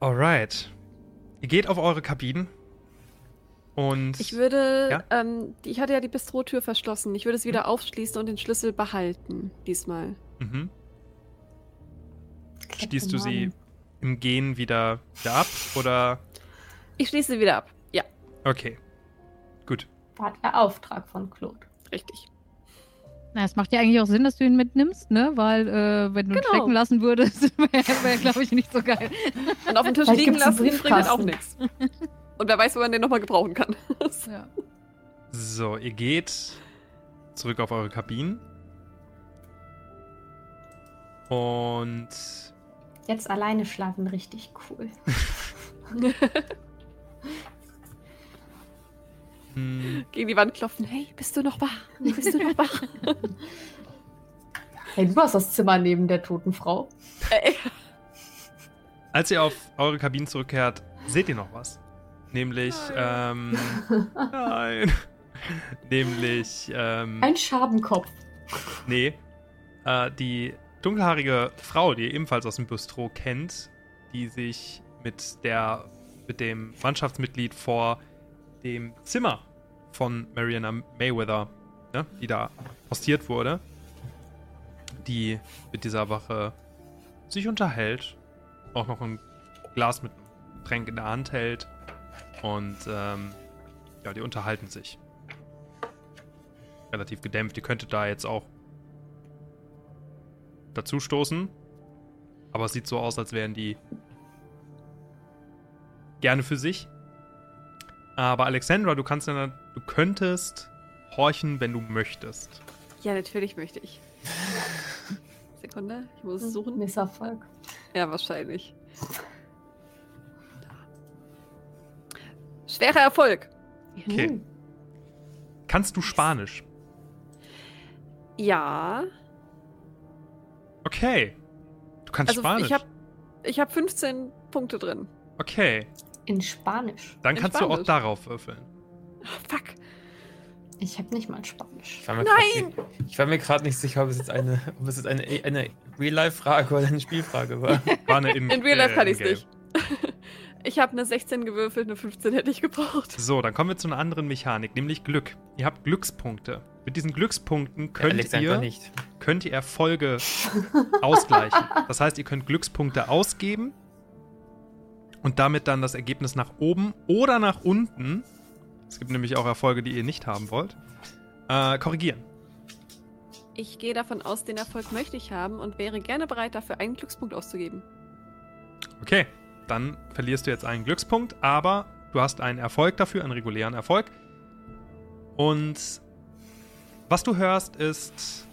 Alright. Ihr geht auf eure Kabinen. Und.
Ich würde,
Ja?
ähm, ich hatte ja die Bistrotür verschlossen. Ich würde es wieder aufschließen und den Schlüssel behalten. Diesmal.
Mhm. Schließt du sie im Gehen wieder, wieder ab? Oder.
Ich schließe sie wieder ab. Ja,
Okay.
War der Auftrag von Claude.
richtig.
Na, es macht ja eigentlich auch Sinn, dass du ihn mitnimmst, ne? Weil, äh, wenn du ihn
Genau.
stecken lassen würdest, wäre, wär, glaube ich, nicht so geil.
Und auf dem Tisch
Vielleicht
liegen lassen bringt halt auch nichts. Und wer weiß, wo man den nochmal gebrauchen kann.
Ja.
So, ihr geht zurück auf eure Kabinen. Und.
Jetzt alleine schlafen richtig cool.
Mh,
Gegen die Wand klopfen. Hey, bist du noch wach? Bist du noch wach?
Hey, du hast das Zimmer neben der toten Frau.
äh,
als ihr auf eure Kabinen zurückkehrt, seht ihr noch was. Nämlich, ähm. Nein. Nämlich, ähm.
Ein Schabenkopf.
Nee. Äh, die dunkelhaarige Frau, die ihr ebenfalls aus dem Bistro kennt, die sich mit der mit dem Mannschaftsmitglied vor dem Zimmer von Mariana Mayweather, ne, die da postiert wurde, die mit dieser Wache sich unterhält, auch noch ein Glas mit einem Getränk in der Hand hält und ähm, ja, die unterhalten sich relativ gedämpft. Ihr könntet da jetzt auch dazu stoßen. Aber es sieht so aus, als wären die gerne für sich. Aber Alexandra, du kannst ja, du könntest horchen, wenn du möchtest.
ja, natürlich möchte ich. Sekunde, ich muss es suchen.
Misserfolg.
Ja, wahrscheinlich. Schwerer Erfolg.
Okay. Kannst du Spanisch?
Ja.
Okay. Du kannst
Also
Spanisch.
ich habe ich hab 15 Punkte drin.
okay.
In Spanisch.
Dann
In
kannst du auch
Spanisch.
darauf würfeln.
Fuck.
Ich habe nicht mal Spanisch.
Ich
Nein!
grad Ich war mir gerade nicht sicher, ob es jetzt eine, ob es jetzt eine, eine Real-Life-Frage oder eine Spielfrage war.
War eine in,
In Real Life
äh,
kann ich's
in-game.
nicht. Ich habe eine 16 gewürfelt, eine 15 hätte ich gebraucht.
So, dann kommen wir zu einer anderen Mechanik, nämlich Glück. Ihr habt Glückspunkte. Mit diesen Glückspunkten könnt
Alexander
ihr
nicht.
könnt ihr Erfolge ausgleichen. Das heißt, ihr könnt Glückspunkte ausgeben und damit dann das Ergebnis nach oben oder nach unten, es gibt nämlich auch Erfolge, die ihr nicht haben wollt, äh, korrigieren.
Ich gehe davon aus, den Erfolg möchte ich haben und wäre gerne bereit, dafür einen Glückspunkt auszugeben.
Okay, dann verlierst du jetzt einen Glückspunkt, aber du hast einen Erfolg dafür, einen regulären Erfolg. Und was du hörst, ist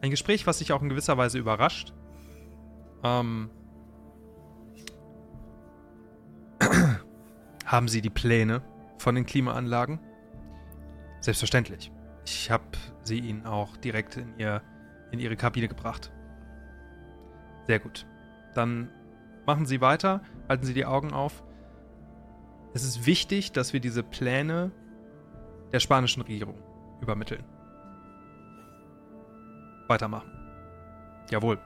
ein Gespräch, was dich auch in gewisser Weise überrascht. Ähm, haben Sie die Pläne von den Klimaanlagen? Selbstverständlich. Ich habe sie Ihnen auch direkt in, ihr, in Ihre Kabine gebracht. Sehr gut. Dann machen Sie weiter, halten Sie die Augen auf. Es ist wichtig, dass wir diese Pläne der spanischen Regierung übermitteln. Weitermachen. Jawohl.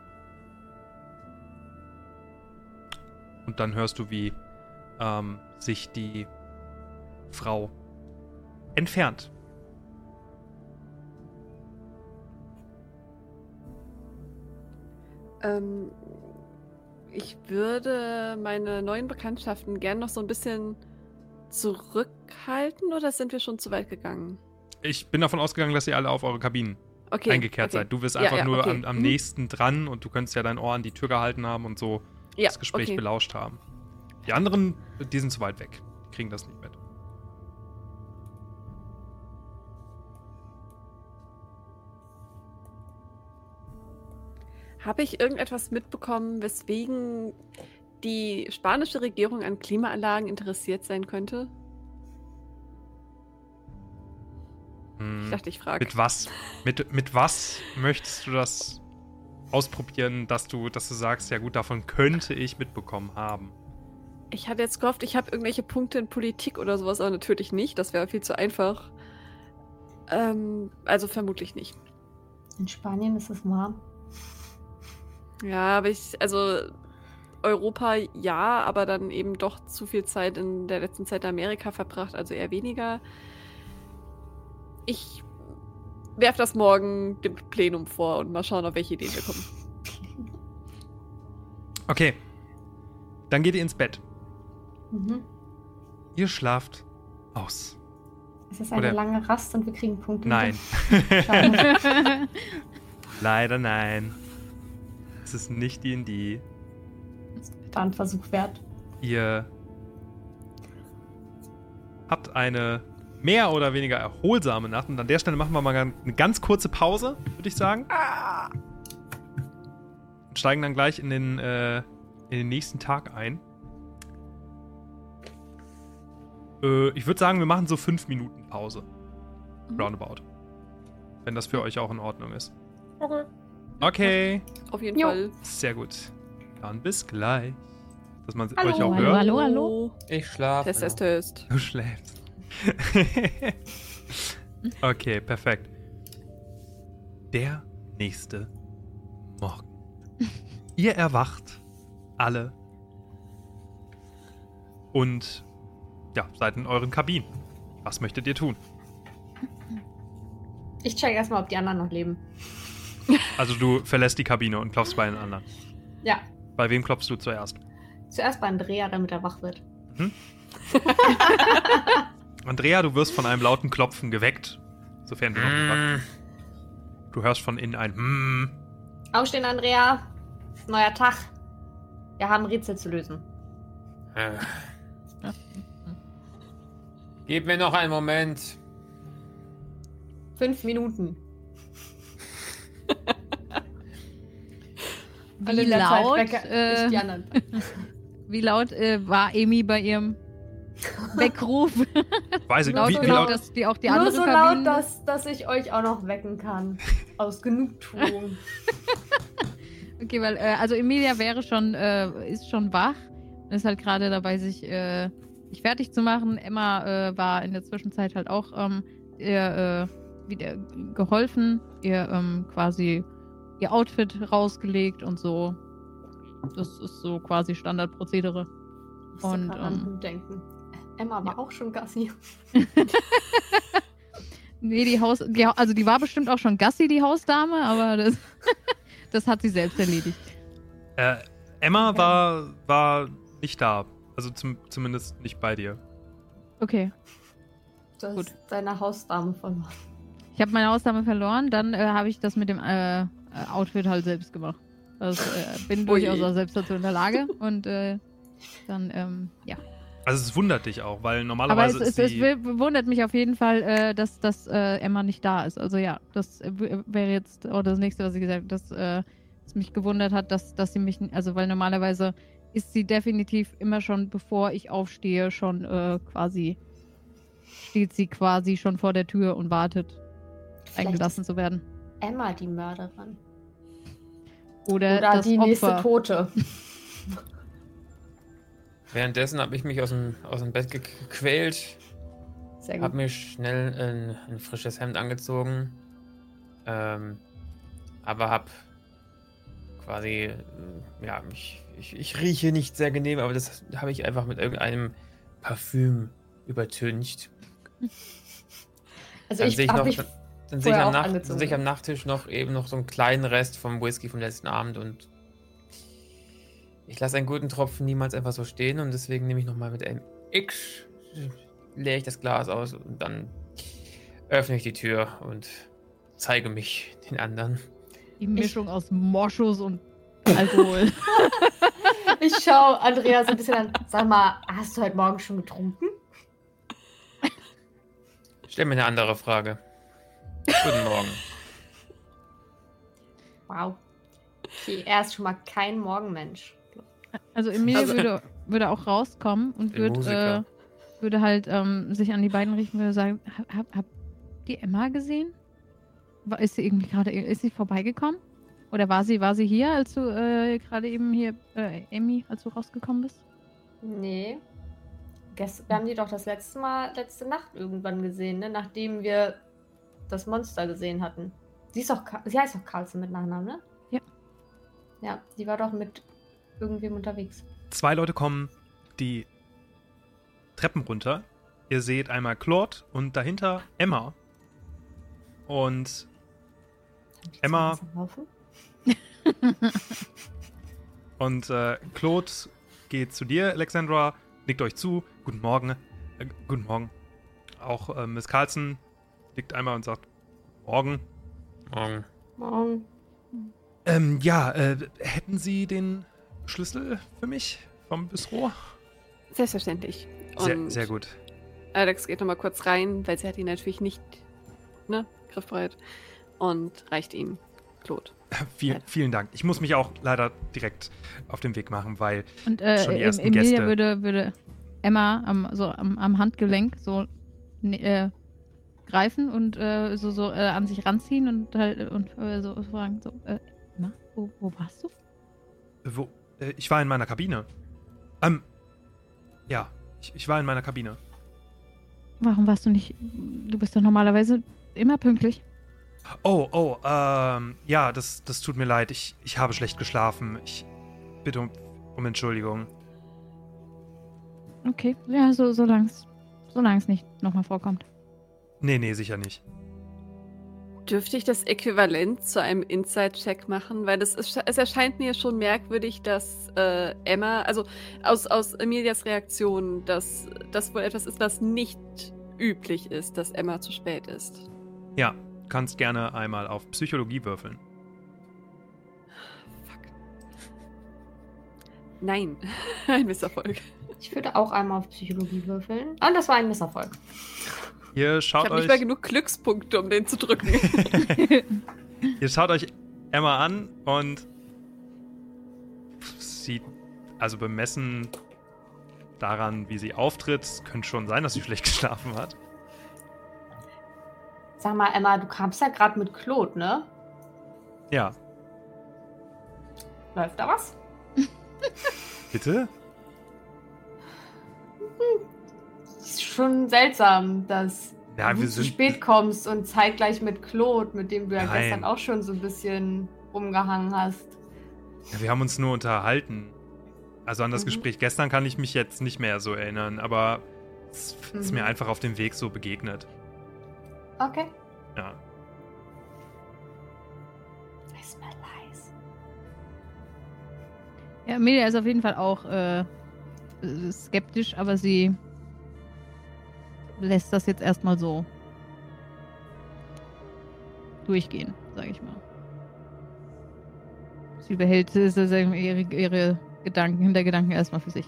Und dann hörst du, wie ähm, sich die Frau entfernt.
Ähm, ich würde meine neuen Bekanntschaften gern noch so ein bisschen zurückhalten oder sind wir schon zu weit gegangen?
Ich bin davon ausgegangen, dass ihr alle auf eure Kabinen
Okay.
eingekehrt
okay.
seid. Du wirst einfach
ja,
nur
okay.
am, am
Mhm.
nächsten dran und du könntest ja dein Ohr an die Tür gehalten haben und so
Ja,
das Gespräch belauscht haben. Die anderen, die sind zu weit weg. Die kriegen das nicht mit.
Habe ich irgendetwas mitbekommen, weswegen die spanische Regierung an Klimaanlagen interessiert sein könnte?
Hm.
Ich dachte, ich frage.
Mit was? Mit, mit was möchtest du das ausprobieren, dass du, dass du sagst, ja gut, davon könnte ich mitbekommen haben.
Ich hatte jetzt gehofft, ich habe irgendwelche Punkte in Politik oder sowas, aber natürlich nicht. Das wäre viel zu einfach. Ähm, also vermutlich nicht.
In Spanien ist es warm.
Ja, aber ich, also Europa ja, aber dann eben doch zu viel Zeit in der letzten Zeit in Amerika verbracht, also eher weniger. Ich werf das morgen dem Plenum vor und mal schauen, auf welche Ideen wir kommen.
Okay. Dann geht ihr ins Bett.
Mhm.
Ihr schlaft aus.
Es ist eine
Oder-
lange Rast und wir kriegen Punkte.
Nein. Leider nein. Es ist nicht D&D.
War ein Versuch wert.
Ihr habt eine mehr oder weniger erholsame Nacht. Und an der Stelle machen wir mal eine ganz kurze Pause, würde ich sagen. Und steigen dann gleich in den, äh, in den nächsten Tag ein. Äh, ich würde sagen, wir machen so fünf Minuten Pause.
Mhm.
Roundabout. Wenn das für euch auch in Ordnung ist. Okay.
Auf jeden
Jo.
Fall.
Sehr gut. Dann bis gleich. Dass man
Hallo.
euch auch
Hallo,
hört.
hallo, hallo.
Ich schlafe.
Test, test, test.
Du schläfst. okay, perfekt. Der nächste Morgen. Ihr erwacht alle und ja, seid in euren Kabinen. Was möchtet ihr tun?
Ich check erstmal, ob die anderen noch leben.
Also du verlässt die Kabine und klopfst bei den anderen.
Ja.
Bei wem klopfst du zuerst?
Zuerst bei Andrea, damit er wach wird.
Andrea, du wirst von einem lauten Klopfen geweckt. Sofern du noch nicht wach Du hörst von innen ein Hm.
Aufstehen, Andrea. Neuer Tag. Wir haben Rätsel zu lösen.
Äh. Gib mir noch einen Moment.
Fünf Minuten.
Wie
Zeit
laut, äh,
ich die anderen.
wie laut äh, war Amy bei ihrem Weckruf?
Weiß ich,
laut
wie, wie laut?
dass die auch die
Nur so laut, dass, dass ich euch auch noch wecken kann. Aus Genugtuung.
Okay, weil, äh, also Emilia wäre schon, äh, ist schon wach. und Ist halt gerade dabei, sich, sich fertig zu machen. Emma äh, war in der Zwischenzeit halt auch ähm, ihr, äh, wieder geholfen, ihr ähm, quasi ihr Outfit rausgelegt und so. Das ist so quasi Standardprozedere. Und, ähm,
denken. Emma war auch schon Gassi.
Nee, die Haus, die, also die war bestimmt auch schon Gassi, die Hausdame, aber das, das hat sie selbst erledigt.
Äh, Emma
Okay.
war, war nicht da. Also zum, zumindest nicht bei dir.
Okay.
Du hast
Gut.
deine Hausdame verloren.
Ich habe meine Ausnahme verloren, dann äh, habe ich das mit dem äh, äh, Outfit halt selbst gemacht. Also äh, bin durchaus auch selbst dazu in der Lage und äh, dann, ähm, ja.
Also es wundert dich auch, weil
Aber es,
normalerweise
es,
ist
es
die...
wi- wundert mich auf jeden Fall, äh, dass, dass äh, Emma nicht da ist. Also ja, das äh, wäre jetzt auch das nächste, was ich gesagt habe, dass äh, es mich gewundert hat, dass, dass sie mich, also weil normalerweise ist sie definitiv immer schon, bevor ich aufstehe, schon äh, quasi, steht sie quasi schon vor der Tür und wartet,
Vielleicht
eingelassen zu werden.
Emma die Mörderin.
Oder,
Oder
das
die nächste
Opfer.
Tote.
Währenddessen habe ich mich aus dem, aus dem Bett ge- gequält,
Sehr
habe mir schnell ein, ein frisches Hemd angezogen, ähm, aber habe quasi, äh, ja, ich, ich, ich rieche nicht sehr genehm, aber das habe ich einfach mit irgendeinem Parfüm übertüncht.
Also
Dann
ich
sehe ich
habe mich
dann, sehe ich, am
auch
Nacht, sehe ich am Nachttisch noch eben noch so einen kleinen Rest vom Whisky vom letzten Abend und ich lasse einen guten Tropfen niemals einfach so stehen und deswegen nehme ich nochmal mit einem X, leere ich das Glas aus und dann öffne ich die Tür und zeige mich den anderen.
Die Mischung aus Moschus und Alkohol.
Ich schaue Andreas ein bisschen an. Sag mal, hast du heute Morgen schon getrunken?
Stell mir eine andere Frage. Guten Morgen.
Wow. Okay, er ist schon mal kein Morgenmensch.
Also Emilia
Also-
würde, würde auch rauskommen und
Musiker.
äh, würde halt ähm, sich an die beiden richten und würde sagen, hab, hab, habt ihr Emma gesehen? Ist sie irgendwie gerade, ist sie vorbeigekommen? Oder war sie, war sie hier, als du äh, gerade eben hier, äh, Emmy, als du rausgekommen bist?
Nee. Gest wir haben die doch das letzte Mal, letzte Nacht irgendwann gesehen, ne? Nachdem wir das Monster gesehen hatten. Sie, ist doch, sie heißt doch Carlson mit Nachnamen, ne?
Ja.
Ja, die war doch mit irgendwem unterwegs.
Zwei Leute kommen die Treppen runter. Ihr seht einmal Claude und dahinter Emma. Und Emma-
Ist das Laufen?
Und äh, Claude geht zu dir, Alexandra, nickt euch zu. Guten Morgen. Äh, guten Morgen. Auch äh, Miss Carlson nickt einmal und sagt Morgen.
Morgen.
Morgen.
Ähm, ja, äh, hätten Sie den Schlüssel für mich vom Bistro?
Selbstverständlich.
Sehr,
Und
sehr gut.
Alex geht nochmal kurz rein, weil sie hat ihn natürlich nicht, ne, griffbereit. Und reicht ihm Claude.
Viel,
Ja.
vielen Dank. Ich muss mich auch leider direkt auf den Weg machen, weil
Und äh,
Schon die ersten
Emilia
Gäste.
würde, würde Emma am, so am, am Handgelenk so ne- äh, greifen und äh, so, so äh, an sich ranziehen und halt und äh, so fragen, so, äh, Emma, wo, wo warst du?
wo, äh, ich war in meiner Kabine. Ähm, ja, ich, ich war in meiner Kabine.
Warum warst du nicht? Du bist doch normalerweise immer pünktlich.
Oh, oh, ähm, ja, das, das tut mir leid. Ich, ich habe schlecht geschlafen. Ich bitte um, um Entschuldigung.
Okay, ja, so solange es solang's nicht nochmal vorkommt.
Nee, nee, sicher nicht.
Dürfte ich das Äquivalent zu einem Inside-Check machen? Weil das ist, es erscheint mir schon merkwürdig, dass äh, Emma, also aus, aus Emilias Reaktion, dass das wohl etwas ist, was nicht üblich ist, dass Emma zu spät ist.
Ja, kannst gerne einmal auf Psychologie würfeln.
Fuck. Nein, ein Misserfolg.
Ich würde auch einmal auf Psychologie würfeln. Ah, das war ein Misserfolg.
Ihr
Ich
schaut
habe
euch.
nicht mal genug Glückspunkte, um den zu drücken.
Ihr schaut euch Emma an und sieht, also bemessen daran, wie sie auftritt, könnte schon sein, dass sie schlecht geschlafen hat.
Sag mal, Emma, du kamst ja gerade mit Claude, ne?
Ja,
Läuft da was?
bitte?
Ist schon seltsam, dass
Ja,
du zu spät kommst und zeitgleich mit Claude, mit dem du ja
Nein.
gestern auch schon so ein bisschen rumgehangen hast.
Ja, wir haben uns nur unterhalten. Also an das
Mhm.
Gespräch gestern kann ich mich jetzt nicht mehr so erinnern, aber es ist
Mhm.
mir einfach auf dem Weg so begegnet.
Okay.
Ja.
I smell lies.
Ja, Emilia ist auf jeden Fall auch äh, skeptisch, aber sie lässt das jetzt erstmal so durchgehen, sag ich mal. Sie behält ihre, ihre Gedanken, Hintergedanken erstmal für sich.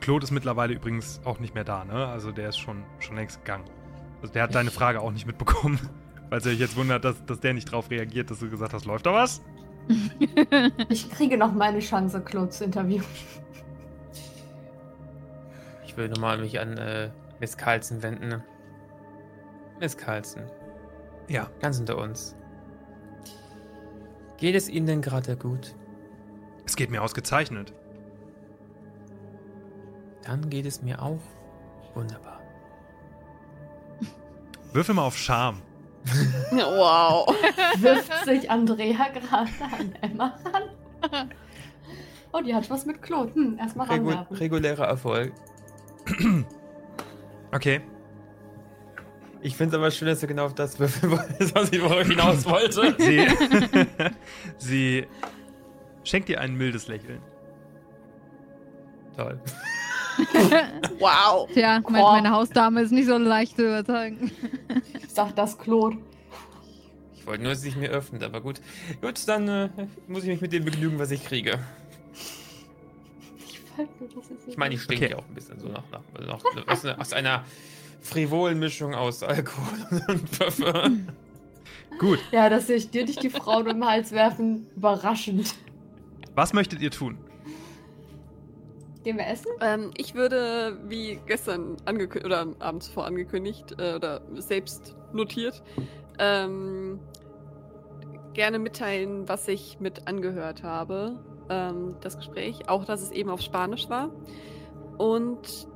Claude ist mittlerweile übrigens auch nicht mehr da, ne? Also der ist schon, schon längst gegangen. Also der hat deine Frage auch nicht mitbekommen. Falls ihr euch jetzt wundert, dass, dass der nicht drauf reagiert, dass du gesagt hast, läuft da was?
Ich kriege noch meine Chance, Claude zu interviewen.
Ich will nochmal mich an äh, Miss Carlson wenden. Miss Carlson,
Ja.
ganz unter uns. Geht es Ihnen denn gerade gut?
Es geht mir ausgezeichnet.
Dann geht es mir auch wunderbar.
Würfel mal auf Charme.
wow.
Wirft sich Andrea gerade an Emma ran. Oh, die hat was mit Claude. Hm, erstmal
Regu
ranwerfen.
regulärer Erfolg.
Okay.
Ich finde es aber schön, dass du genau auf das würfeln wolltest, was ich worauf hinaus wollte.
Sie, sie schenkt dir ein mildes Lächeln.
Toll.
Wow.
Tja, mein, meine Hausdame ist nicht so leicht zu überzeugen.
Sagt das Claude.
Ich wollte nur, dass sich mir öffnet, aber gut. Gut, dann äh, muss ich mich mit dem begnügen, was ich kriege.
Ich fand nur, das ist
Ich meine, ich stinke
Okay.
ja auch ein bisschen so nach, nach, nach aus, aus einer frivolen Mischung aus Alkohol und Parfum.
Gut.
Ja, dass sich dir nicht die Frauen um den Hals werfen, überraschend.
Was möchtet ihr tun?
Gehen wir essen?
Ähm, ich würde, wie gestern angekündigt, oder am Abend zuvor angekündigt, äh, oder selbst notiert, ähm, gerne mitteilen, was ich mit angehört habe, ähm, das Gespräch. Auch, dass es eben auf Spanisch war. Und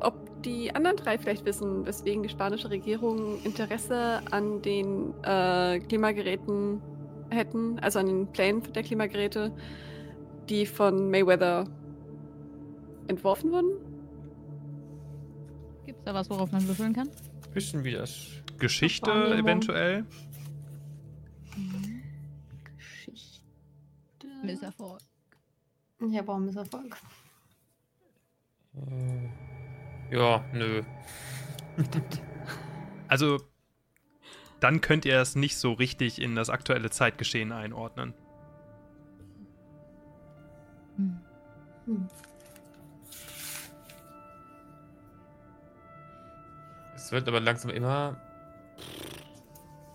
ob die anderen drei vielleicht wissen, weswegen die spanische Regierung Interesse an den äh, Klimageräten hätten, also an den Plänen der Klimageräte, die von Mayweather entworfen wurden?
Gibt es da was, worauf man würfeln kann?
Wissen wir das?
Geschichte eventuell.
Geschichte.
Misserfolg.
Ich habe auch einen Misserfolg.
Äh, ja, nö.
Also, dann könnt ihr es nicht so richtig in das aktuelle Zeitgeschehen einordnen.
Hm.
Hm.
Es wird aber langsam immer.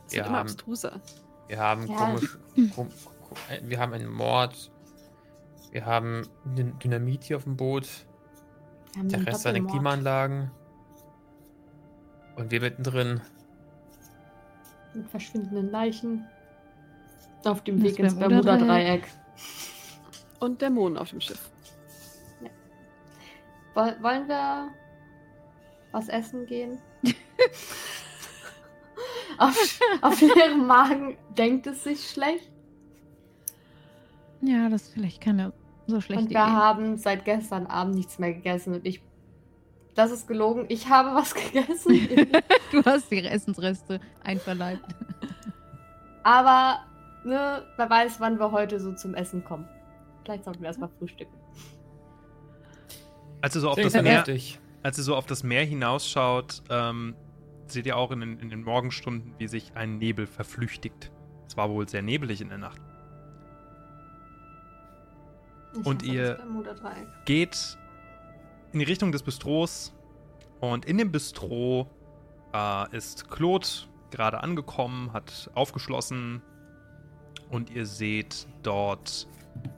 Es wird
Ja,
immer
haben-
abstruser.
Wir haben
Ja.
komisch. Kom, kom, wir haben einen Mord. Wir haben Dyn- Dynamit hier auf dem Boot. Der Rest seine. Klimaanlagen. Und wir mittendrin.
Mit verschwindenden Leichen. Auf dem Weg ins
Bermuda-Dreieck.
Und Dämonen auf dem Schiff.
Woll- Wollen wir was essen gehen? auf, auf ihrem Magen denkt es sich schlecht.
Ja, das ist vielleicht keine so schlechte
Und wir
Idee.
haben seit gestern Abend nichts mehr gegessen. Und ich. Das ist gelogen. Ich habe was gegessen.
Du hast die Essensreste einverleibt.
Aber, ne, wer weiß, wann wir heute so zum Essen kommen. Vielleicht sollten wir erstmal frühstücken.
Als ihr so auf das Meer. Als ihr so auf das Meer hinausschaut, ähm, seht ihr auch in den, in den Morgenstunden, wie sich ein Nebel verflüchtigt. Es war wohl sehr nebelig in der Nacht.
Ich
Und ihr-. Geht in die Richtung des Bistros und in dem Bistro äh, ist Claude gerade angekommen, hat aufgeschlossen und ihr seht dort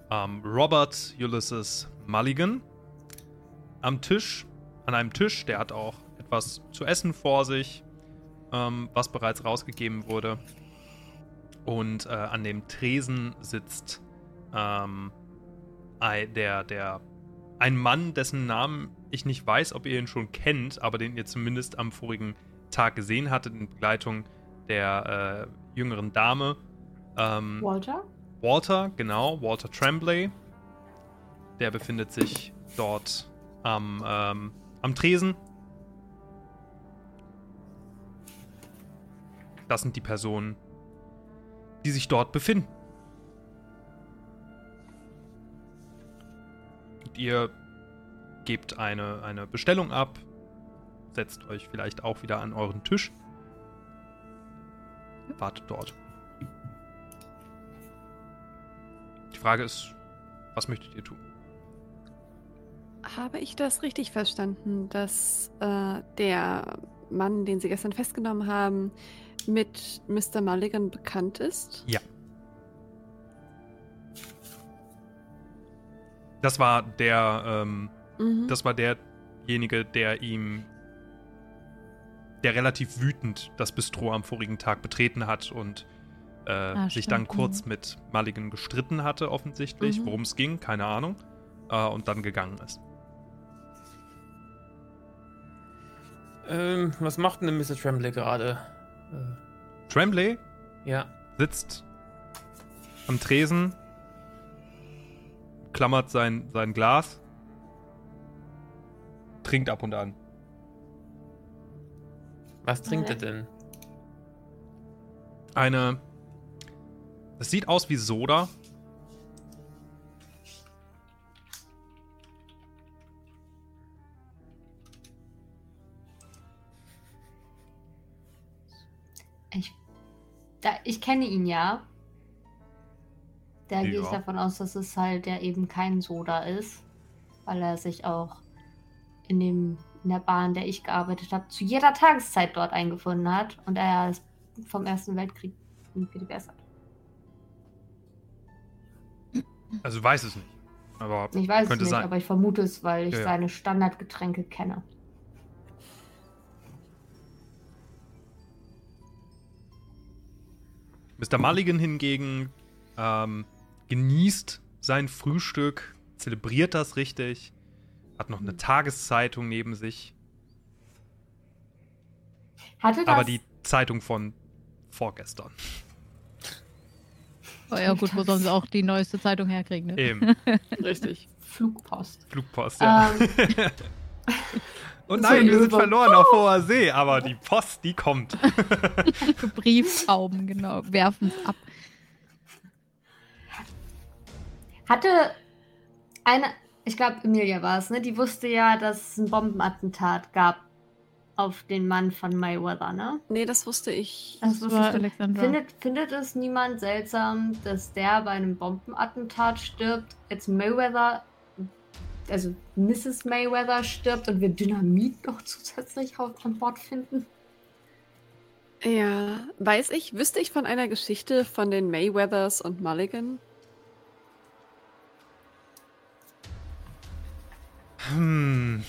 ähm, Robert Ulysses Mulligan am Tisch, an einem Tisch, der hat auch etwas zu essen vor sich, ähm, was bereits rausgegeben wurde. Und äh, an dem Tresen sitzt ähm, der, der, ein Mann, dessen Namen ich nicht weiß, ob ihr ihn schon kennt, aber den ihr zumindest am vorigen Tag gesehen hattet in Begleitung der äh, jüngeren Dame. Ähm,
Walter?
Walter, genau, Walter Tremblay. Der befindet sich dort am, ähm, am Tresen. Das sind die Personen, die sich dort befinden. Und ihr gebt eine, eine Bestellung ab, setzt euch vielleicht auch wieder an euren Tisch, wartet dort. Die Frage ist, was möchtet ihr tun?
Habe ich das richtig verstanden, dass äh, der Mann, den Sie gestern festgenommen haben, mit Mr. Mulligan bekannt ist?
Ja. Das war der, ähm,
Mhm.
das war derjenige, der ihm, der relativ wütend das Bistro am vorigen Tag betreten hat und äh,
Ah,
sich
stimmt,
dann
mhm.
kurz mit Mulligan gestritten hatte, offensichtlich,
Mhm.
worum es ging, keine Ahnung, äh, und dann gegangen ist.
Ähm, was macht denn Mr. Tremblay gerade? Äh,
Tremblay
ja.
sitzt am Tresen, klammert sein, sein Glas, trinkt ab und an.
Was trinkt er denn?
Eine. Es sieht aus wie Soda.
Da, ich kenne ihn ja. Da gehe ich
Ja.
davon aus, dass es halt der eben kein Soda ist. Weil er sich auch in, dem, in der Bahn, in der ich gearbeitet habe, zu jeder Tageszeit dort eingefunden hat. Und er ist vom Ersten Weltkrieg gebessert.
Also ich weiß es nicht. Aber
Ich weiß es nicht, aber ich vermute es, weil ich
Ja, ja.
seine Standardgetränke kenne.
Mr. Mulligan hingegen ähm, genießt sein Frühstück, zelebriert das richtig, hat noch eine Tageszeitung neben sich
Hatte das,
aber die Zeitung von vorgestern.
Oh ja, gut, wo sollen sie auch die neueste Zeitung herkriegen, ne?
Eben.
Richtig.
Flugpost.
Flugpost, ja.
Ähm,
Und nein, wir sind verloren auf hoher See, aber die Post, die kommt.
Brieftauben, genau, werfen es ab.
hatte eine, ich glaube, Emilia war es, ne? Die wusste ja, dass es ein Bombenattentat gab auf den Mann von Mayweather, ne?
Nee, das wusste ich.
Das
Das
du.
Alexandra.
Findet, findet es niemand seltsam, dass der bei einem Bombenattentat stirbt, jetzt Mayweather, also Mrs. Mayweather stirbt und wir Dynamit noch zusätzlich auf- an Bord finden?
Ja, weiß ich, wüsste ich von einer Geschichte von den Mayweathers und Mulligan?
Hm.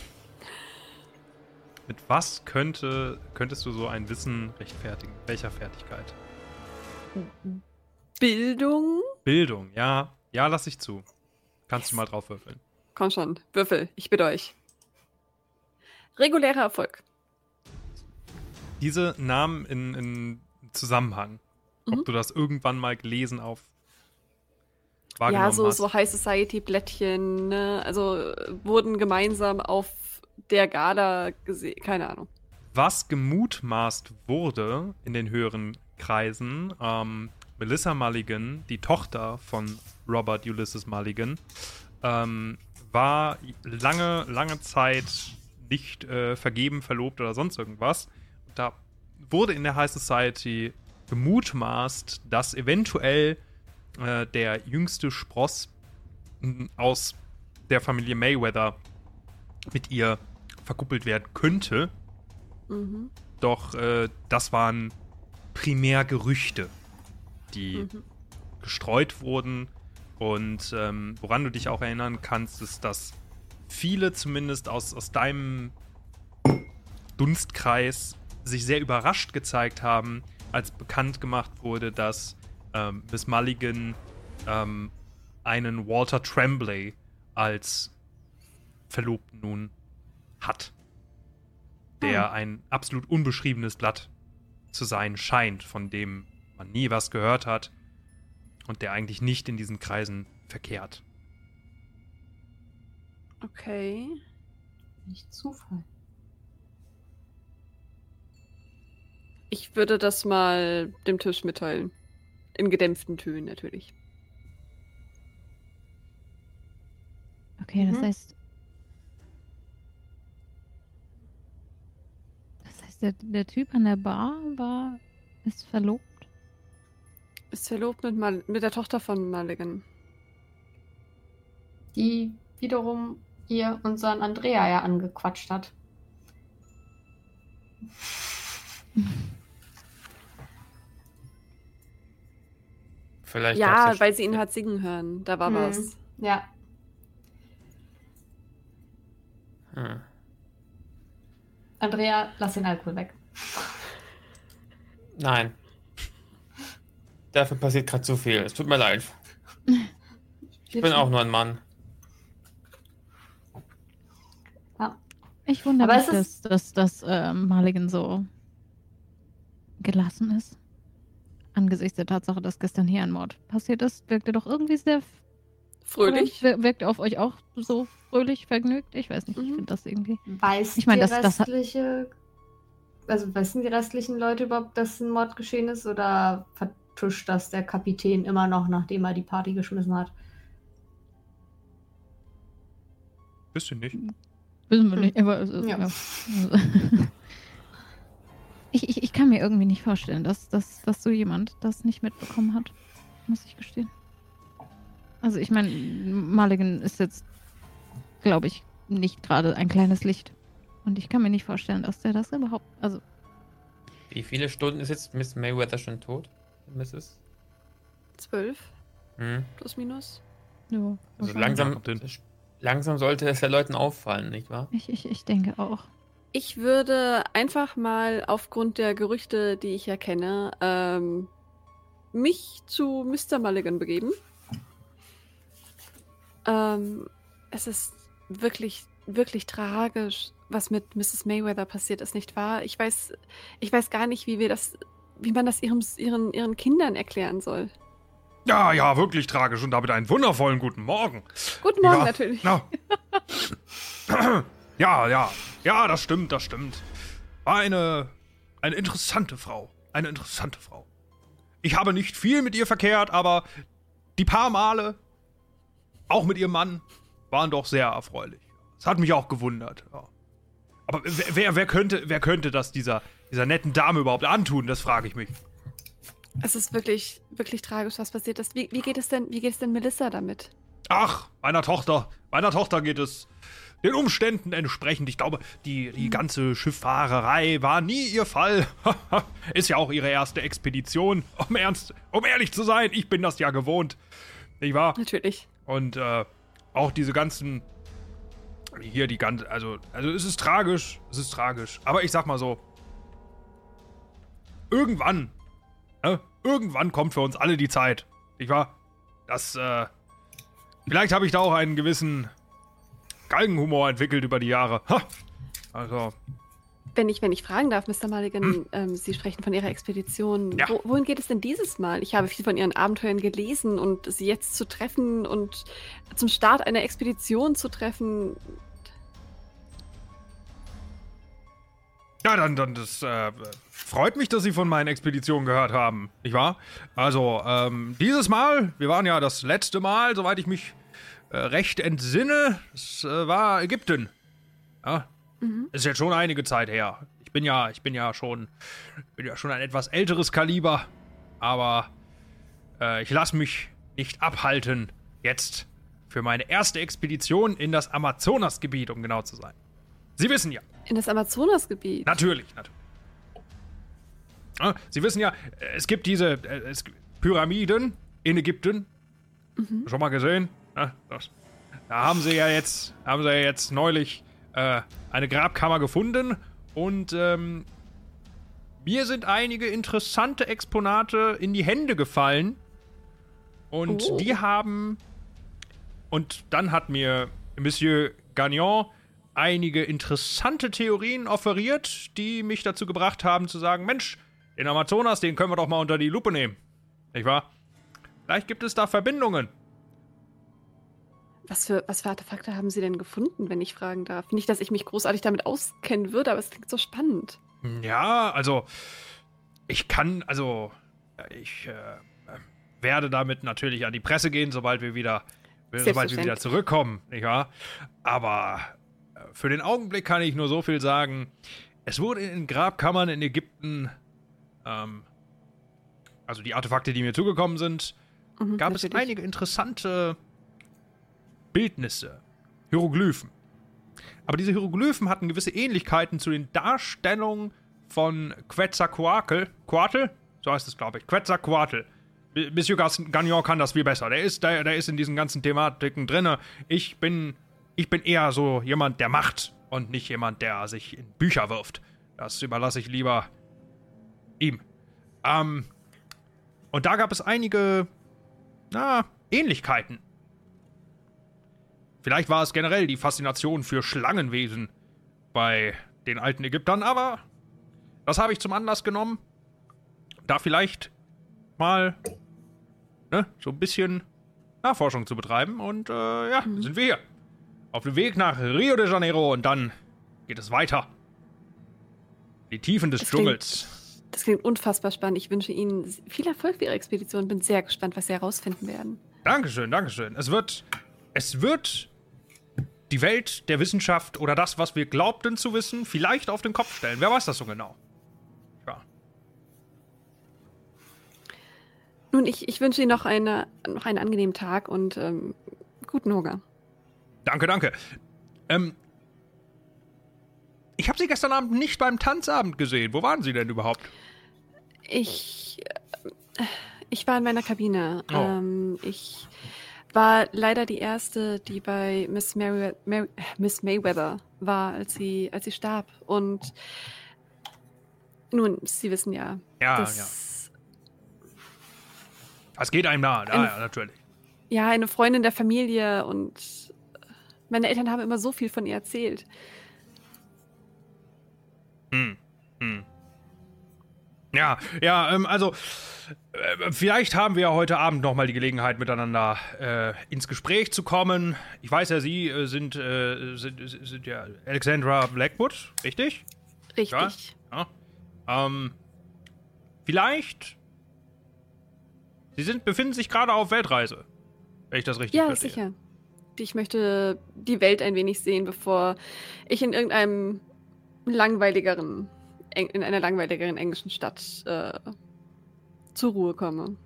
Mit was könnte, könntest du so ein Wissen rechtfertigen? Welcher Fertigkeit?
Bildung?
Bildung, ja. Ja, lass ich zu. Kannst du mal drauf würfeln.
Komm schon, Würfel, ich bitte euch. Regulärer Erfolg.
Diese Namen in, in Zusammenhang. Ob
Mhm.
du das irgendwann mal gelesen auf
Ja, so,
hast.
so High Society Blättchen, ne? Also äh, wurden gemeinsam auf der Gala gesehen. Keine Ahnung.
Was gemutmaßt wurde in den höheren Kreisen, ähm, Melissa Mulligan, die Tochter von Robert Ulysses Mulligan, ähm, war lange, lange Zeit nicht äh, vergeben, verlobt oder sonst irgendwas. Da wurde in der High Society gemutmaßt, dass eventuell äh, der jüngste Spross m, aus der Familie Mayweather mit ihr verkuppelt werden könnte.
Mhm.
Doch äh, das waren primär Gerüchte, die
Mhm.
gestreut wurden. Und ähm, woran du dich auch erinnern kannst, ist, dass viele zumindest aus, aus deinem Dunstkreis sich sehr überrascht gezeigt haben, als bekannt gemacht wurde, dass ähm, Miss Mulligan ähm, einen Walter Tremblay als Verlobten nun hat. Der ein absolut unbeschriebenes Blatt zu sein scheint, von dem man nie was gehört hat und der eigentlich nicht in diesen Kreisen verkehrt.
Okay.
Nicht Zufall.
Ich würde das mal dem Tisch mitteilen. In gedämpften Tönen natürlich.
Okay, das
Mhm.
heißt. Das heißt, der, der Typ an der Bar war. ist verlobt.
Ist verlobt mit, Mal mit der Tochter von Mulligan.
Die wiederum ihr unseren Andrea ja angequatscht hat.
Vielleicht
Ja, weil sie ihn hat singen hören. Da war
Hm.
was.
Ja.
Hm.
Andrea, lass den Alkohol weg.
Nein. Dafür passiert gerade zu viel. Es tut mir leid. Ich bin auch nur ein Mann.
Ich wundere
Aber
mich, dass, dass, dass ähm, Mulligan so gelassen ist. Angesichts der Tatsache, dass gestern hier ein Mord passiert ist, wirkt er doch irgendwie sehr.
Fröhlich.
Wirkt er auf euch auch so fröhlich, vergnügt? Ich weiß nicht, ich
Mhm.
finde das irgendwie.
Weiß
Ich meine,
die
das- das hat-
restliche, also wissen die restlichen Leute überhaupt, dass ein Mord geschehen ist oder vertuscht das der Kapitän immer noch, nachdem er die Party geschmissen hat?
Wisst ihr nicht?
Wissen wir
Hm.
nicht, aber es ist,
Ja.
ja. Ich, ich, ich kann mir irgendwie nicht vorstellen, dass, dass, dass so jemand das nicht mitbekommen hat. Muss ich gestehen. Also ich meine, Mulligan ist jetzt, glaube ich, nicht gerade ein kleines Licht. Und ich kann mir nicht vorstellen, dass der das überhaupt. Also,
Wie viele Stunden ist jetzt Miss Mayweather schon tot? Mrs.
Zwölf,
Hm.
plus minus.
ja,
Also langsam, langsam sollte es ja Leuten auffallen, nicht wahr?
Ich, ich, ich denke auch.
Ich würde einfach mal aufgrund der Gerüchte, die ich ja kenne, ähm, mich zu Mr. Mulligan begeben. Ähm, es ist wirklich wirklich tragisch, was mit Mrs. Mayweather passiert ist, nicht wahr? Ich weiß, ich weiß gar nicht, wie wir das, wie man das ihrem, ihren, ihren Kindern erklären soll.
Ja, ja, wirklich tragisch und damit einen wundervollen guten Morgen.
Guten Morgen
ja,
natürlich.
Na. ja, ja, ja, das stimmt, das stimmt. War eine, eine interessante Frau. Eine interessante Frau. Ich habe nicht viel mit ihr verkehrt, aber die paar Male, auch mit ihrem Mann, waren doch sehr erfreulich. Das hat mich auch gewundert. Ja. Aber wer, wer, wer, könnte, wer könnte das dieser, dieser netten Dame überhaupt antun? Das frage ich mich.
Es ist wirklich, wirklich tragisch, was passiert ist. Wie, wie, geht es denn, wie geht es denn Melissa damit?
Ach, meiner Tochter, meiner Tochter geht es den Umständen entsprechend. Ich glaube, die, die ganze Schifffahrerei war nie ihr Fall. ist ja auch ihre erste Expedition. Um ernst, um ehrlich zu sein, ich bin das ja gewohnt. Nicht wahr?
Natürlich.
Und äh, auch diese ganzen. Hier die ganze. Also, also es ist tragisch. Es ist tragisch. Aber ich sag mal so. Irgendwann. Ne, irgendwann kommt für uns alle die Zeit. Nicht wahr? Das, äh. Vielleicht habe ich da auch einen gewissen Galgenhumor entwickelt über die Jahre. Ha! Also.
Wenn ich, wenn ich fragen darf, Mr. Mulligan, hm. ähm, Sie sprechen von Ihrer Expedition.
Ja.
Wo, wohin geht es denn dieses Mal? Ich habe viel von Ihren Abenteuern gelesen und Sie jetzt zu treffen und zum Start einer Expedition zu treffen.
Ja, dann, dann, das äh, freut mich, dass Sie von meinen Expeditionen gehört haben, nicht wahr? Also, ähm, dieses Mal, wir waren ja das letzte Mal, soweit ich mich äh, recht entsinne, es äh, war Ägypten. Ja, mhm. ist jetzt schon einige Zeit her. Ich bin ja, ich bin ja schon, bin ja schon ein etwas älteres Kaliber, aber äh, ich lasse mich nicht abhalten, jetzt für meine erste Expedition in das Amazonasgebiet, um genau zu sein. Sie wissen ja,
in das Amazonasgebiet?
Natürlich, natürlich. Sie wissen ja, es gibt diese es, Pyramiden in Ägypten. Mhm. Schon mal gesehen? Ja, das, da haben sie ja jetzt, haben sie ja jetzt neulich äh, eine Grabkammer gefunden und ähm, mir sind einige interessante Exponate in die Hände gefallen und oh. die haben und dann hat mir Monsieur Gagnon einige interessante Theorien offeriert, die mich dazu gebracht haben zu sagen, Mensch, den Amazonas, den können wir doch mal unter die Lupe nehmen. Nicht wahr? Vielleicht gibt es da Verbindungen.
Was für, was für Artefakte haben Sie denn gefunden, wenn ich fragen darf? Nicht, dass ich mich großartig damit auskennen würde, aber es klingt so spannend.
Ja, also ich kann, also ich äh, werde damit natürlich an die Presse gehen, sobald wir wieder, sobald wir wieder zurückkommen, nicht wahr? Aber für den Augenblick kann ich nur so viel sagen. Es wurde in Grabkammern in Ägypten, ähm, also die Artefakte, die mir zugekommen sind, mhm, gab natürlich. es einige interessante Bildnisse, Hieroglyphen. Aber diese Hieroglyphen hatten gewisse Ähnlichkeiten zu den Darstellungen von Quetzalcoatl. Quatl? So heißt es, glaube ich. Quetzalcoatl. Monsieur Gagnon kann das viel besser. Der ist, der, der ist in diesen ganzen Thematiken drin. Ich bin ich bin eher so jemand, der macht und nicht jemand, der sich in Bücher wirft. Das überlasse ich lieber ihm. Ähm, und da gab es einige, na, Ähnlichkeiten. Vielleicht war es generell die Faszination für Schlangenwesen bei den alten Ägyptern, aber das habe ich zum Anlass genommen, da vielleicht mal ne, so ein bisschen Nachforschung zu betreiben. Und äh, ja, mhm. sind wir hier auf dem Weg nach Rio de Janeiro und dann geht es weiter. Die Tiefen des das Dschungels.
Klingt, das klingt unfassbar spannend. Ich wünsche Ihnen viel Erfolg für Ihre Expedition. Bin sehr gespannt, was Sie herausfinden werden.
Dankeschön, Dankeschön. Es wird, es wird die Welt der Wissenschaft oder das, was wir glaubten zu wissen, vielleicht auf den Kopf stellen. Wer weiß das so genau? Ja.
Nun, ich, ich wünsche Ihnen noch, eine, noch einen angenehmen Tag und ähm, guten Hunger.
Danke, danke. Ähm, ich habe Sie gestern Abend nicht beim Tanzabend gesehen. Wo waren Sie denn überhaupt?
Ich. Ich war in meiner Kabine. Oh. Ähm, ich war leider die erste, die bei Miss, Mary, Mary, Miss Mayweather war, als sie, als sie starb. Und nun, Sie wissen ja.
Ja, das, ja. Es geht einem nahe, ja, ja, natürlich.
Ja, eine Freundin der Familie und Meine Eltern haben immer so viel von ihr erzählt.
Hm. Hm. Ja, ja, ähm, also äh, vielleicht haben wir heute Abend noch mal die Gelegenheit, miteinander äh, ins Gespräch zu kommen. Ich weiß ja, Sie äh, sind, äh, sind, sind ja Alexandra Blackwood, richtig?
Richtig.
Ja. Ähm, vielleicht. Sie sind, befinden sich gerade auf Weltreise. Wenn ich das richtig
Ja,
verstehe.
sicher. Ich möchte die Welt ein wenig sehen, bevor ich in irgendeinem langweiligeren, in einer langweiligeren englischen Stadt äh, zur Ruhe komme.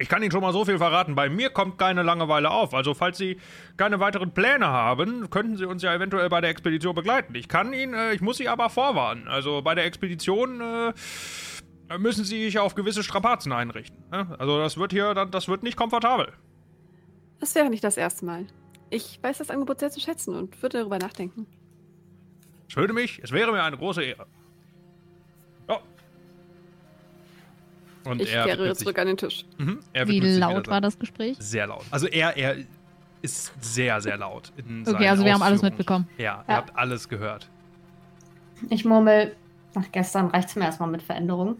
Ich kann Ihnen schon mal so viel verraten. Bei mir kommt keine Langeweile auf. Also, falls Sie keine weiteren Pläne haben, könnten Sie uns ja eventuell bei der Expedition begleiten. Ich kann Ihnen, äh, ich muss Sie aber vorwarnen. Also, bei der Expedition äh, müssen Sie sich auf gewisse Strapazen einrichten. Ne? Also, das wird hier, das wird nicht komfortabel.
Das wäre nicht das erste Mal. Ich weiß das Angebot sehr zu schätzen und würde darüber nachdenken.
Es würde mich, es wäre mir eine große Ehre. Ja. Und
Ich
er
kehre
sich,
zurück an den Tisch.
Mhm, er
Wie laut war das Gespräch?
Sehr laut. Also er, er ist sehr, sehr laut. In
Okay, also wir haben alles mitbekommen.
Ja, ihr
Ja.
habt alles gehört.
Ich murmel, nach gestern reicht's mir erstmal mit Veränderungen.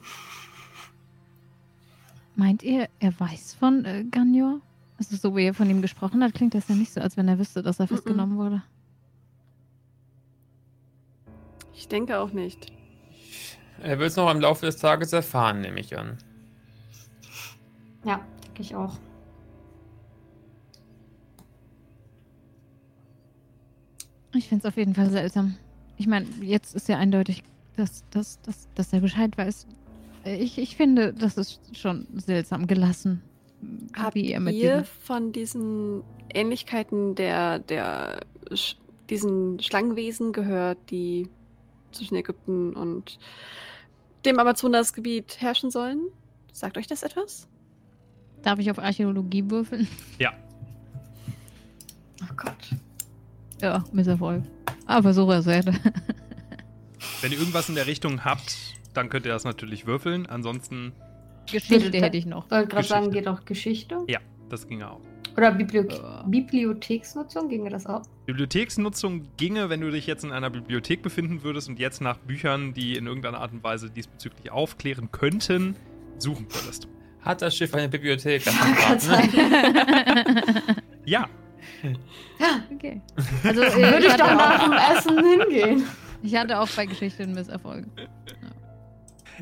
Meint ihr, er weiß von äh, Ganyor? Also so wie er von ihm gesprochen hat, klingt das ja nicht so, als wenn er wüsste, dass er
Mhm.
festgenommen wurde.
Ich denke auch nicht.
Er wird es noch im Laufe des Tages erfahren, nehme ich an.
Ja, denke ich auch.
Ich finde es auf jeden Fall seltsam. Ich meine, jetzt ist ja eindeutig, dass, dass, dass, dass er Bescheid weiß. Ich, ich finde, das ist schon seltsam gelassen.
Habt
wie er mit
ihr von diesen Ähnlichkeiten der, der Sch diesen Schlangenwesen gehört, die zwischen Ägypten und dem Amazonasgebiet herrschen sollen? Sagt euch das etwas?
Darf ich auf Archäologie würfeln?
Oh Gott.
Ja, Misserfolg. Aber versuche es wert.
Wenn ihr irgendwas in der Richtung habt, dann könnt ihr das natürlich würfeln. Ansonsten,
Geschichte hätte ich noch.
Wollte gerade sagen, geht auch Geschichte?
ja, das ginge auch.
Oder Bibliothe
Ja.
Bibliotheksnutzung, ginge das auch?
Bibliotheksnutzung ginge, wenn du dich jetzt in einer Bibliothek befinden würdest und jetzt nach Büchern, die in irgendeiner Art und Weise diesbezüglich aufklären könnten, suchen würdest.
Hat das Schiff eine Bibliothek? Das ne?
sein.
Ja,
okay. Also, äh,
Würde ich doch
auch,
nach dem Essen hingehen.
ich hatte auch bei Geschichte einen Misserfolg.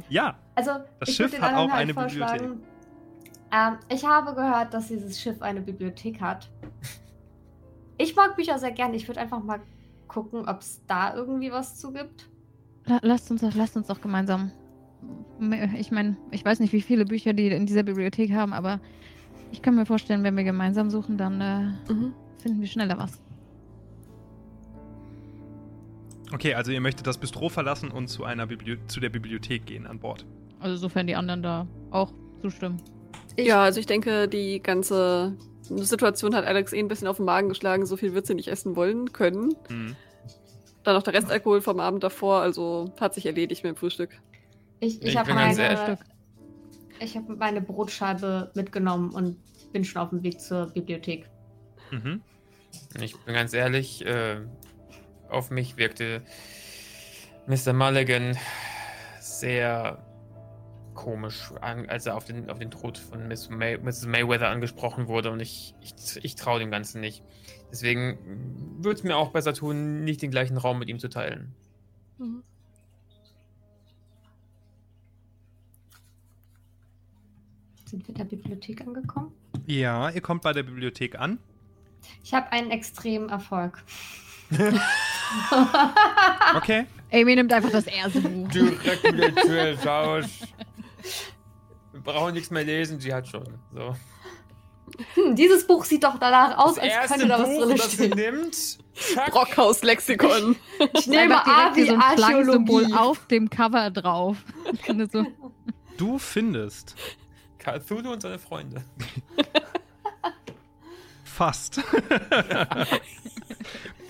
Ja.
Also,
Das
ich
Schiff hat auch
halt
eine
vorschlagen, Ähm, ich habe gehört, dass dieses Schiff eine Bibliothek hat. Ich mag Bücher sehr gerne. Ich würde einfach mal gucken, ob es da irgendwie was zu gibt.
La lasst, uns doch, lasst uns doch gemeinsam. Ich meine, ich weiß nicht, wie viele Bücher die in dieser Bibliothek haben, aber ich kann mir vorstellen, wenn wir gemeinsam suchen, dann äh,
Mhm.
finden wir schneller was.
Okay, also ihr möchtet das Bistro verlassen und zu einer Bibli zu der Bibliothek gehen an Bord.
Also sofern die anderen da auch zustimmen.
Ich-
Ja, also ich denke, die ganze Situation hat Alex eh ein bisschen auf den Magen geschlagen. So viel wird sie nicht essen wollen können.
Mhm.
Dann noch der Restalkohol vom Abend davor, also hat sich erledigt mit dem Frühstück.
Ich, ich
Ich
habe meine, ich hab meine Brotscheibe mitgenommen und bin schon auf dem Weg zur Bibliothek.
Mhm.
Ich bin ganz ehrlich, äh, auf mich wirkte Mr. Mulligan sehr komisch, an, als er auf den, auf den Tod von Miss May, Mrs. Mayweather angesprochen wurde und ich, ich, ich traue dem Ganzen nicht. Deswegen würde es mir auch besser tun, nicht den gleichen Raum mit ihm zu teilen.
Mhm.
Sind wir in der Bibliothek angekommen?
Ja, ihr kommt bei der Bibliothek an.
Ich habe einen extremen Erfolg.
Okay.
Amy nimmt einfach das erste Buch.
Direkt mit der Tür raus. Wir brauchen nichts mehr lesen, sie hat schon. So.
Hm, dieses Buch sieht doch danach aus,
Das
als könnte da was
Buch,
drin stehen.
nimmt.
Brockhaus-Lexikon.
Ich nehme
Einfach
A wie
so ein
Archäologie.
auf dem Cover drauf. So,
Du findest
Cthulhu und seine Freunde.
fast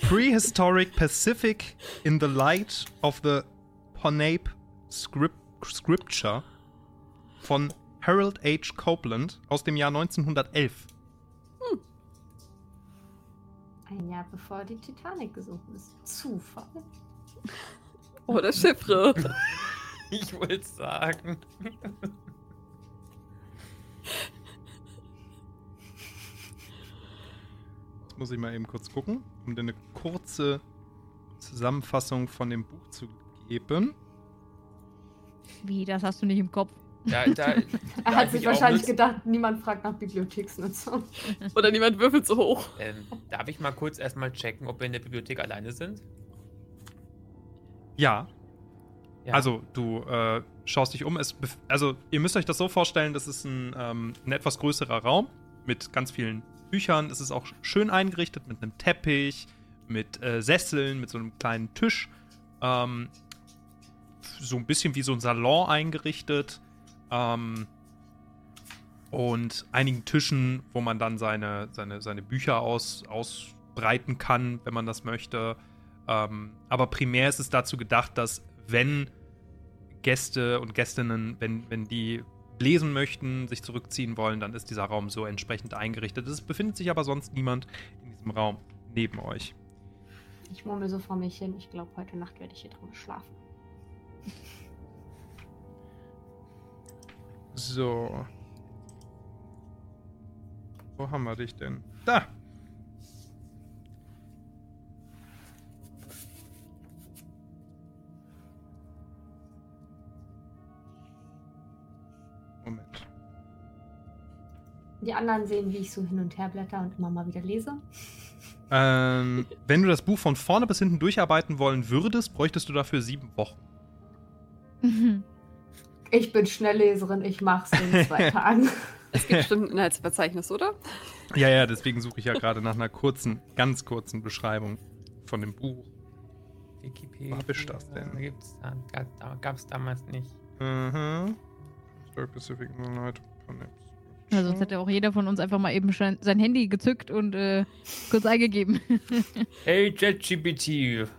Prehistoric Pacific in the light of the Ponape script Scripture von Harold H. Copeland aus dem Jahr 1911.
Ein Jahr bevor die Titanic gesunken ist. Zufall.
Oder Chiffre.
Ich wollte sagen.
muss ich mal eben kurz gucken, um dir eine kurze Zusammenfassung von dem Buch zu geben.
Wie, das hast du nicht im Kopf?
Da, da,
Er
da
hat
ich
sich wahrscheinlich gedacht, niemand fragt nach Bibliotheksnutzung.
Oder niemand würfelt so hoch.
Ähm, darf ich mal kurz erstmal checken, ob wir in der Bibliothek alleine sind?
Ja,
Ja.
also du äh, schaust dich um. Also ihr müsst euch das so vorstellen, das ist ein, ähm, ein etwas größerer Raum mit ganz vielen Büchern. Es ist auch schön eingerichtet mit einem Teppich, mit äh, Sesseln, mit so einem kleinen Tisch. Ähm, so ein bisschen wie so ein Salon eingerichtet. Ähm, und einigen Tischen, wo man dann seine, seine, seine Bücher aus, ausbreiten kann, wenn man das möchte. Ähm, aber primär ist es dazu gedacht, dass wenn Gäste und Gästinnen, wenn, wenn die lesen möchten, sich zurückziehen wollen, dann ist dieser Raum so entsprechend eingerichtet. Es befindet sich aber sonst niemand in diesem Raum neben euch.
Ich murmel so vor mich hin. Ich glaube, heute Nacht werde ich hier drin schlafen.
So. Wo haben wir dich denn? Da! Moment.
Die anderen sehen, wie ich so hin und her blätter und immer mal wieder lese.
Ähm, wenn du das Buch von vorne bis hinten durcharbeiten wollen würdest, bräuchtest du dafür sieben Wochen.
Ich bin Schnellleserin, ich mach's in zwei Tagen.
Es gibt bestimmt ein Inhaltsverzeichnis, oder?
Ja, ja, deswegen suche ich ja gerade nach einer kurzen, ganz kurzen Beschreibung von dem Buch.
Wikipedia.
Wo hab ich das denn?
Gibt's gab's damals nicht.
Mhm. Story Pacific Moonlight.
Also sonst hätte auch jeder von uns einfach mal eben sein Handy gezückt und äh, kurz eingegeben.
Hey, JetGPT.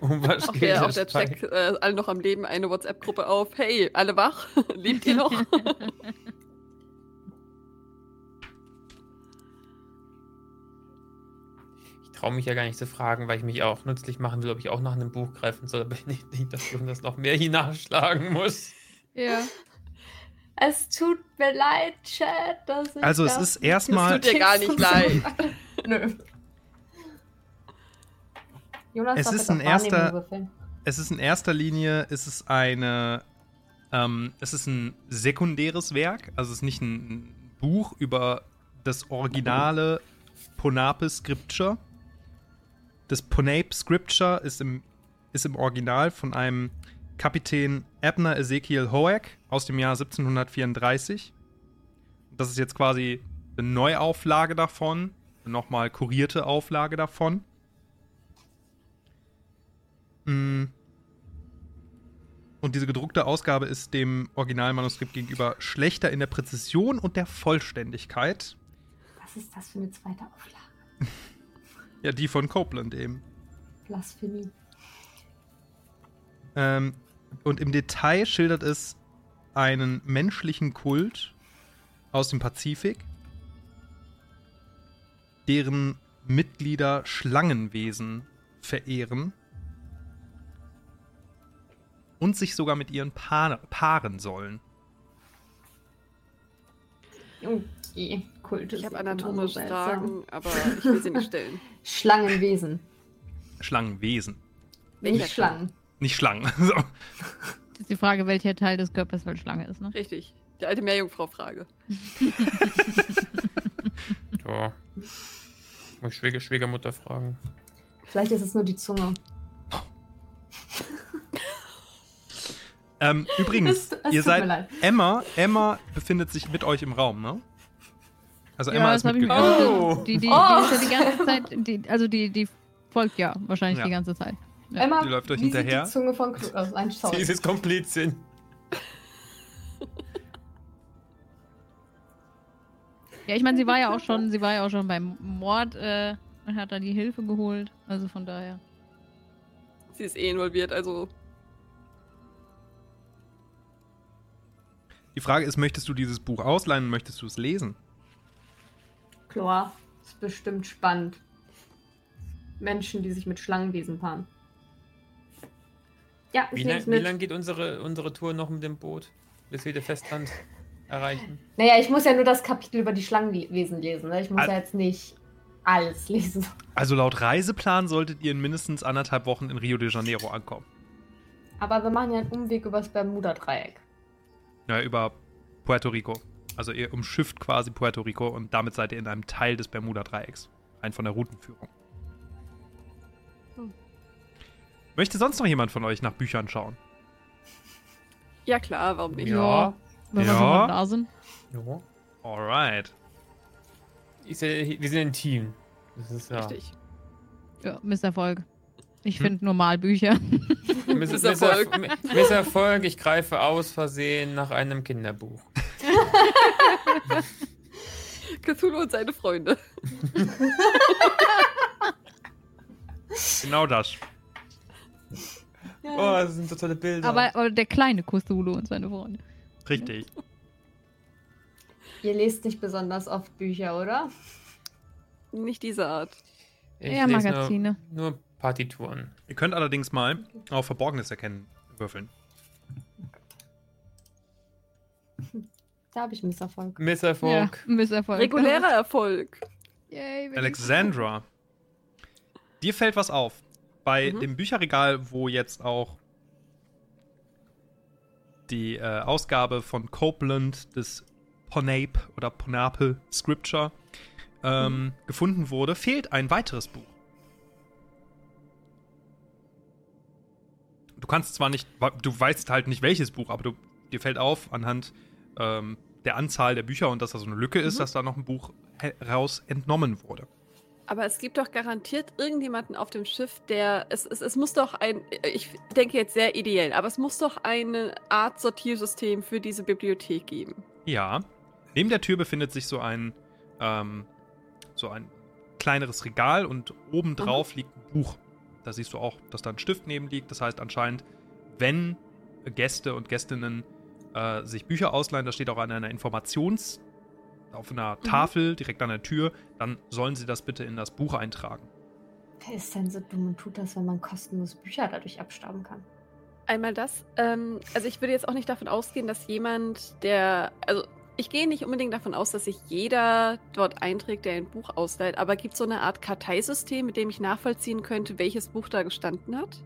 Um was
Auch
geht
der, auch
es
der Check, äh, alle noch am Leben, eine WhatsApp-Gruppe auf. Hey, alle wach? Lebt ihr noch?
Ich traue mich ja gar nicht zu fragen, weil ich mich auch nützlich machen will, ob ich auch nach einem Buch greifen soll, aber nicht, nicht dafür, dass noch mehr hier nachschlagen muss.
Ja.
Es tut mir leid, Chat. Dass ich
Also es
das
ist erstmal-
Es tut dir gar nicht leid.
Nö. Jonas
Es ist ein erster-. Es ist in erster Linie, ist es eine, ähm, es ist ein sekundäres Werk, also es ist nicht ein Buch über das originale Ponape Scripture. Das Ponape Scripture ist im, ist im Original von einem Kapitän Abner Ezekiel Hoek aus dem Jahr 1734. Das ist jetzt quasi eine Neuauflage davon, eine nochmal kurierte Auflage davon. Mm. Und diese gedruckte Ausgabe ist dem Originalmanuskript gegenüber schlechter in der Präzision und der Vollständigkeit.
Was ist das für eine zweite Auflage?
Ja, die von Copeland eben.
Blasphemie.
Ähm, und im Detail schildert es einen menschlichen Kult aus dem Pazifik, deren Mitglieder Schlangenwesen verehren und sich sogar mit ihren Paar paaren sollen.
Okay, Kulte.
Ich habe
sind immer
anatomisch
so seltsam.
Fragen, aber ich will sie nicht stellen.
Schlangenwesen.
Schlangenwesen.
Nicht Schlangen.
Nicht Schlangen. So.
Das ist die Frage, welcher Teil des Körpers weil Schlange ist, ne?
Richtig. Die alte Meerjungfrau-Frage.
Ja. Muss ich Schwieger, Schwiegermutter fragen.
Vielleicht ist es nur die Zunge.
Ähm, übrigens,
Es- es
ihr seid. Emma, Emma befindet sich mit euch im Raum, ne? Also Emma
ja,
ist
das
mitgekommen.
Oh.
also, die, die, die
Oh.
ist ja die ganze Zeit, die, also die, die folgt ja wahrscheinlich
Ja.
die ganze Zeit. Ja.
Emma,
Die läuft euch
wie
hinterher.
sieht die Zunge von Klo oh, nein,
Sie
sorry.
ist Komplizin.
Ja, ich meine, sie war ja auch schon, sie war ja auch schon beim Mord äh, und hat da die Hilfe geholt. Also von daher.
Sie ist eh involviert, also
Die Frage ist, möchtest du dieses Buch ausleihen und möchtest du es lesen?
Chlor. Ist bestimmt spannend. Menschen, die sich mit Schlangenwesen paaren. Ja, ich
Wie, lang, wie
mit.
lang geht unsere, unsere Tour noch mit dem Boot, bis wir die Festland erreichen?
Naja, ich muss ja nur das Kapitel über die Schlangenwesen lesen. Ne? Ich muss
Al-
ja jetzt nicht alles lesen.
Also laut Reiseplan solltet ihr in mindestens anderthalb Wochen in Rio de Janeiro ankommen.
Aber wir machen ja einen Umweg übers Bermuda-Dreieck.
Ja, über Puerto Rico. Also ihr umschifft quasi Puerto Rico und damit seid ihr in einem Teil des Bermuda-Dreiecks. Rein von der Routenführung. Möchte sonst noch jemand von euch nach Büchern schauen?
Ja klar, warum nicht?
Ja. Wenn wir schon da sind.
Ja.
Alright.
Ich seh, wir sind ein Team. Das ist ja.
Richtig.
Ja, Misserfolg. Ich
Hm.
finde normal Bücher.
Miss-
Misserfolg.
Misserfolg. Misserfolg, ich greife aus Versehen nach einem Kinderbuch.
Cthulhu und seine Freunde.
Genau das.
Oh, das sind so tolle Bilder.
aber, aber der kleine Cthulhu und seine Freunde.
Richtig.
Ihr lest nicht besonders oft Bücher, oder?
Nicht diese Art.
ich
Ja, Magazine.
Nur, nur Partituren.
Ihr könnt allerdings mal auf Verborgenes erkennen würfeln.
Da habe ich Misserfolg.
Misserfolg.
Ja, Misserfolg.
Regulärer Erfolg.
Yay,
Alexandra, dir fällt was auf. Bei
Mhm.
dem Bücherregal, wo jetzt auch die äh, Ausgabe von Copeland des Ponape oder Ponape Scripture ähm, gefunden wurde, fehlt ein weiteres Buch. Du kannst zwar nicht, du weißt halt nicht welches Buch, aber du, dir fällt auf anhand ähm, der Anzahl der Bücher und dass da so eine Lücke ist,
Mhm.
dass da noch ein Buch heraus entnommen wurde.
Aber es gibt doch garantiert irgendjemanden auf dem Schiff, der. Es, es, es muss doch ein. Ich denke jetzt sehr ideell, aber es muss doch eine Art Sortiersystem für diese Bibliothek geben.
Ja. Neben der Tür befindet sich so ein, ähm, so ein kleineres Regal und obendrauf liegt ein Buch. Da siehst du auch, dass da ein Stift neben liegt. Das heißt anscheinend, wenn Gäste und Gästinnen äh, sich Bücher ausleihen, das steht auch an einer Informations- auf einer Tafel direkt an der Tür, dann sollen sie das bitte in das Buch eintragen.
Wer ist denn so dumm und tut das, wenn man kostenlos Bücher dadurch abstauben kann?
Einmal das. Ähm, also ich würde jetzt auch nicht davon ausgehen, dass jemand, der. Also ich gehe nicht unbedingt davon aus, dass sich jeder dort einträgt, der ein Buch ausleiht, aber gibt es so eine Art Karteisystem, mit dem ich nachvollziehen könnte, welches Buch da gestanden hat?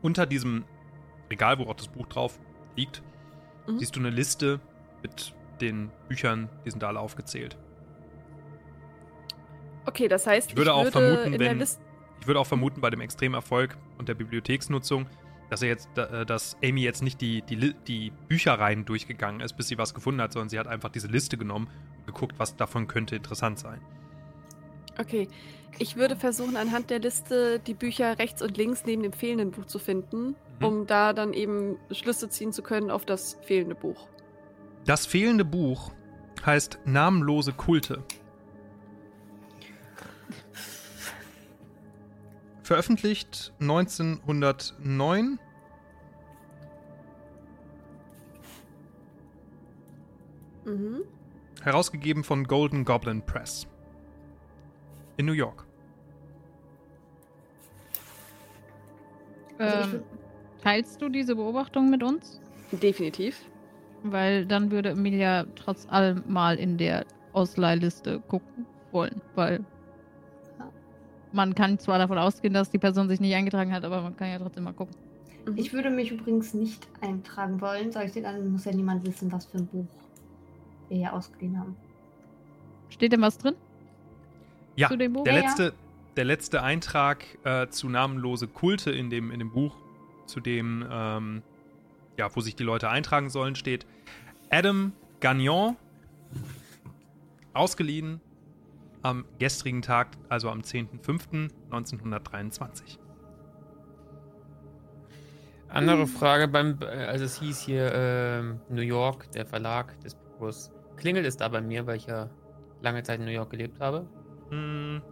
Unter diesem Regal, wo auch das Buch drauf liegt,
Mhm.
siehst du eine Liste mit den Büchern, die sind da alle aufgezählt.
Okay, das heißt,
Ich würde auch vermuten,
in der
wenn-. Ich würde auch vermuten, bei dem extremen Erfolg und der Bibliotheksnutzung, dass er jetzt, äh, dass Amy jetzt nicht die, die, die Bücherreihen durchgegangen ist, bis sie was gefunden hat, sondern sie hat einfach diese Liste genommen und geguckt, was davon könnte interessant sein.
Okay, ich würde versuchen, anhand der Liste die Bücher rechts und links neben dem fehlenden Buch zu finden,
Mhm.
um da dann eben Schlüsse ziehen zu können auf das fehlende Buch.
Das fehlende Buch heißt Namenlose Kulte. Veröffentlicht 1909
Mhm.
Herausgegeben von Golden Goblin Press. In New York.
Also
Ähm,
würd-
teilst du diese Beobachtung mit uns?
Definitiv.
Weil dann würde Emilia trotz allem mal in der Ausleihliste gucken wollen. Weil man kann zwar davon ausgehen, dass die Person sich nicht eingetragen hat, aber man kann ja trotzdem mal gucken.
Mhm.
Ich würde mich übrigens nicht eintragen wollen. Sag ich dir dann, muss ja niemand wissen, was für ein Buch wir hier ausgeliehen haben.
Steht denn was drin?
Ja,
Zu dem Buch?
Der
Ja, ja.
letzte, der letzte Eintrag äh, zu namenlose Kulte in dem, in dem Buch, zu dem, ähm, ja, wo sich die Leute eintragen sollen, steht Adam Gagnon, ausgeliehen am gestrigen Tag, also am 10.05.1923.
Andere Frage beim, äh, also es hieß hier ähm, New York, der Verlag des Buches. Klingelt es da bei mir, weil ich ja lange Zeit in New York gelebt habe?
Hm.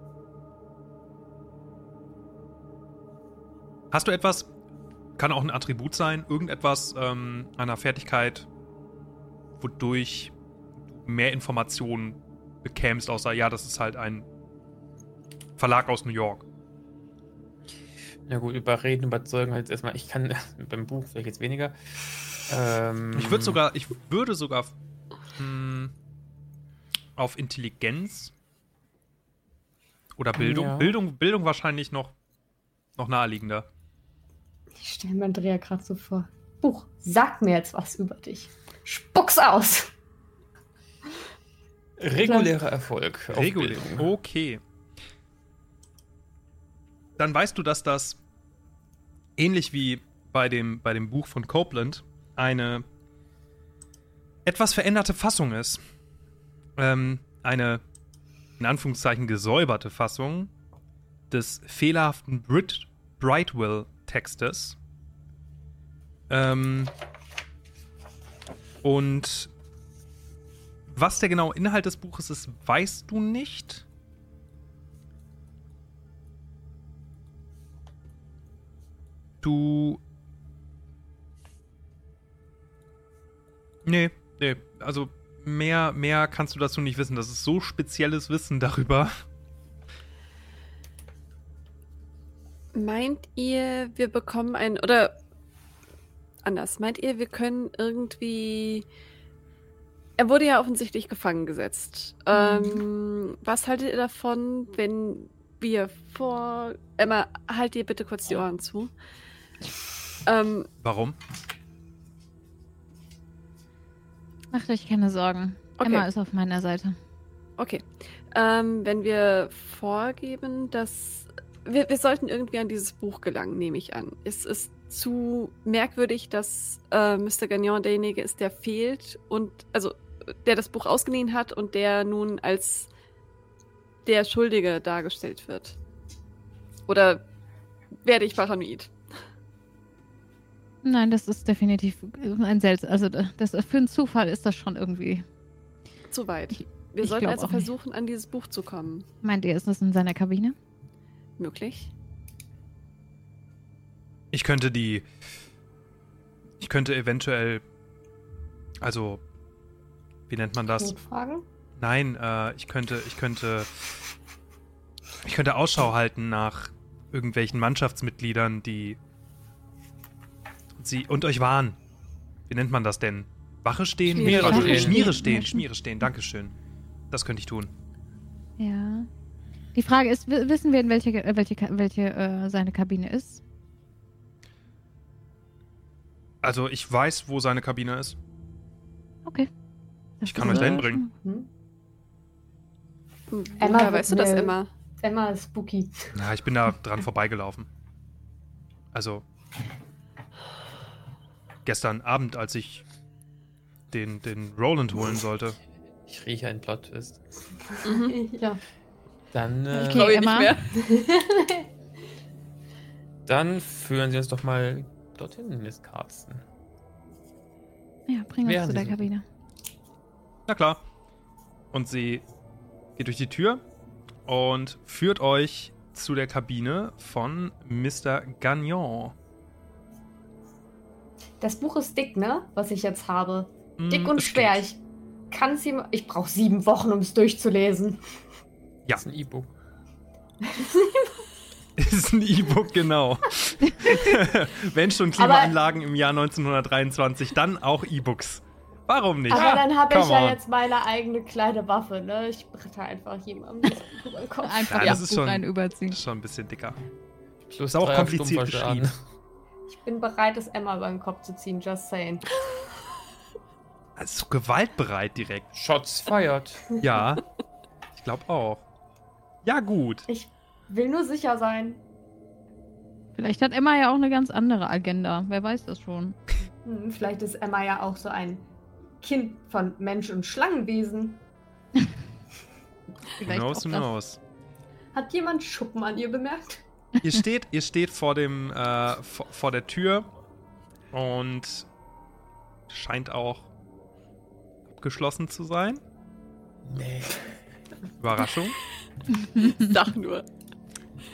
Hast du etwas, kann auch ein Attribut sein, irgendetwas ähm, einer Fertigkeit, wodurch du mehr Informationen bekämst, außer ja, das ist halt ein Verlag aus New York.
Ja gut, überreden, überzeugen halt erstmal. Ich kann beim Buch vielleicht jetzt weniger. Ähm,
Ich würde sogar, ich würde sogar mh, auf Intelligenz oder Bildung.
Ja.
Bildung, Bildung wahrscheinlich noch, noch naheliegender.
Ich stelle mir Andrea gerade so vor. Buch, sag mir jetzt was über dich. Spuck's aus.
regulärer Erfolg.
Regulär. Okay. Dann weißt du, dass das ähnlich wie bei dem, bei dem Buch von Copeland eine etwas veränderte Fassung ist. Ähm, eine in Anführungszeichen gesäuberte Fassung des fehlerhaften Brit Brightwell-Textes. Ähm, und was der genaue Inhalt des Buches ist, weißt du nicht. Du. Nee, nee. Also mehr, mehr kannst du dazu nicht wissen. Das ist so spezielles Wissen darüber.
Meint ihr, wir bekommen ein. Oder anders, meint ihr, wir können irgendwie. Er wurde ja offensichtlich gefangen gesetzt. Ähm, was haltet ihr davon, wenn wir vor. Emma, halt dir bitte kurz die Ohren zu. Ähm,
Warum?
Macht euch keine Sorgen.
Okay.
Emma ist auf meiner Seite.
Okay. Ähm, wenn wir vorgeben, dass wir, wir sollten irgendwie an dieses Buch gelangen, nehme ich an. Es ist zu merkwürdig, dass äh, Mr. Gagnon derjenige ist, der fehlt und also der das Buch ausgeliehen hat und der nun als der Schuldige dargestellt wird. Oder werde ich paranoid?
Nein, das ist definitiv ein seltsam. Also das, für einen Zufall ist das schon irgendwie.
Zu weit. Wir
ich
sollten also
auch nicht.
versuchen, an dieses Buch zu kommen.
Meint ihr, ist das in seiner Kabine?
Möglich?
Ich könnte die. Ich könnte eventuell. Also. Wie nennt man das?
Notfragen?
Nein, äh, ich könnte, ich könnte, ich könnte Ausschau halten nach irgendwelchen Mannschaftsmitgliedern, die sie und euch warnen. Wie nennt man das denn? Wache stehen?
Schmiere
Also,
stehen.
Schmiere stehen, Schmiere stehen, Dankeschön. Das könnte ich tun.
Ja. Die Frage ist, wi- wissen wir, in welche, äh, welche, Ka- welche äh, seine Kabine ist?
Also ich weiß, wo seine Kabine ist.
Okay. Das
Ich kann euch dahin bringen.
Hm? Emma
woher weißt du das immer?
Emma ist spooky.
Na, ich bin da dran vorbeigelaufen. Also gestern Abend, als ich den, den Roland holen sollte.
Ich rieche einen Plot-Twist.
Mhm.
ja.
Dann, äh,
Okay. Emma.
nicht mehr.
dann führen Sie uns doch mal dorthin, Miss Carsten.
Ja, bring uns
Während
zu der Kabine.
Na klar. Und sie geht durch die Tür und führt euch zu der Kabine von Mr. Gagnon.
Das Buch ist dick, ne? Was ich jetzt habe. Dick
Mm,
und
es
schwer.
geht.
Ich kann es ihm. Ich brauche sieben Wochen, um es durchzulesen.
Ja.
Das ist ein E-Book.
Ist ein E-Book, genau. Wenn schon
Aber-
Klimaanlagen im Jahr 1923, dann auch E-Books. Warum nicht?
Aber dann habe ich ja
on.
jetzt meine eigene kleine Waffe, ne? Ich bretter einfach jemandem das über den Kopf.
Einfach
Ja,
das
das ist schon-
rein überziehen.
Ist schon ein bisschen dicker.
Plus
Ist auch kompliziert geschrieben.
Ich bin bereit, es Emma über den Kopf zu ziehen, just saying.
Also gewaltbereit direkt.
Shots fired.
Ja, ich glaube auch. Ja, gut.
Ich will nur sicher sein.
Vielleicht hat Emma ja auch eine ganz andere Agenda. Wer weiß das schon.
Hm, vielleicht ist Emma ja auch so ein Kind von Mensch- und Schlangenwesen.
Das.
knows.
Hat jemand Schuppen an ihr bemerkt?
Ihr steht, ihr steht vor dem, äh, vor, vor der Tür und scheint auch abgeschlossen zu sein.
Nee.
Überraschung.
Sag nur.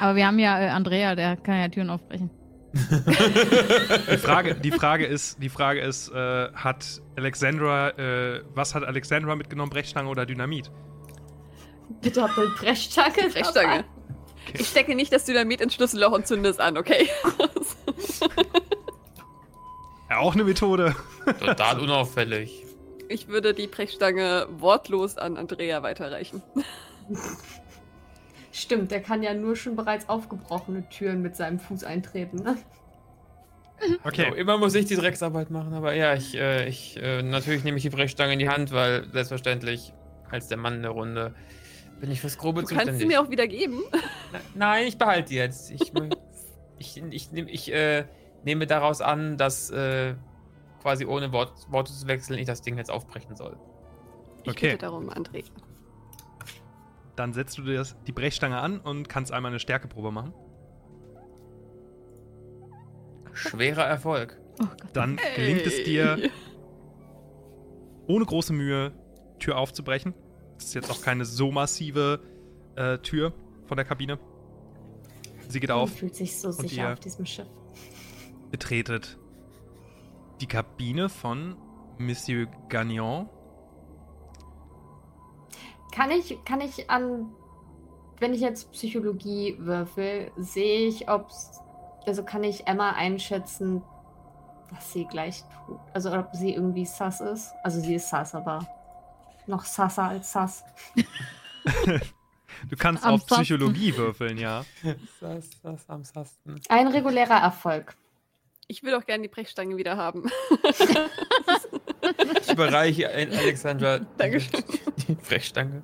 Aber wir haben ja äh, Andrea, der kann ja Türen aufbrechen.
Die Frage, die Frage ist, die Frage ist, äh, hat Alexandra, äh, was hat Alexandra mitgenommen, Brechstange oder Dynamit?
Bitte habt ihr Brechstange.
Brechstange. Ich stecke nicht das Dynamit ins Schlüsselloch und zünde es an, okay?
Ja, auch eine Methode.
Total unauffällig.
Ich würde die Brechstange wortlos an Andrea weiterreichen.
Stimmt, der kann ja nur schon bereits aufgebrochene Türen mit seinem Fuß eintreten. Ne?
Okay.
So, immer muss ich die Drecksarbeit machen, aber ja, ich, äh, ich, äh, natürlich nehme ich die Brechstange in die Hand, weil selbstverständlich, als der Mann in der Runde, bin ich fürs Grobe
Du kannst
zuständig.
sie mir auch wieder geben.
Na- Nein, ich behalte die jetzt. Ich, ich, ich, nehm, ich äh, nehme daraus an, dass äh, quasi ohne Wort, Worte zu wechseln ich das Ding jetzt aufbrechen soll.
Ich
Okay.
bitte darum, Andrea.
Dann setzt du dir das, die Brechstange an und kannst einmal eine Stärkeprobe machen.
Schwerer Erfolg.
Oh Gott.
Dann gelingt es dir, ohne große Mühe, Tür aufzubrechen. Das ist jetzt auch keine so massive äh, Tür von der Kabine. Sie geht
Man
auf,
fühlt sich so sicher auf diesem Schiff.
betretet die Kabine von Monsieur Gagnon.
Kann ich, kann ich an, wenn ich jetzt Psychologie würfel, sehe ich, ob also kann ich Emma einschätzen, was sie gleich tut. Also ob sie irgendwie sass ist. Also sie ist sass, aber noch sasser als sass.
Du kannst
Am
auf
Sasten.
Psychologie würfeln, ja.
Das, das am Sasten.
Ein regulärer Erfolg.
Ich würde auch gerne die Brechstange wieder haben.
Ich überreiche Al- Alexandra
Dankeschön.
die Brechstange.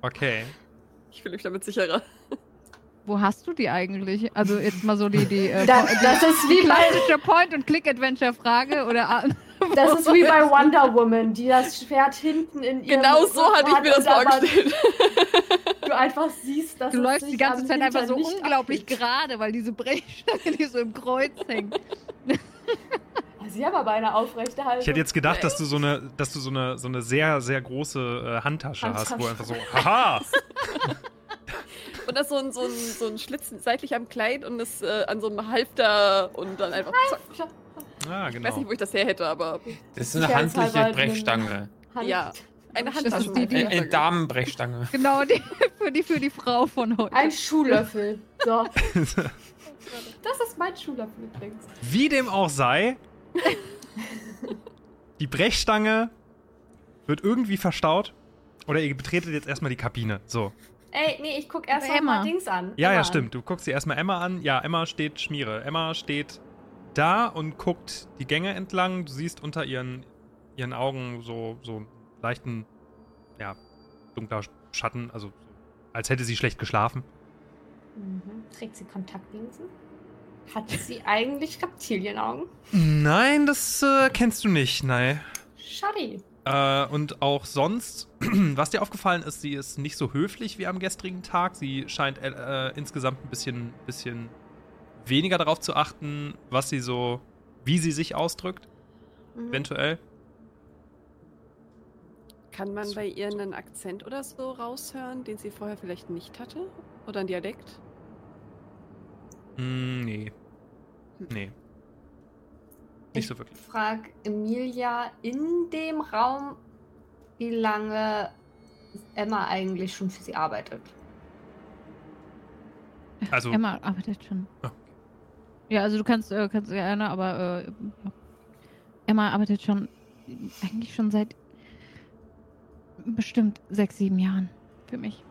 Okay.
Ich fühle mich damit sicherer.
Wo hast du die eigentlich? Also jetzt mal so die, die, äh,
Das, das ist wie
klassische Point-and-Click-Adventure-Frage oder
Das ist wie bei Wonder Woman, die das Schwert hinten in ihrem
Genau so hatte ich mir das vorgestellt.
Du einfach siehst, dass
du
es
läufst
sich
die ganze Zeit einfach so unglaublich
abbiegt.
gerade, weil diese Brechstange, die so im Kreuz hängt.
Sie haben aber eine aufrechte Haltung.
Ich hätte jetzt gedacht, dass du so eine, dass du so eine, so eine sehr, sehr große äh, Handtasche, hast, wo
Handtasche.
einfach so, haha!
Und das so ein, so ein, so ein Schlitz seitlich am Kleid und das äh, an so einem Halfter und dann einfach zack.
Ah,
Ich weiß
genau.
nicht, wo ich das her hätte, aber
Das ist eine handliche Brechstange.
Hand.
ja. Eine Handtasche.
die, die-
Eine, eine Damenbrechstange.
Genau, die, für, die, für die Frau von heute.
Ein Schuhlöffel. So. Das ist mein Schuhlöffel übrigens.
Wie dem auch sei, die Brechstange wird irgendwie verstaut. Oder ihr betretet jetzt erstmal die Kabine. So.
Ey, nee, ich guck erst mal
Emma.
Dings an.
Ja,
Emma
ja, stimmt. Du guckst dir erstmal Emma an. Ja, Emma steht Schmiere. Emma steht da und guckt die Gänge entlang. Du siehst unter ihren, ihren Augen so, so einen leichten, ja, dunkler Schatten. Also, als hätte sie schlecht geschlafen.
Mhm. Trägt sie Kontaktlinsen? Hat sie eigentlich Reptilienaugen?
Nein, das äh, kennst du nicht, nein.
Schade.
Äh, und auch sonst, was dir aufgefallen ist, sie ist nicht so höflich wie am gestrigen Tag. Sie scheint äh, äh, insgesamt ein bisschen, bisschen weniger darauf zu achten, was sie so, wie sie sich ausdrückt,
Mhm.
eventuell.
Kann man bei ihr einen Akzent oder so raushören, den sie vorher vielleicht nicht hatte? Oder ein Dialekt?
Hm, nee. Nee. Nicht
Ich
so wirklich.
Frag Emilia in dem Raum, wie lange Emma eigentlich schon für sie arbeitet.
Also,
Emma arbeitet schon.
Oh.
Ja, also du kannst, äh, kannst gerne, aber äh, Emma arbeitet schon eigentlich schon seit bestimmt sechs, sieben Jahren für mich.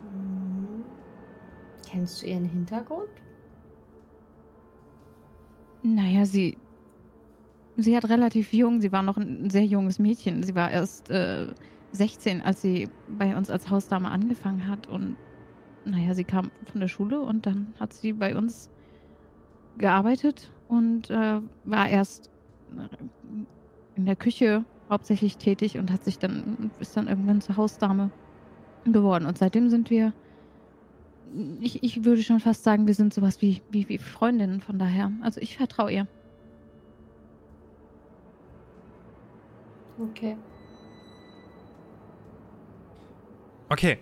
Mhm. Kennst du ihren Hintergrund?
Naja, sie. Sie hat relativ jung, sie war noch ein sehr junges Mädchen. Sie war erst äh, 16, als sie bei uns als Hausdame angefangen hat. Und naja, sie kam von der Schule und dann hat sie bei uns gearbeitet und äh, war erst in der Küche hauptsächlich tätig und hat sich dann ist dann irgendwann zur Hausdame geworden. Und seitdem sind wir, ich, ich würde schon fast sagen, wir sind sowas wie, wie, wie Freundinnen von daher. Also ich vertraue ihr.
Okay.
okay.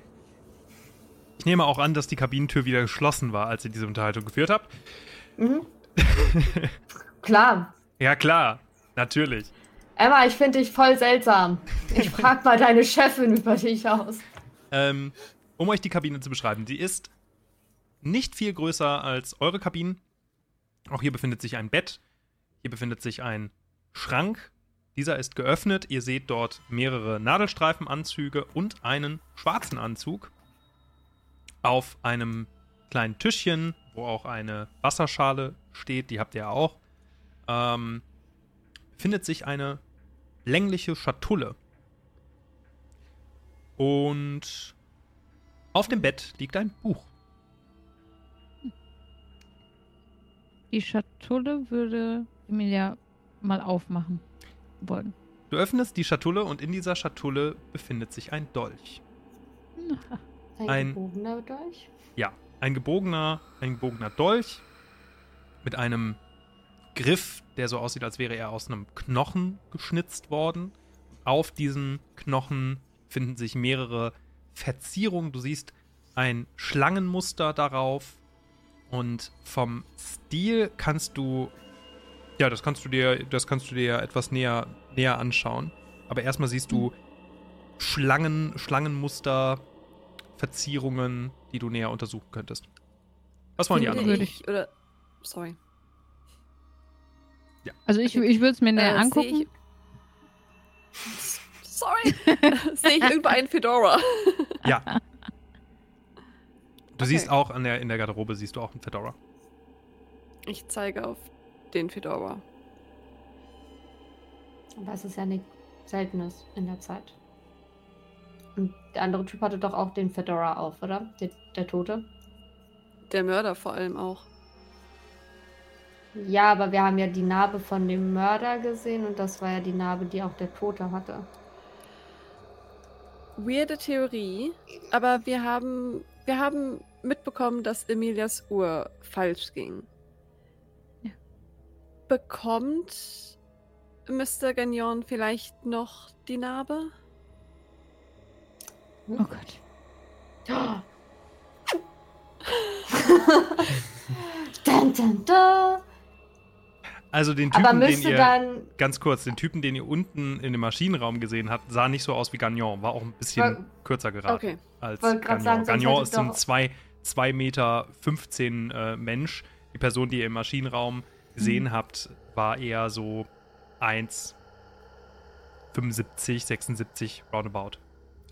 Ich nehme auch an, dass die Kabinentür wieder geschlossen war, als ihr diese Unterhaltung geführt habt.
Mhm. Klar.
ja, klar. Natürlich.
Emma, ich finde dich voll seltsam. Ich frag mal deine Chefin über dich aus.
Ähm, um euch die Kabine zu beschreiben, die ist nicht viel größer als eure Kabinen. Auch hier befindet sich ein Bett. Hier befindet sich ein Schrank. Dieser ist geöffnet. Ihr seht dort mehrere Nadelstreifenanzüge und einen schwarzen Anzug. Auf einem kleinen Tischchen, wo auch eine Wasserschale steht, die habt ihr auch, ähm, findet sich eine längliche Schatulle. Und auf dem Bett liegt ein Buch.
Die Schatulle würde Emilia mal aufmachen wollen.
Du öffnest die Schatulle und in dieser Schatulle befindet sich ein Dolch.
Ein,
Ein-
gebogener Dolch.
Ja, ein gebogener, ein gebogener Dolch mit einem Griff, der so aussieht, als wäre er aus einem Knochen geschnitzt worden. Auf diesem Knochen finden sich mehrere Verzierungen. Du siehst ein Schlangenmuster darauf und vom Stil kannst du ja, das kannst du dir, das kannst du dir etwas näher, näher anschauen. Aber erstmal siehst du Schlangen, Schlangenmuster, Verzierungen, die du näher untersuchen könntest. Was wollen die anderen?
Ich, oder, sorry.
Also ich, ich würde es mir näher
Äh,
angucken.
Sorry. Sehe ich irgendwo einen Fedora?
Ja. Du
Okay.
siehst auch an der, in der Garderobe siehst du auch einen Fedora.
Ich zeige auf den Fedora.
Aber es ist ja nichts Seltenes in der Zeit. Und der andere Typ hatte doch auch den Fedora auf, oder? Der, der Tote.
Der Mörder vor allem auch.
Ja, aber wir haben ja die Narbe von dem Mörder gesehen und das war ja die Narbe, die auch der Tote hatte.
Weirde Theorie, aber wir haben, wir haben mitbekommen, dass Emilias Uhr falsch ging.
Ja.
Bekommt Mr. Gagnon vielleicht noch die Narbe?
Oh Gott.
dun, dun, dun.
Also den Typen,
Aber
den ihr,
dann.
ganz kurz, den Typen, den ihr unten in dem Maschinenraum gesehen habt, sah nicht so aus wie Gagnon, war auch ein bisschen
Woll-
kürzer geraten
Okay.
als Gagnon.
sagen,
Gagnon ist so ein
doch-
2 2 Meter 15 äh, Mensch. Die Person, die ihr im Maschinenraum gesehen
Mhm.
habt, war eher so 1 75, 76 roundabout.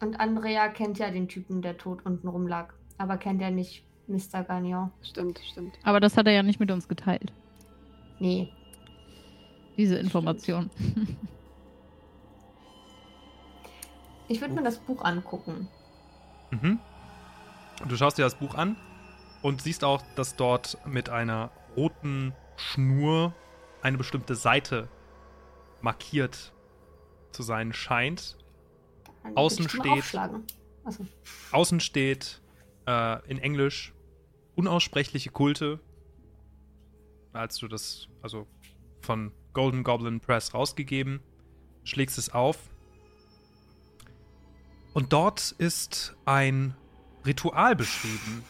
Und Andrea kennt ja den Typen, der tot unten rumlag. Aber kennt ja nicht Mr. Gagnon.
Stimmt, stimmt.
Aber das hat er ja nicht mit uns geteilt,
Nee.
diese Information.
Ich würde mir das Buch angucken.
Mhm. Du schaust dir das Buch an und siehst auch, dass dort mit einer roten Schnur eine bestimmte Seite markiert zu sein scheint. Außen steht-.
Achso.
Außen steht äh, in Englisch unaussprechliche Kulte. Als du das, also von Golden Goblin Press rausgegeben, schlägst es auf. Und dort ist ein Ritual beschrieben.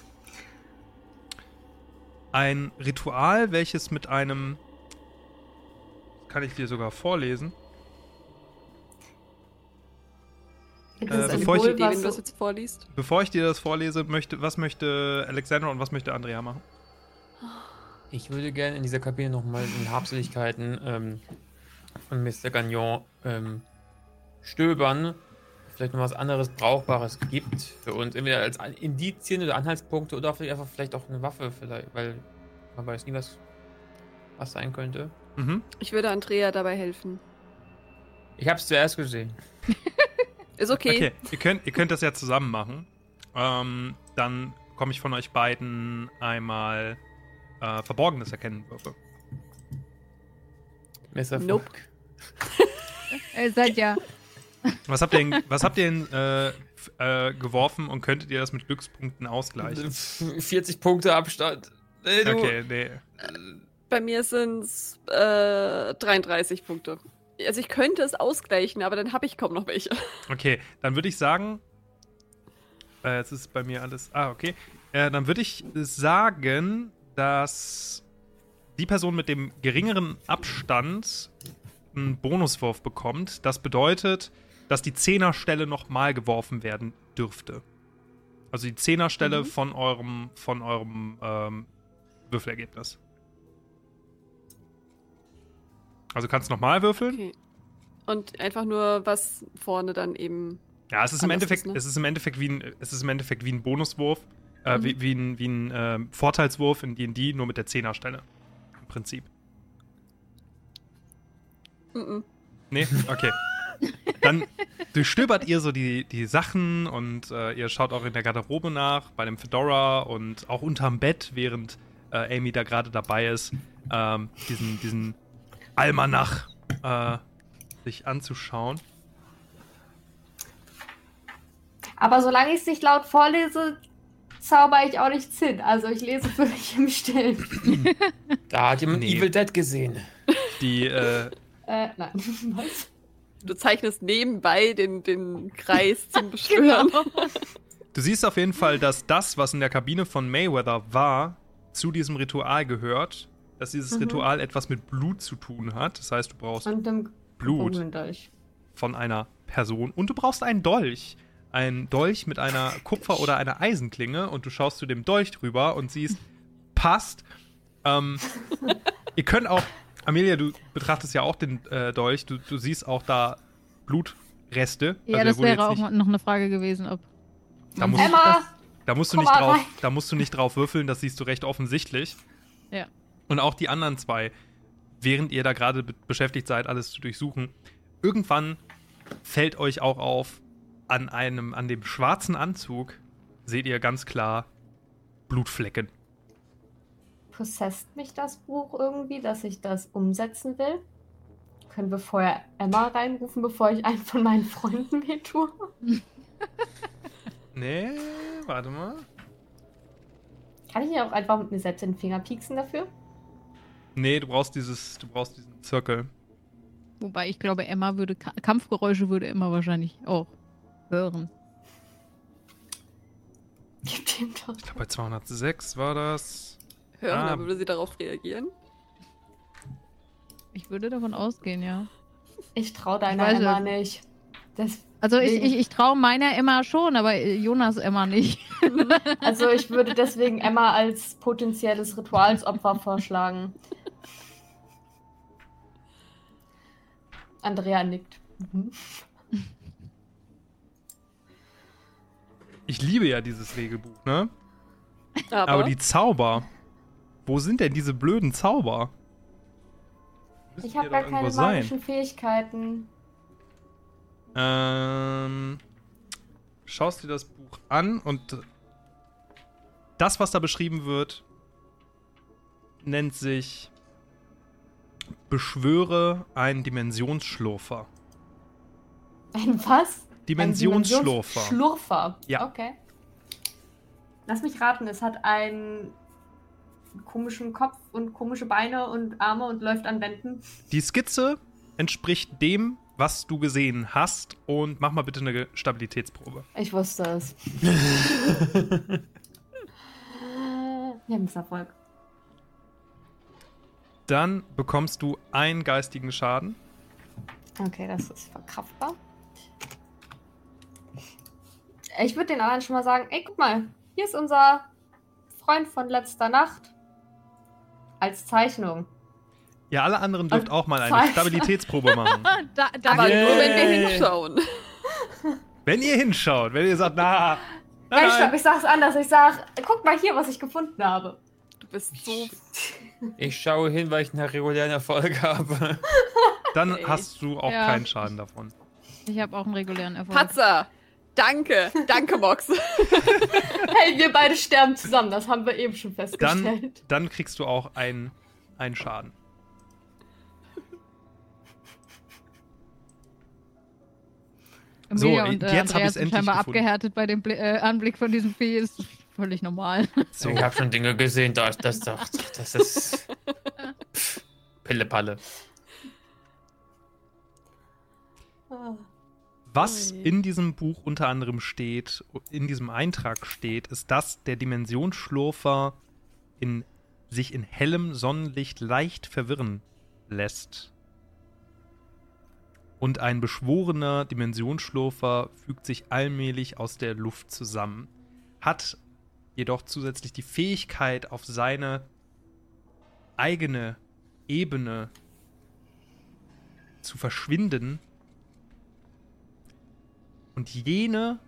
Ein Ritual, welches mit einem. Kann ich dir sogar vorlesen? Äh, bevor ich-
Idee, wenn du das jetzt vorliest.
Bevor ich dir das vorlese, möchte, was möchte Alexandra und was möchte Andrea machen?
Ich würde gerne in dieser Kabine nochmal in Habseligkeiten ähm, von Mr. Gagnon ähm, stöbern. Vielleicht noch was anderes Brauchbares gibt für uns. Entweder als Indizien oder Anhaltspunkte oder vielleicht einfach vielleicht auch eine Waffe, vielleicht, weil man weiß nie, was, was sein könnte.
Mhm.
Ich würde Andrea dabei helfen.
Ich habe es zuerst gesehen.
Ist okay.
Okay, ihr könnt, ihr könnt das ja zusammen machen. Ähm, dann komme ich von euch beiden einmal äh, Verborgenes erkennen Würfe.
Messer
Nope.
Ihr seid ja.
Was habt ihr denn, was habt ihr denn äh, äh, geworfen und könntet ihr das mit Glückspunkten ausgleichen?
40 Punkte Abstand. Du.
Okay, nee.
Bei mir sind es äh, 33 Punkte. Also ich könnte es ausgleichen, aber dann habe ich kaum noch welche.
Okay, dann würde ich sagen. Äh, jetzt ist bei mir alles. Ah, okay. Äh, dann würde ich sagen, dass die Person mit dem geringeren Abstand einen Bonuswurf bekommt. Das bedeutet, dass die Zehnerstelle nochmal geworfen werden dürfte. Also die Zehnerstelle
Mhm.
von eurem, von eurem ähm, Würfelergebnis. Also kannst du nochmal würfeln.
Okay. Und einfach nur, was vorne dann eben.
Ja, es ist im Endeffekt,
ist, ne?
es ist im Endeffekt wie ein, es ist im Endeffekt wie ein Bonuswurf, äh,
Mhm.
wie, wie ein, wie ein ähm, Vorteilswurf in D&D, nur mit der Zehnerstelle. Im Prinzip.
Mm
Nee? Okay. Dann durchstöbert ihr so die, die Sachen und äh, ihr schaut auch in der Garderobe nach, bei dem Fedora und auch unterm Bett, während äh, Amy da gerade dabei ist, ähm, diesen, diesen Almanach äh, sich anzuschauen.
Aber solange ich es nicht laut vorlese, zauber ich auch nichts hin. Also ich lese für mich im Stillen.
Da hat jemand
Nee.
Evil Dead gesehen.
Die, äh,
Äh, nein. Was?
Du zeichnest nebenbei den, den Kreis zum Beschwören.
Genau.
Du siehst auf jeden Fall, dass das, was in der Kabine von Mayweather war, zu diesem Ritual gehört. Dass dieses
Mhm.
Ritual etwas mit Blut zu tun hat. Das heißt, du brauchst
Und dem
Blut von einer Person und du brauchst einen Dolch. Ein Dolch mit einer Kupfer- oder einer Eisenklinge und du schaust zu dem Dolch drüber und siehst, passt. Ähm, ihr könnt auch, Amelia, du betrachtest ja auch den äh, Dolch, du, du siehst auch da Blutreste.
Ja,
Also
das wäre auch
nicht-
noch eine Frage gewesen, ob.
Da musst,
Emma!
Da musst du nicht drauf,
rein.
da musst du nicht drauf würfeln, das siehst du recht offensichtlich.
Ja.
Und auch die anderen zwei, während ihr da gerade be beschäftigt seid, alles zu durchsuchen, irgendwann fällt euch auch auf, an einem, an dem schwarzen Anzug seht ihr ganz klar Blutflecken.
Possesst mich das Buch irgendwie, dass ich das umsetzen will? Können wir vorher Emma reinrufen, bevor ich einen von meinen Freunden weh tue?
Nee, warte mal.
Kann ich ihr auch einfach mit mir selbst in den Finger pieksen dafür?
Nee, du brauchst dieses, du brauchst diesen Zirkel.
Wobei ich glaube, Emma würde Ka Kampfgeräusche würde Emma wahrscheinlich auch hören.
Gib ihm doch.
Ich glaube, bei 206 war das.
Hören,
Ah.
dann würde sie darauf reagieren.
Ich würde davon ausgehen, ja.
Ich traue deiner
Ich
Emma
es.
nicht. Das,
Also ich, ich, ich traue meiner Emma schon, aber Jonas Emma nicht.
also ich würde deswegen Emma als potenzielles Ritualsopfer vorschlagen. Andrea nickt. Mhm.
Ich liebe ja dieses Regelbuch, ne?
Aber,
Aber die Zauber. Wo sind denn diese blöden Zauber? Müssen
Ich habe gar keine
irgendwo sein.
magischen Fähigkeiten.
Ähm, schaust dir das Buch an und das, was da beschrieben wird, nennt sich Beschwöre einen Dimensionsschlurfer.
Ein was?
Dimensionsschlurfer.
Ein Schlurfer.
Ja.
Okay. Lass mich raten, es hat einen komischen Kopf und komische Beine und Arme und läuft an Wänden.
Die Skizze entspricht dem, was du gesehen hast und mach mal bitte eine Stabilitätsprobe.
Ich wusste es. Wir haben Misserfolg.
Dann bekommst du einen geistigen Schaden.
Okay, das ist verkraftbar. Ich würde den anderen schon mal sagen, ey, guck mal, hier ist unser Freund von letzter Nacht. Als Zeichnung.
Ja, alle anderen dürft
Und
auch mal eine. Stabilitätsprobe machen.
da, da
aber
Yeah.
nur, wenn wir hinschauen.
Wenn ihr hinschaut, wenn ihr sagt, na,
Nein,
nein,
stopp, ich sag's anders. Ich sag, guck mal hier, was ich gefunden habe.
Du bist so.
Ich schaue hin, weil ich einen regulären Erfolg habe.
dann
Okay.
hast du auch
Ja.
keinen Schaden davon.
Ich habe auch einen regulären Erfolg.
Patzer! Danke, danke, Mox.
Hey, wir beide sterben zusammen. Das haben wir eben schon
Dann,
festgestellt.
dann kriegst du auch einen, einen Schaden. So,
und, äh,
jetzt hab
Andrea
ich's
sind
endlich
scheinbar
gefunden.
abgehärtet bei dem Bli äh, Anblick von diesem Vieh. Ist völlig normal.
So,
Ich habe schon Dinge gesehen, das, das, das, das ist. Pff, Pille-Palle.
Was
Ui.
in diesem Buch unter anderem steht, in diesem Eintrag steht, ist, dass der Dimensionsschlurfer in, sich in hellem Sonnenlicht leicht verwirren lässt. Und ein beschworener Dimensionsschlurfer fügt sich allmählich aus der Luft zusammen. hat jedoch zusätzlich die Fähigkeit, auf seine eigene Ebene zu verschwinden und jene,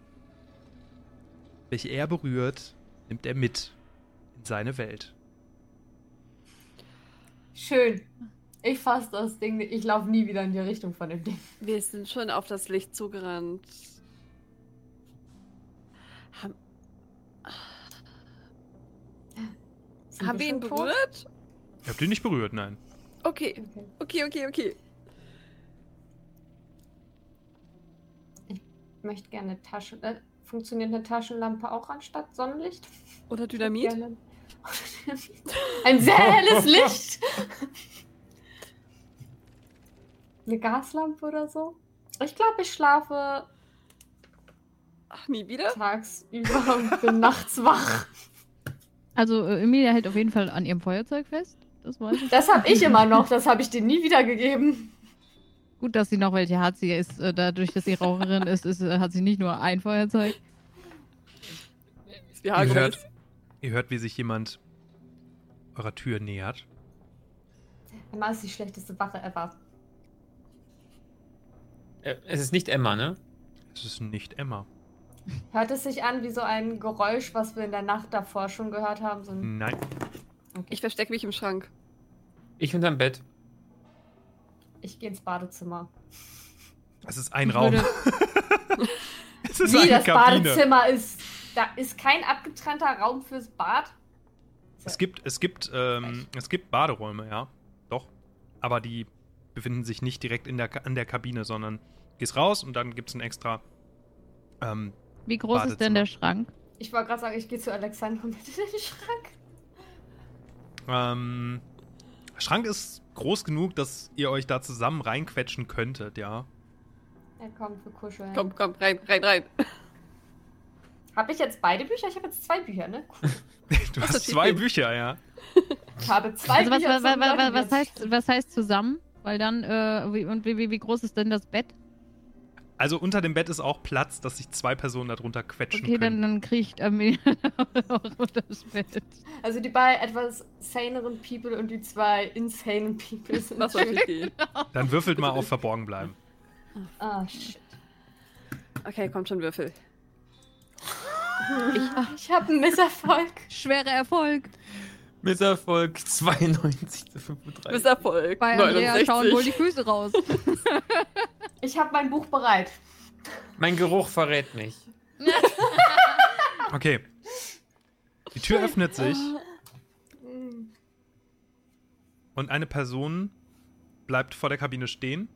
welche er berührt, nimmt er mit in seine Welt.
Schön. Ich fasse das Ding. nicht. Ich laufe nie wieder in die Richtung von dem Ding.
Wir sind schon auf das Licht zugerannt.
Sind
haben wir ihn berührt?
Ihr habt ihn nicht berührt, nein.
Okay,
Okay.
okay, okay, okay.
Ich möchte gerne eine Tasche. Äh, funktioniert eine Taschenlampe auch anstatt Sonnenlicht?
Oder Dynamit?
Gerne. Ein sehr helles Licht. Eine Gaslampe oder so? Ich glaube, ich schlafe
Ach, nie wieder?
tagsüber und bin nachts wach.
Also äh, Emilia hält auf jeden Fall an ihrem Feuerzeug fest. Das weiß ich.
Das habe ich immer noch. Das habe ich dir nie wiedergegeben.
Gut, dass sie noch welche hat. Sie ist, äh, dadurch, dass sie Raucherin ist, ist, äh, hat sie nicht nur ein Feuerzeug.
Ihr hört, ihr hört, wie sich jemand eurer Tür nähert.
Emma ist die schlechteste Wache ever.
Äh, Es ist nicht Emma, ne?
Es ist nicht Emma.
Hört es sich an wie so ein Geräusch, was wir in der Nacht davor schon gehört haben? So ein
Nein.
Ich verstecke mich im Schrank.
Ich unterm Bett.
ich gehe ins Badezimmer.
Es ist ein
Ich
Raum.
würde-
es ist
Wie
eine
das
Kabine.
Badezimmer ist. Da ist kein abgetrennter Raum fürs Bad.
Es gibt, es gibt, ähm, es gibt Baderäume, ja. Doch. Aber die befinden sich nicht direkt in der, an der Kabine, sondern gehst raus und dann gibt es ein extra. Ähm,
Wie groß ist denn der Schrank?
Ich wollte gerade sagen, ich gehe zu Alexander mit in den Schrank.
ähm, Schrank ist groß genug, dass ihr euch da zusammen reinquetschen könntet, ja.
Ja, komm, wir kuscheln.
Komm, komm, rein, rein, rein.
Habe ich jetzt beide Bücher? Ich habe jetzt zwei Bücher, ne? Cool.
Du
Was
hast zwei? Bücher, ja.
Ich habe zwei
Also was,
Bücher.
was, was, was, heißt, was heißt zusammen? Weil dann, äh, wie, und wie, wie, wie groß ist denn das Bett?
Also unter dem Bett ist auch Platz, dass sich zwei Personen darunter quetschen
Okay, dann,
können.
dann kriecht Emilia auch unter das Bett.
Also die beiden etwas saneren People und die zwei insanen People sind
Was soll ich gehen?
Dann würfelt mal auf Verborgen bleiben.
Ah, shit.
Okay, kommt schon Würfel.
Ich, ich habe einen Misserfolg.
Schwerer Erfolg.
Misserfolg 92 zu 35.
Misserfolg.
Bei Andrea
69.
schauen wohl die Füße raus.
Ich habe mein Buch bereit.
Mein Geruch verrät mich.
Okay. Die Tür öffnet sich und eine Person bleibt vor der Kabine stehen.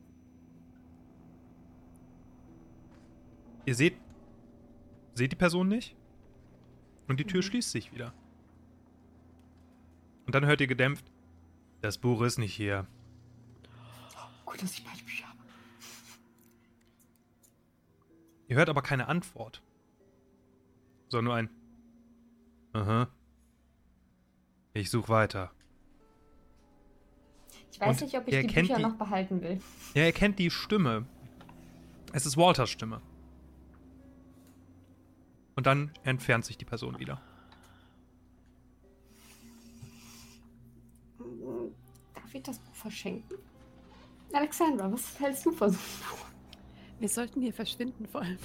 Ihr seht, seht die Person nicht und die Tür schließt sich wieder. Und dann hört ihr gedämpft, das Buch ist nicht hier.
Gut, dass ich beide Bücher habe.
Ihr hört aber keine Antwort. Sondern nur ein Aha. Ich suche weiter.
Ich weiß
Und
nicht, ob ich die Bücher
die-
noch behalten will.
Ja, ihr kennt die Stimme. Es ist Walters Stimme. Und dann entfernt sich die Person wieder.
Ich das Buch verschenken? Alexandra, was hältst du von so einem Buch?
Wir sollten hier verschwinden, vor allem.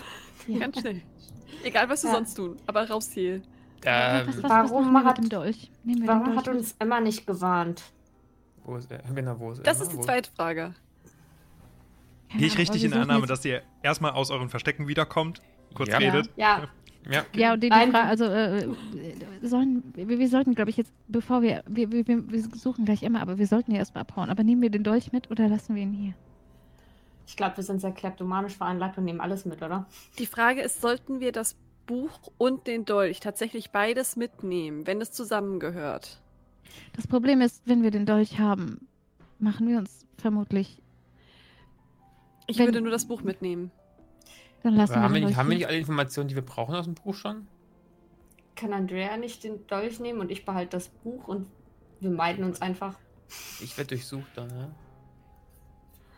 Ja.
Ganz schnell. Egal, was wir
Ja.
sonst tun, aber raus hier.
Ähm,
was, was,
warum
was machen wir
hat-
mit dem Dolch?
Warum
den
hat
Dolch
uns Emma nicht gewarnt?
wo ist er? Genau, wo ist
Das
Emma?
ist die zweite Frage.
Gehe ich richtig in Annahme, dass ihr erstmal aus euren Verstecken wiederkommt? Kurz
Ja.
redet?
Ja,
Ja.
Ja, und die, die. Frage, also, äh, sollen, wir, wir sollten, glaube ich, jetzt, bevor wir, wir, wir, wir suchen gleich immer, aber wir sollten ja erstmal abhauen. Aber nehmen wir den Dolch mit oder lassen wir ihn hier?
ich glaube, wir sind sehr kleptomanisch veranlagt und nehmen alles mit, oder?
Die Frage ist, sollten wir das Buch und den Dolch tatsächlich beides mitnehmen, wenn es zusammengehört?
Das Problem ist, wenn wir den Dolch haben, machen wir uns vermutlich,
Ich
Wenn-
würde nur das Buch mitnehmen.
Dann lassen
Aber haben,
wir
wir nicht, haben wir nicht alle Informationen, die wir brauchen aus dem Buch schon?
Kann Andrea nicht den Dolch nehmen und ich behalte das Buch und wir meiden uns einfach?
Ich werde durchsucht dann, ja?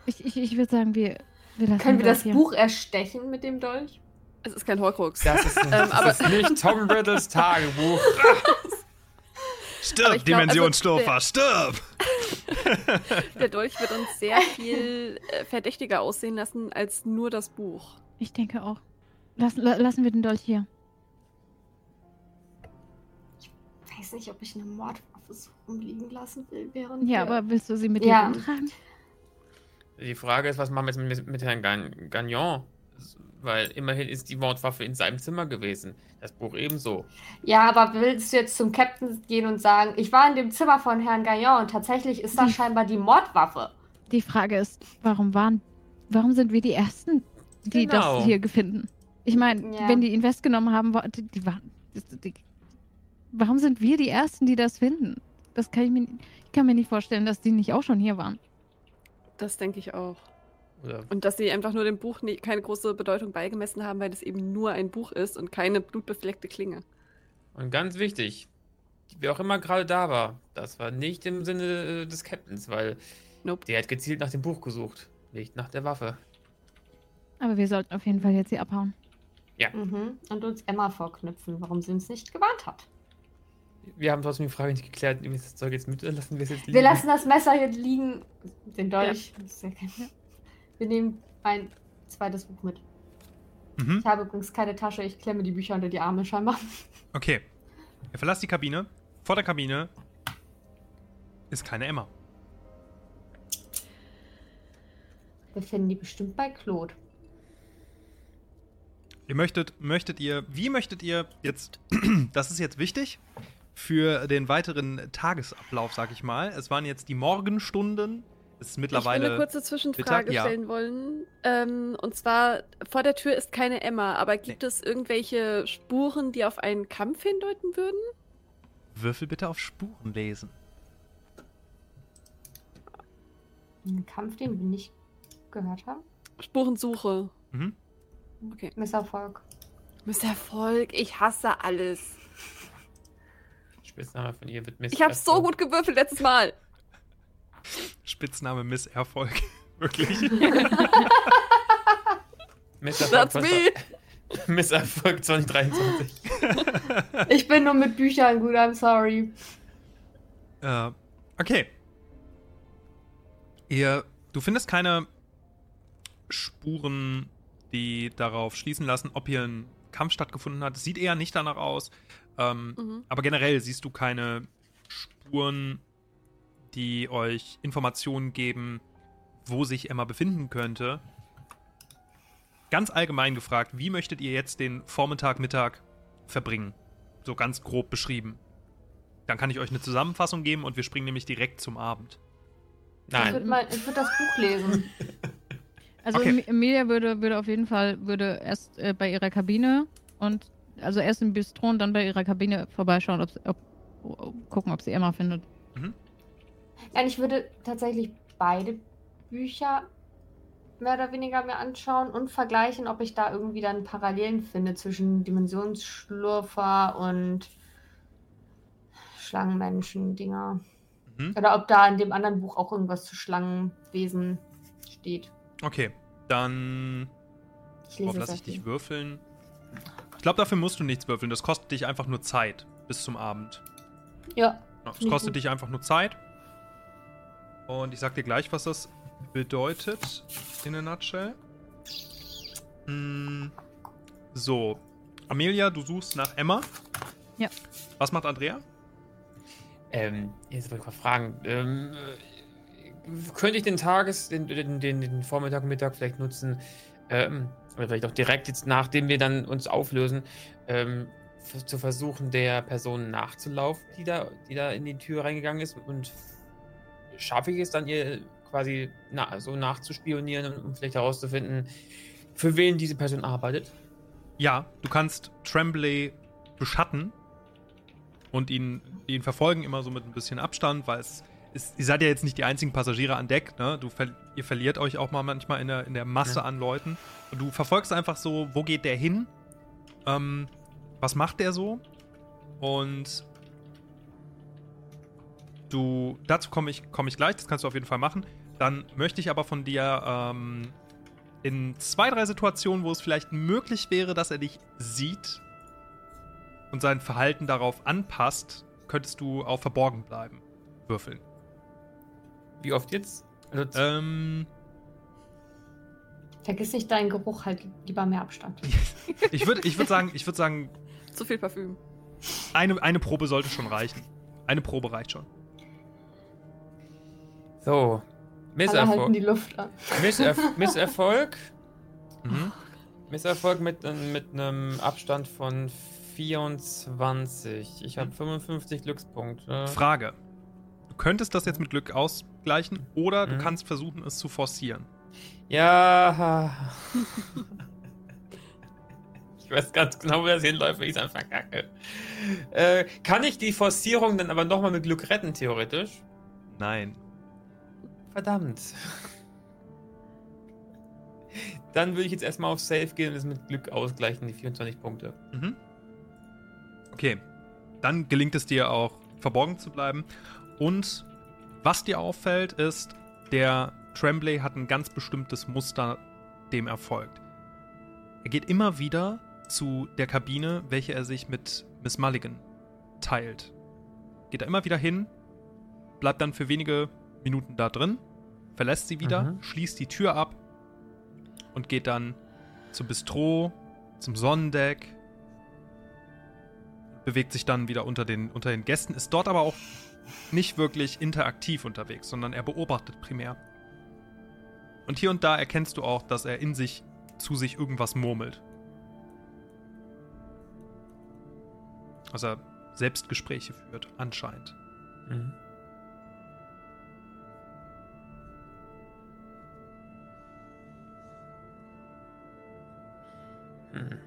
Ich, ich, ich würde sagen, wir, wir lassen
Können wir das
Dolch hier.
Buch erstechen mit dem Dolch?
Es ist kein Horcrux.
Das ist,
Ähm,
das
aber-
ist nicht Tom Riddles Tagebuch.
Stirb,
glaub, also,
stirb!
Der Dolch wird uns sehr viel äh, verdächtiger aussehen lassen als nur das Buch.
Ich denke auch. Lass, la, lassen wir den Dolch hier.
Ich weiß nicht, ob ich eine Mordwaffe so rumliegen lassen will, während
Ja,
wir-
aber willst du sie mit
Ja.
dir rumtragen?
Die Frage ist, was machen wir jetzt mit, mit Herrn Gagn- Gagnon? Weil immerhin ist die Mordwaffe in seinem Zimmer gewesen. Das Buch ebenso.
Ja, aber willst du jetzt zum Captain gehen und sagen, ich war in dem Zimmer von Herrn Gaillon und tatsächlich ist das
Die-
scheinbar die Mordwaffe.
Die Frage ist, warum waren, warum sind wir die Ersten, die
Genau.
das hier finden? Ich meine,
Ja.
wenn die ihn festgenommen haben, die, die, die, warum sind wir die Ersten, die das finden? Das kann ich mir, ich kann mir nicht vorstellen, dass die nicht auch schon hier waren.
Das denke ich auch.
Oder
Und dass sie einfach nur dem Buch nie, keine große Bedeutung beigemessen haben, weil es eben nur ein Buch ist und keine blutbefleckte Klinge.
Und ganz wichtig, wer auch immer gerade da war, das war nicht im Sinne äh, des Captains, weil
Nope.
der hat gezielt nach dem Buch gesucht, nicht nach der Waffe.
Aber wir sollten auf jeden Fall jetzt hier abhauen.
Mhm. Und uns Emma vorknüpfen, warum sie uns nicht gewarnt hat.
Wir haben trotzdem die Frage nicht geklärt, nehmen wir das Zeug jetzt mit oder lassen wir es jetzt liegen?
Wir lassen das Messer hier liegen. Den Dolch. Gerne. Wir nehmen ein zweites Buch mit.
Mhm.
Ich habe übrigens keine Tasche, ich klemme die Bücher unter die Arme scheinbar.
Okay. Ihr verlasst die Kabine. Vor der Kabine ist keine Emma.
Wir finden die bestimmt bei Claude.
Ihr möchtet, möchtet ihr, wie möchtet ihr jetzt, das ist jetzt wichtig für den weiteren Tagesablauf, sag ich mal. Es waren jetzt die Morgenstunden. Es ist
ich will
mittlerweile.
eine kurze Zwischenfrage
Mittag, ja.
stellen wollen. Ähm, und zwar, vor der Tür ist keine Emma, aber gibt es irgendwelche Spuren, die auf einen Kampf hindeuten würden?
Würfel bitte auf Spuren lesen.
Ein Kampf, den wir nicht gehört haben.
Spurensuche.
Mhm.
Okay.
Misserfolg.
Misserfolg, ich hasse alles.
Spitzname von ihr wird Miss.
Ich habe so gut gewürfelt letztes Mal.
Spitzname Misserfolg. Wirklich.
Misserfolg,
That's me.
Misserfolg 2023.
Ich bin nur mit Büchern gut, I'm sorry.
Äh, okay. Ihr, du findest keine Spuren, die darauf schließen lassen, ob hier ein Kampf stattgefunden hat. Es sieht eher nicht danach aus. Ähm,
Mhm.
Aber generell siehst du keine Spuren, die euch Informationen geben, wo sich Emma befinden könnte. Ganz allgemein gefragt, wie möchtet ihr jetzt den Vormittag, Mittag verbringen? So ganz grob beschrieben. Dann kann ich euch eine Zusammenfassung geben und wir springen nämlich direkt zum Abend.
Ich
Nein.
würde ich würd das Buch lesen.
Also
Okay.
Em- Emilia würde, würde auf jeden Fall würde erst äh, bei ihrer Kabine und also erst im Bistro und dann bei ihrer Kabine vorbeischauen, ob, sie- ob, ob gucken, ob sie Emma findet.
Ja, ich würde tatsächlich beide Bücher mehr oder weniger mir anschauen und vergleichen, ob ich da irgendwie dann Parallelen finde zwischen Dimensionsschlurfer und Schlangenmenschen-Dinger.
Mhm.
Oder ob da in dem anderen Buch auch irgendwas zu Schlangenwesen steht.
Okay, dann
Ich lese
lasse ich dich würfeln. Ich glaube, dafür musst du nichts würfeln. Das kostet dich einfach nur Zeit bis zum Abend.
Ja, ich
kostet
gut.
dich einfach nur Zeit. Und ich sag dir gleich, was das bedeutet in a nutshell. Mm, So, Amelia, du suchst nach Emma.
Ja.
Was macht Andrea?
Ähm, jetzt wollte ich mal fragen. Ähm, äh, könnte ich den Tages, den, den, den, den Vormittag, Mittag vielleicht nutzen, ähm, oder vielleicht auch direkt jetzt, nachdem wir dann uns auflösen, ähm, zu versuchen, der Person nachzulaufen, die da, die da in die Tür reingegangen ist und schaffe ich es dann, ihr quasi na, so nachzuspionieren und um vielleicht herauszufinden, für wen diese Person arbeitet?
Ja, du kannst Tremblay beschatten und ihn, ihn verfolgen, immer so mit ein bisschen Abstand, weil es ist, ihr seid ja jetzt nicht die einzigen Passagiere an Deck, ne? Du ihr verliert euch auch mal manchmal in der, in der Masse
Ja.
an Leuten. Und du verfolgst einfach so, wo geht der hin? Ähm, was macht der so? Und du, dazu komme ich, komm ich gleich, das kannst du auf jeden Fall machen. Dann möchte ich aber von dir ähm, in zwei, drei Situationen, wo es vielleicht möglich wäre, dass er dich sieht und sein Verhalten darauf anpasst, könntest du auf verborgen bleiben. Würfeln.
Wie oft jetzt? Also
Ähm,
Vergiss nicht deinen Geruch, halt lieber mehr Abstand.
ich würde ich würd sagen, ich würde sagen,
Zu viel Parfüm.
eine, eine Probe sollte schon reichen. Eine Probe reicht schon.
so.
Alle halten die
Misserfolg.
Luft an.
Misserf Misserfolg.
Mhm.
Misserfolg mit, ähm, mit einem Abstand von 24. Ich habe 55 Glückspunkte.
Frage. Du könntest das jetzt mit Glück ausgleichen oder du
Mhm.
kannst versuchen, es zu forcieren.
Ja. Ich weiß ganz genau, wo das hinläuft, wenn ich es einfach verkacke. Äh, kann ich die Forcierung dann aber nochmal mit Glück retten, theoretisch?
Nein.
Verdammt. Dann würde ich jetzt erstmal auf Safe gehen und es mit Glück ausgleichen, die 24 Punkte.
Mhm. Okay. Dann gelingt es dir auch, verborgen zu bleiben. Und was dir auffällt, ist, der Tremblay hat ein ganz bestimmtes Muster, dem er folgt. Er geht immer wieder zu der Kabine, welche er sich mit Miss Mulligan teilt. Geht da immer wieder hin, bleibt dann für wenige Minuten da drin, verlässt sie wieder,
Mhm.
schließt die Tür ab und geht dann zum Bistro, zum Sonnendeck, bewegt sich dann wieder unter den, unter den Gästen, ist dort aber auch nicht wirklich interaktiv unterwegs, sondern er beobachtet primär. Und hier und da erkennst du auch, dass er in sich zu sich irgendwas murmelt. Also er Selbstgespräche führt, anscheinend.
Mhm. Hm.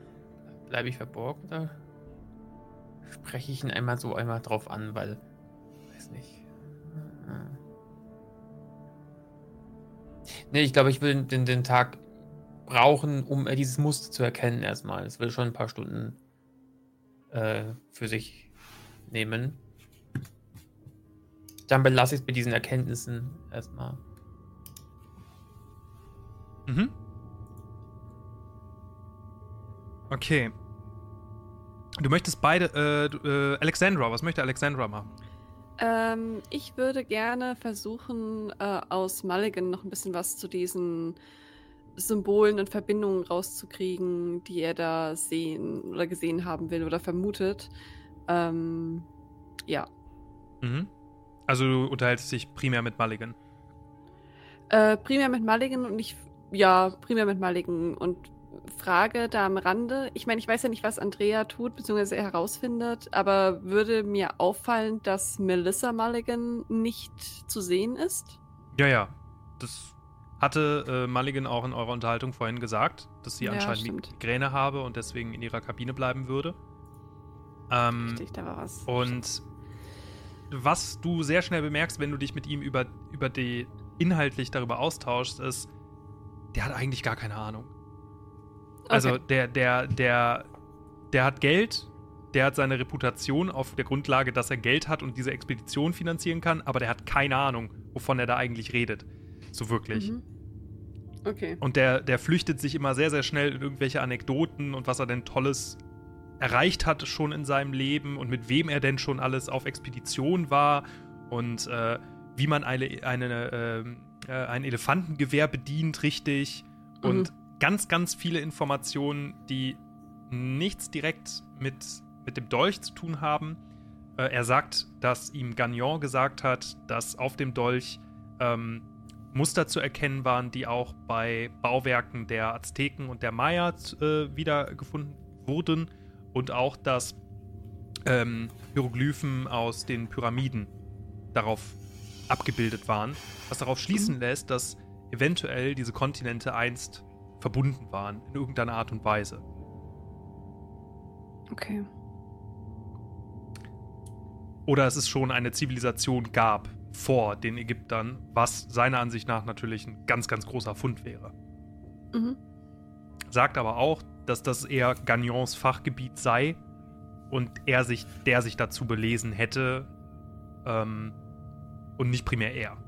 Bleibe ich verborgen oder spreche ich ihn einmal so einmal drauf an, weil. Nicht. Nee, ich glaube, ich will den, den Tag brauchen, um dieses Muster zu erkennen erstmal. Es will schon ein paar Stunden äh, für sich nehmen. Dann belasse ich es mit diesen Erkenntnissen erstmal.
Mhm. Okay. Du möchtest beide, äh, äh, Alexandra, was möchte Alexandra machen?
Ähm, ich würde gerne versuchen, äh, aus Mulligan noch ein bisschen was zu diesen Symbolen und Verbindungen rauszukriegen, die er da sehen oder gesehen haben will oder vermutet. Ähm, ja.
Mhm. Also du unterhältst dich primär mit Mulligan.
Äh, primär mit Mulligan und ich, ja, primär mit Mulligan und Frage da am Rande. Ich meine, ich weiß ja nicht, was Andrea tut, beziehungsweise er herausfindet, aber würde mir auffallen, dass Melissa Mulligan nicht zu sehen ist?
Ja, ja. Das hatte äh, Mulligan auch in eurer Unterhaltung vorhin gesagt, dass sie
Ja,
anscheinend
stimmt.
Migräne habe und deswegen in ihrer Kabine bleiben würde. Ähm,
Richtig, da war was.
Und was du sehr schnell bemerkst, wenn du dich mit ihm über, über die inhaltlich darüber austauschst, ist, der hat eigentlich gar keine Ahnung. Also
Okay.
der, der, der, der hat Geld, der hat seine Reputation auf der Grundlage, dass er Geld hat und diese Expedition finanzieren kann, aber der hat keine Ahnung, wovon er da eigentlich redet. So wirklich.
Mhm. Okay.
Und der, der flüchtet sich immer sehr, sehr schnell in irgendwelche Anekdoten und was er denn Tolles erreicht hat schon in seinem Leben und mit wem er denn schon alles auf Expedition war und äh, wie man eine, eine, ähm, äh, ein Elefantengewehr bedient, richtig. Und ganz, ganz viele Informationen, die nichts direkt mit, mit dem Dolch zu tun haben. Äh, er sagt, dass ihm Gagnon gesagt hat, dass auf dem Dolch ähm, Muster zu erkennen waren, die auch bei Bauwerken der Azteken und der Maya äh, wiedergefunden wurden. Und auch, dass ähm, Hieroglyphen aus den Pyramiden darauf abgebildet waren, was darauf schließen lässt, dass eventuell diese Kontinente einst verbunden waren in irgendeiner Art und Weise.
Okay.
Oder es ist schon eine Zivilisation gab vor den Ägyptern, was seiner Ansicht nach natürlich ein ganz, ganz großer Fund wäre.
Mhm.
sagt aber auch, dass das eher Gagnons Fachgebiet sei und er sich, der sich dazu belesen hätte ähm, und nicht primär er.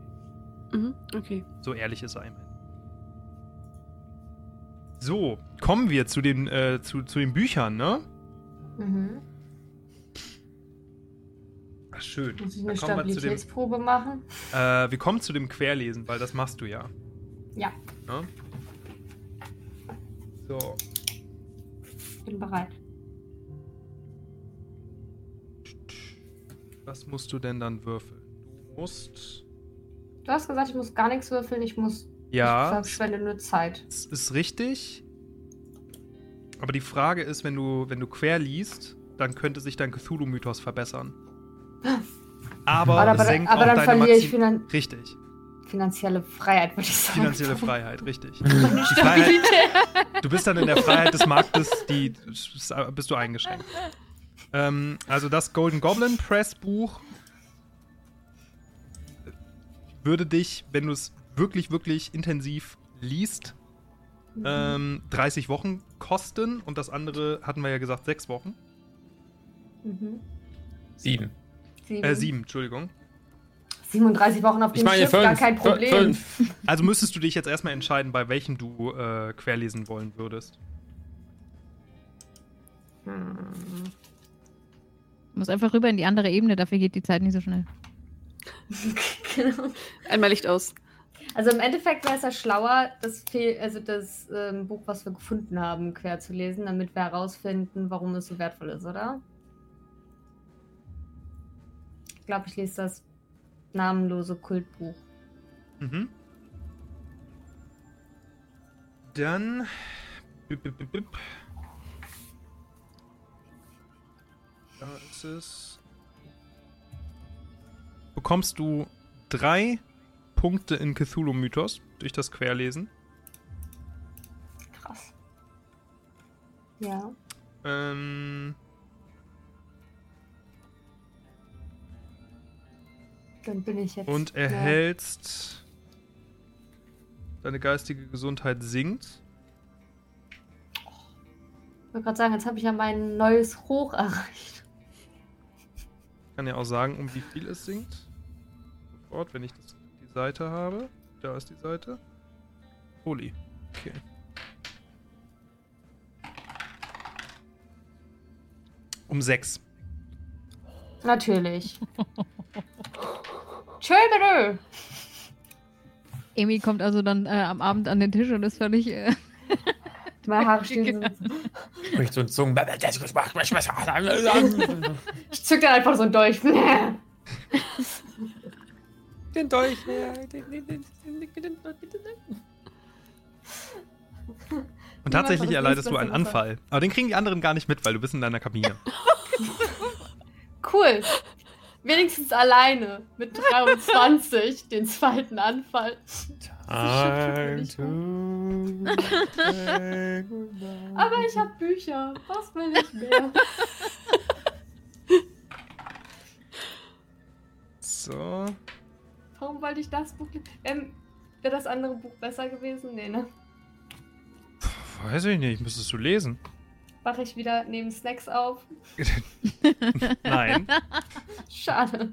Mhm. Okay.
So ehrlich ist er immerhin. So, kommen wir zu den, äh, zu, zu den Büchern, ne?
Mhm.
Ach, schön.
Muss ich eine
zu dem,
Stabilitätsprobe machen?
äh, wir kommen zu dem Querlesen, weil das machst du ja.
Ja,
Ne? So,
bin bereit.
was musst du denn dann würfeln? Du musst.
Du hast gesagt, ich muss gar nichts würfeln, ich muss. Ich
Ja,
verschwende nur Zeit.
es ist richtig. Aber die Frage ist, wenn du, wenn du quer liest, dann könnte sich dein Cthulhu-Mythos verbessern. Aber,
Aber, aber,
senkt
aber
auch
dann
deine
verliere ich
Maxi
finan
Richtig.
finanzielle Freiheit, würde ich sagen.
Finanzielle Freiheit, richtig. Die Freiheit, du bist dann in der Freiheit des Marktes, die bist du eingeschränkt. Ähm, also das Golden Goblin Press Buch würde dich, wenn du es wirklich, wirklich intensiv liest, ähm, 30 Wochen kosten und das andere hatten wir ja gesagt sechs Wochen.
Mhm.
Sieben.
Sieben.
Äh, sieben, Entschuldigung.
37 Wochen auf dem
Ich meine
Schiff,
fünf.
gar kein Problem.
Fünf.
Also müsstest du dich jetzt erstmal entscheiden, bei welchem du äh, querlesen wollen würdest.
Hm.
Du musst einfach rüber in die andere Ebene, dafür geht die Zeit nicht so schnell.
genau.
Einmal Licht aus.
Also im Endeffekt wäre es ja schlauer, das, Fehl also das ähm, Buch, was wir gefunden haben, quer zu lesen, damit wir herausfinden, warum es so wertvoll ist, oder? Ich glaube, ich lese das namenlose Kultbuch.
Mhm. Dann. Bip, bip, bip, bip. Da ist es. Bekommst du drei Punkte in Cthulhu-Mythos durch das Querlesen.
Krass. Ja.
Ähm,
Dann bin ich jetzt.
und erhältst. Deine geistige Gesundheit sinkt.
Ich wollte gerade sagen, jetzt habe ich ja mein neues Hoch erreicht.
kann ja auch sagen, um wie viel es sinkt. Sofort, wenn ich das, Seite habe. Da ist die Seite. Holy. Okay. Um sechs.
Natürlich. Tschö, bitte.
Amy kommt also dann äh, am Abend an den Tisch und ist völlig. Äh,
Meine Haare stehen so.
Bricht so ein Zungen.
Ich zück dann einfach so ein Dolch.
Den Dolch her.
Und tatsächlich erleidest du einen Anfall. Aber den kriegen die anderen gar nicht mit, weil du bist in deiner Kabine.
Cool. Wenigstens alleine mit 23 den zweiten Anfall.
Time to.
Aber ich habe Bücher. Was will ich mehr?
So.
Warum wollte ich das Buch? Ähm, Wäre das andere Buch besser gewesen? Nee, ne?
Weiß ich nicht, müsstest du lesen.
Wache ich wieder neben Snacks auf?
Nein.
Schade.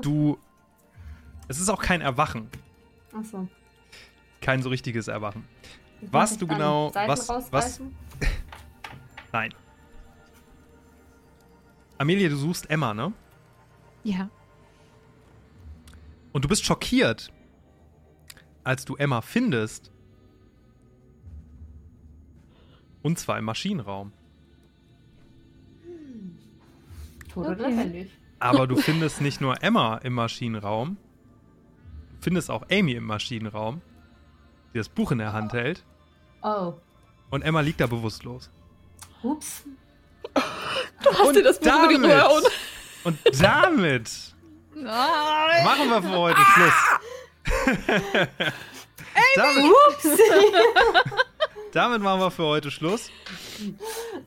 Du. Es ist auch kein Erwachen.
Achso.
Kein so richtiges Erwachen. Was du genau- was- was- Nein. Amelia, du suchst Emma, ne?
Ja.
Und du bist schockiert, als du Emma findest. Und zwar im Maschinenraum.
Tot oder
Okay.
lebendig.
Aber du findest nicht nur Emma im Maschinenraum, du findest auch Amy im Maschinenraum, die das Buch in der Hand hält.
Oh.
Und Emma liegt da bewusstlos.
Ups.
Du hast dir das Buch über die
damit,
Röhre und
damit machen wir für heute Schluss. damit, damit machen wir für heute Schluss.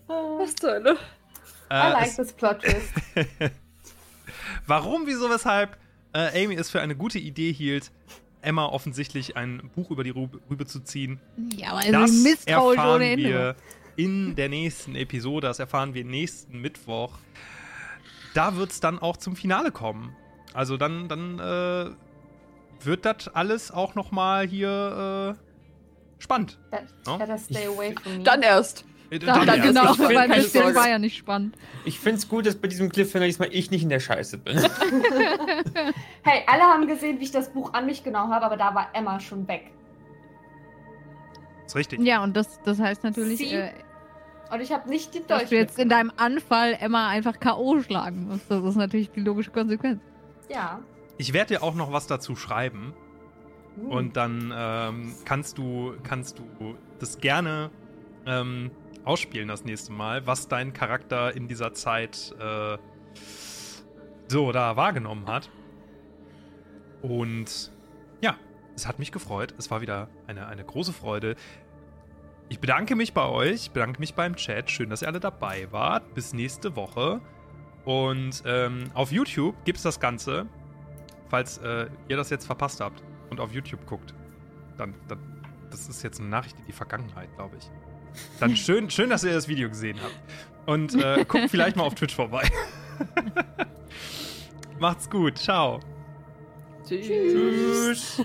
Was zur Hölle?
I
Äh,
like this plot twist.
Warum, wieso, weshalb äh, Amy es für eine gute Idee hielt, Emma offensichtlich ein Buch über die Rübe, Rübe zu ziehen,
Ja, aber also
das
misstrauisch
erfahren
ohne Ende.
wir in der nächsten Episode. Das erfahren wir nächsten Mittwoch. Da wird es dann auch zum Finale kommen. Also dann, dann äh, wird das alles auch noch mal hier spannend.
That,
No?
Stay away from me.
Dann erst.
Äh,
Dann,
dann erst.
genau,
Ich
weil
keine
bis jetzt
Sorge.
war ja nicht spannend.
Ich finde es gut, dass bei diesem Cliffhanger diesmal ich nicht in der Scheiße bin.
Hey, alle haben gesehen, wie ich das Buch an mich genommen habe, aber da war Emma schon weg.
Ist richtig.
Ja, und das, das heißt natürlich, äh,
Und ich habe nicht die
dass
Dolch
du jetzt in deinem Anfall Emma einfach K.O. schlagen musst. Das ist natürlich die logische Konsequenz.
Ja.
Ich werde dir auch noch was dazu schreiben.
Hm.
Und dann ähm, kannst du kannst du das gerne ähm, ausspielen das nächste Mal, was dein Charakter in dieser Zeit äh, so da wahrgenommen hat. Und ja, es hat mich gefreut. Es war wieder eine, eine große Freude. Ich bedanke mich bei euch, ich bedanke mich beim Chat. Schön, dass ihr alle dabei wart. Bis nächste Woche. Und ähm, auf YouTube gibt es das Ganze, falls äh, ihr das jetzt verpasst habt und auf YouTube guckt. Dann, dann, das ist jetzt eine Nachricht in die Vergangenheit, glaube ich. Dann schön, schön, dass ihr das Video gesehen habt. Und äh, guckt vielleicht mal auf Twitch vorbei. Macht's gut. Ciao.
Tschüss.
Tschüss.